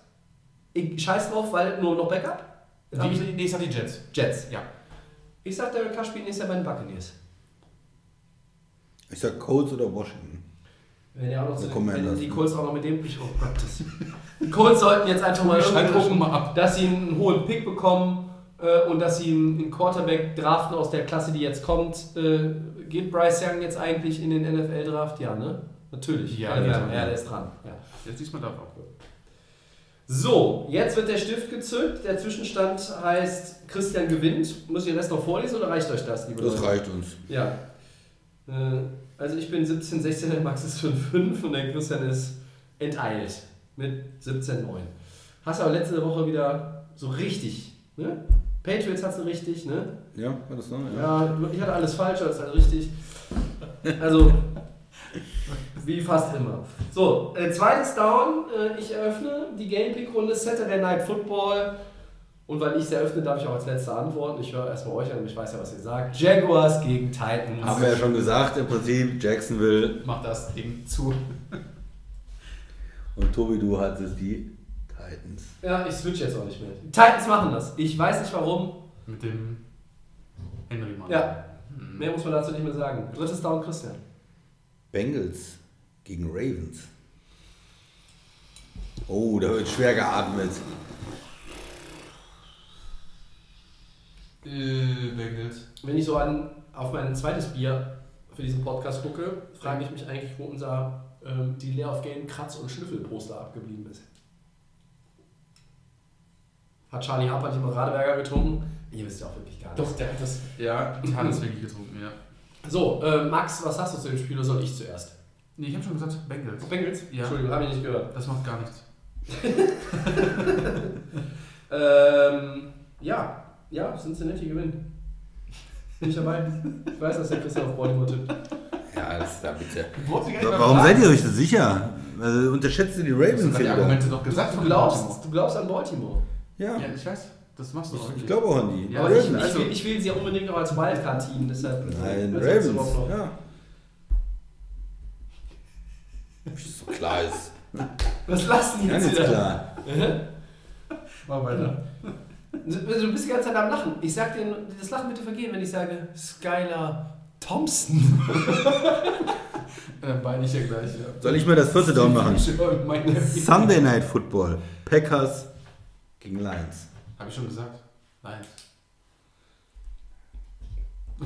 ich scheiß drauf, weil nur noch Backup. Hab ich- Die, nee, ich sag die Jets. Jets. Ja. Ich sag, Derek Carr spielt nächstes Jahr bei den Buccaneers. Ich sag Colts oder Washington. Wenn, die auch noch zu, Commanders. wenn die Colts auch noch mit dem. Oh Gott, das, die Colts sollten jetzt einfach mal gucken, mal ab. dass sie einen hohen Pick bekommen äh, und dass sie einen, einen Quarterback draften aus der Klasse, die jetzt kommt. Äh, geht Bryce Young jetzt eigentlich in den NFL-Draft? Ja, ne? Natürlich. Ja, ja, ja, ja, der ist dran. Ja. Jetzt diesmal darf auch. So, jetzt wird der Stift gezückt. Der Zwischenstand heißt, Christian gewinnt. Muss ich den Rest noch vorlesen oder reicht euch das, liebe Das Leute? reicht uns. Ja. Äh, Also ich bin 17, 16, der Max ist 5, 5 und der Christian ist enteilt mit 17, 9. Hast aber letzte Woche wieder so richtig, ne? Patriots hast du richtig, ne? Ja, war das so? Ja. Ja, ich hatte alles falsch, das ist halt richtig. Also, wie fast immer. So, äh, zweites Down. Äh, ich eröffne die Game Pick Runde Saturday Night Football. Und weil ich sie eröffne, darf ich auch als letzter antworten. Ich höre erstmal euch an und ich weiß ja, was ihr sagt. Jaguars gegen Titans. Haben wir ja schon gesagt, im Prinzip Jacksonville Mach das Ding zu. und Tobi, du hattest die Titans. Ja, ich switch jetzt auch nicht mehr. Titans machen das. Ich weiß nicht warum. Mit dem Henry Mann. Ja, mehr muss man dazu nicht mehr sagen. Drittes Down, Christian. Bengals gegen Ravens. Oh, da wird schwer geatmet. Äh, Bengals. Wenn ich so an, auf mein zweites Bier für diesen Podcast gucke, frage ich mich eigentlich, wo unser ähm, die Leer auf Game Kratz- und Schnüffelposter abgeblieben ist. Hat Charlie Harper nicht mal Radeberger getrunken? Ihr wisst ja auch wirklich gar nicht. Doch, der hat das. Ja, die hat es wirklich getrunken, ja. So, äh, Max, was hast du zu dem Spiel oder soll ich zuerst? Nee, ich habe schon gesagt, Bengals. Bengals? Ja. Entschuldigung, habe ich nicht gehört. Das macht gar nichts. Ähm, ja, ja, Cincinnati gewinnen. Bin ich dabei? Ich weiß, dass der Christian auf Baltimore tippt. Ja, das ist da bitte. Warum seid ihr euch so sicher? Also, unterschätzt ihr die Ravens doch die? Argumente doch gesagt Du glaubst, du glaubst an Baltimore. Ja, Ja, ich weiß. Das machst du auch ich, ich glaube auch an die. Ja, Aber ich, ich, will, ich will sie ja unbedingt auch als Wildcard-Team, deshalb. Nein, ich Ravens. noch. Ja. So klar ist. Was lassen die jetzt ist wieder? klar. Mal weiter. Du bist die ganze Zeit am Lachen. Ich sag dir, das Lachen bitte vergehen, wenn ich sage Skylar Thompson. Äh, beide ich ja gleich, ja. Soll ich mir das vierte Down machen? Sunday Night Football. Packers gegen Lions. Habe ich schon gesagt. Nein.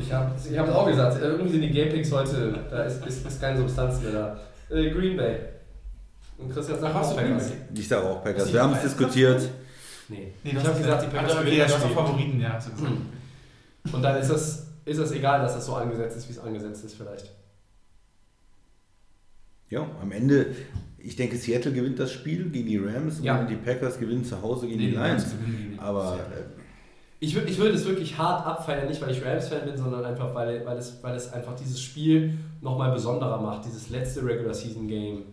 Ich habe ich hab es auch gesagt, irgendwie sind die Gamepicks heute, da ist, ist, ist keine Substanz mehr da. Äh, Green Bay. Und Christian sagt Ach, hast auch Packers. Bay? Ich sage auch Packers. Wir haben es diskutiert. Nee. Nee, ich habe gesagt, die Packers gewinnen ja, das das Spiel. Favoriten, ja, gesagt. Und dann ist es, ist es egal, dass das so angesetzt ist, wie es angesetzt ist vielleicht. Ja, am Ende, ich denke, Seattle gewinnt das Spiel gegen die Rams Ja. und die Packers gewinnen zu Hause gegen Nee, die Lions. die Aber Seattle. Ich würde ich würd es wirklich hart abfeiern, nicht weil ich Rams-Fan bin, sondern einfach, weil, weil, es, weil es einfach dieses Spiel nochmal besonderer macht, dieses letzte Regular-Season-Game.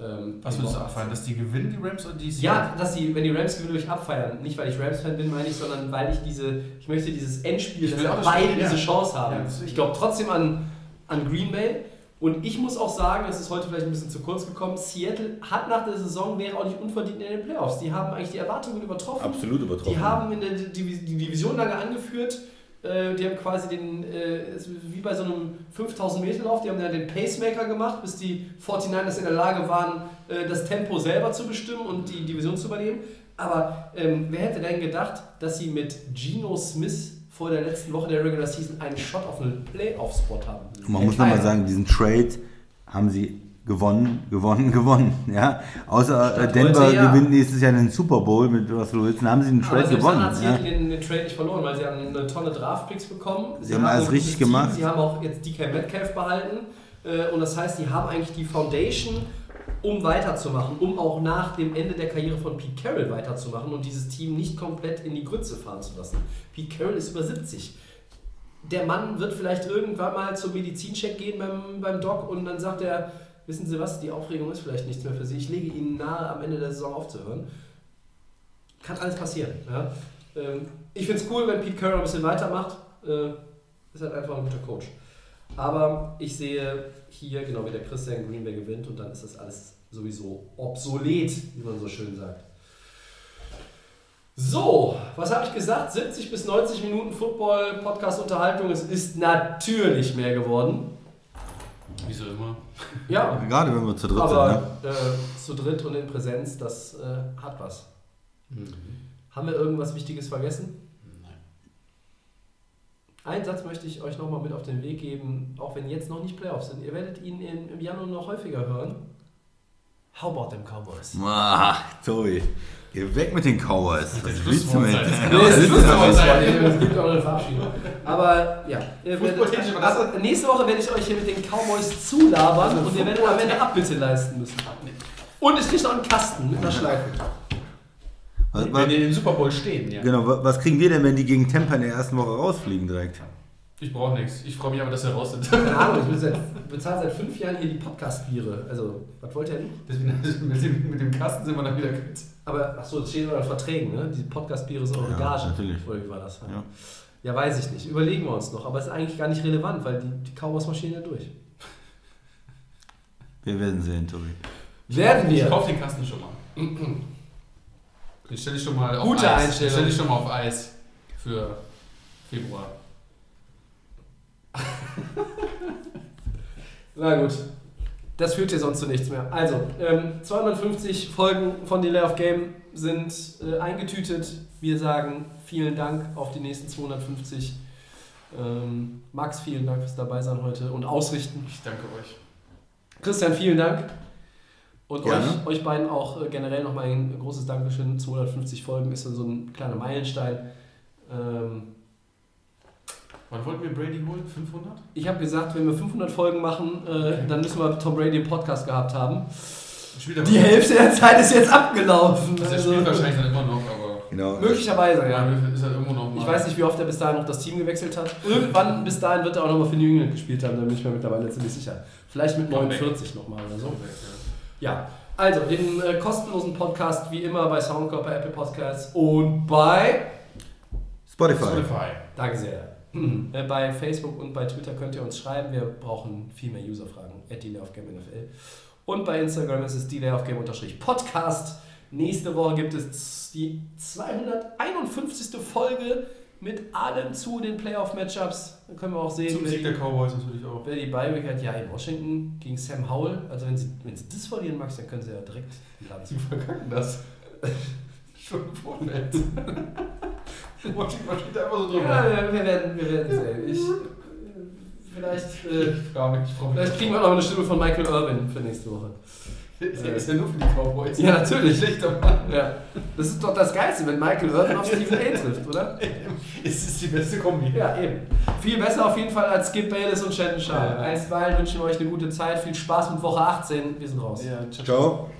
Ähm, Was würdest du abfallen? Dass die gewinnen, die Rams oder die Ja, dass die, wenn die Rams gewinnen, würde ich abfeiern. Nicht, weil ich Rams-Fan bin, meine ich, sondern weil ich diese, ich möchte dieses Endspiel, Ich dass will auch das beide ja. diese Chance haben. Ja, ich glaube trotzdem an, an Green Bay. Und ich muss auch sagen, das ist heute vielleicht ein bisschen zu kurz gekommen, Seattle hat nach der Saison, wäre auch nicht unverdient in den Playoffs. Die haben eigentlich die Erwartungen übertroffen. absolut übertroffen. Die haben in der Divi- die Division lange angeführt. Äh, Die haben quasi den, äh, es wie bei so einem 5000 Meter Lauf, die haben ja den Pacemaker gemacht, bis die 49ers in der Lage waren, äh, das Tempo selber zu bestimmen und die Division zu übernehmen. Aber ähm, wer hätte denn gedacht, dass sie mit Geno Smith vor der letzten Woche der Regular Season einen Shot auf einen Playoff-Spot haben? Und man muss nochmal sagen, diesen Trade haben sie gewonnen, gewonnen, gewonnen. Ja? Außer äh, Stand Denver heute, ja. gewinnt nächstes Jahr den Super Bowl mit Russell Wilson, haben sie den Aber Trade selbst gewonnen. dann hat Ja? Den, den Trade nicht verloren, weil sie haben eine Tonne Draftpicks bekommen. Sie haben alles richtig gutes gemacht. Sie haben auch jetzt DK Metcalf behalten. Äh, Und das heißt, die haben eigentlich die Foundation, um weiterzumachen, um auch nach dem Ende der Karriere von Pete Carroll weiterzumachen und dieses Team nicht komplett in die Grütze fahren zu lassen. Pete Carroll ist über 70. Der Mann wird vielleicht irgendwann mal zum Medizincheck gehen beim, beim Doc und dann sagt er, wissen Sie was, die Aufregung ist vielleicht nichts mehr für Sie. Ich lege Ihnen nahe, am Ende der Saison aufzuhören. Kann alles passieren. Ja? Ähm, ich finde es cool, wenn Pete Carroll ein bisschen weitermacht. Äh, ist halt einfach ein guter Coach. Aber ich sehe hier, genau wie der Christian Green Bay gewinnt und dann ist das alles sowieso obsolet, wie man so schön sagt. So, was habe ich gesagt? 70 bis 90 Minuten Football, Podcast, Unterhaltung. Es ist natürlich mehr geworden. Wie so immer. Ja, Gerade wenn wir zu dritt sind. aber Ne? äh, zu dritt und in Präsenz, das äh, hat was. Haben wir irgendwas Wichtiges vergessen? Nein. Einen Satz möchte ich euch nochmal mit auf den Weg geben, auch wenn jetzt noch nicht Playoffs sind. Ihr werdet ihn im Januar noch häufiger hören. How about them Cowboys? Ah, Tobi, geh weg mit den Cowboys. Was willst du mit? Es gibt auch eine Verabschiedung. Aber ja, das- ab, nächste Woche werde ich euch hier mit den Cowboys zulabern und ihr werdet am Ende Abbitte leisten müssen. Und es kriegt noch einen Kasten mit einer Schleife. Was, Wenn die im Super Bowl stehen, ja. genau, wa- was kriegen wir denn, wenn die gegen Tampa in der ersten Woche rausfliegen direkt? Ich brauche nichts. Ich freue mich aber, dass wir raus sind. Keine Ahnung, ich bezahle seit fünf Jahren hier die Podcast-Biere. Also, was wollt ihr denn? Deswegen, mit, dem, mit dem Kasten sind wir dann wieder gut. Aber, achso, das steht in euren Verträgen, ne? Die Podcast-Biere sind eure Ja, Gage. natürlich. Oder wie war das? Ja. ja, weiß ich nicht. Überlegen wir uns noch. Aber es ist eigentlich gar nicht relevant, weil die, die Cowboys marschieren ja durch. Wir werden sehen, Tobi. Werden Ich wir. kaufe den Kasten schon mal. Den stelle ich schon mal auf Gute Eis. Den Einstellung. stelle ich schon mal auf Eis für Februar. Na gut. Das führt ja sonst zu nichts mehr. Also, ähm, 250 Folgen von Delay of Game sind äh, eingetütet. Wir sagen vielen Dank auf die nächsten 250. Ähm, Max, vielen Dank fürs Dabeisein heute und Ausrichten. Ich danke euch. Christian, vielen Dank. Und euch, euch beiden auch äh, generell nochmal ein großes Dankeschön. 250 Folgen ist dann so ein kleiner Meilenstein. Ähm, Wann wollten wir Brady holen? 500? ich habe gesagt, wenn wir 500 Folgen machen, äh, dann müssen wir Tom Brady im Podcast gehabt haben. Die Hälfte der Zeit ist jetzt abgelaufen. Also er Also, spielt wahrscheinlich dann immer noch, aber. Genau. möglicherweise, Ja, ja. ist er irgendwo noch mal. Ich weiß nicht, wie oft er bis dahin noch das Team gewechselt hat. Irgendwann bis dahin wird er auch nochmal für New England gespielt haben, da bin ich mir mittlerweile ziemlich sicher. Vielleicht mit Comeback. 49 nochmal oder so. Ja. Ja, also den äh, kostenlosen Podcast wie immer bei Soundcloud, bei Apple Podcasts und bei. Spotify. Spotify. Danke sehr. Äh, bei Facebook und bei Twitter könnt ihr uns schreiben. Wir brauchen viel mehr Userfragen. At Delay of Game NFL. Und bei Instagram ist es Delay of Game Podcast. Nächste Woche gibt es die 251. Folge mit allem zu den Playoff-Matchups. Dann können wir auch sehen, Zum Sieg der Cowboys natürlich auch. wer die Bye-Week hat. Ja, in Washington gegen Sam Howell. Also wenn sie, wenn sie das verlieren, Max, dann können sie ja direkt Die verkacken das. Schon vornett. Washington steht da einfach so drüber. Ja, wir, wir, werden, wir werden sehen. Ich, äh, vielleicht, äh, Ich frage mich, ich frage mich. vielleicht kriegen wir noch eine Stimme von Michael Irvin für nächste Woche. Ist ja, ist ja nur für die Cowboys. Ja, natürlich. Schlechter Mann. Ja. Das ist doch das Geilste, wenn Michael Irvin auf Stephen A. trifft, oder? Es ist die beste Kombi. Ja, eben. Viel besser auf jeden Fall als Skip Bayless und Shannon Sharp. Ja. Einstweilen wünschen wir euch eine gute Zeit. Viel Spaß mit Woche 18. Wir sind raus. Ja, ciao. Ciao.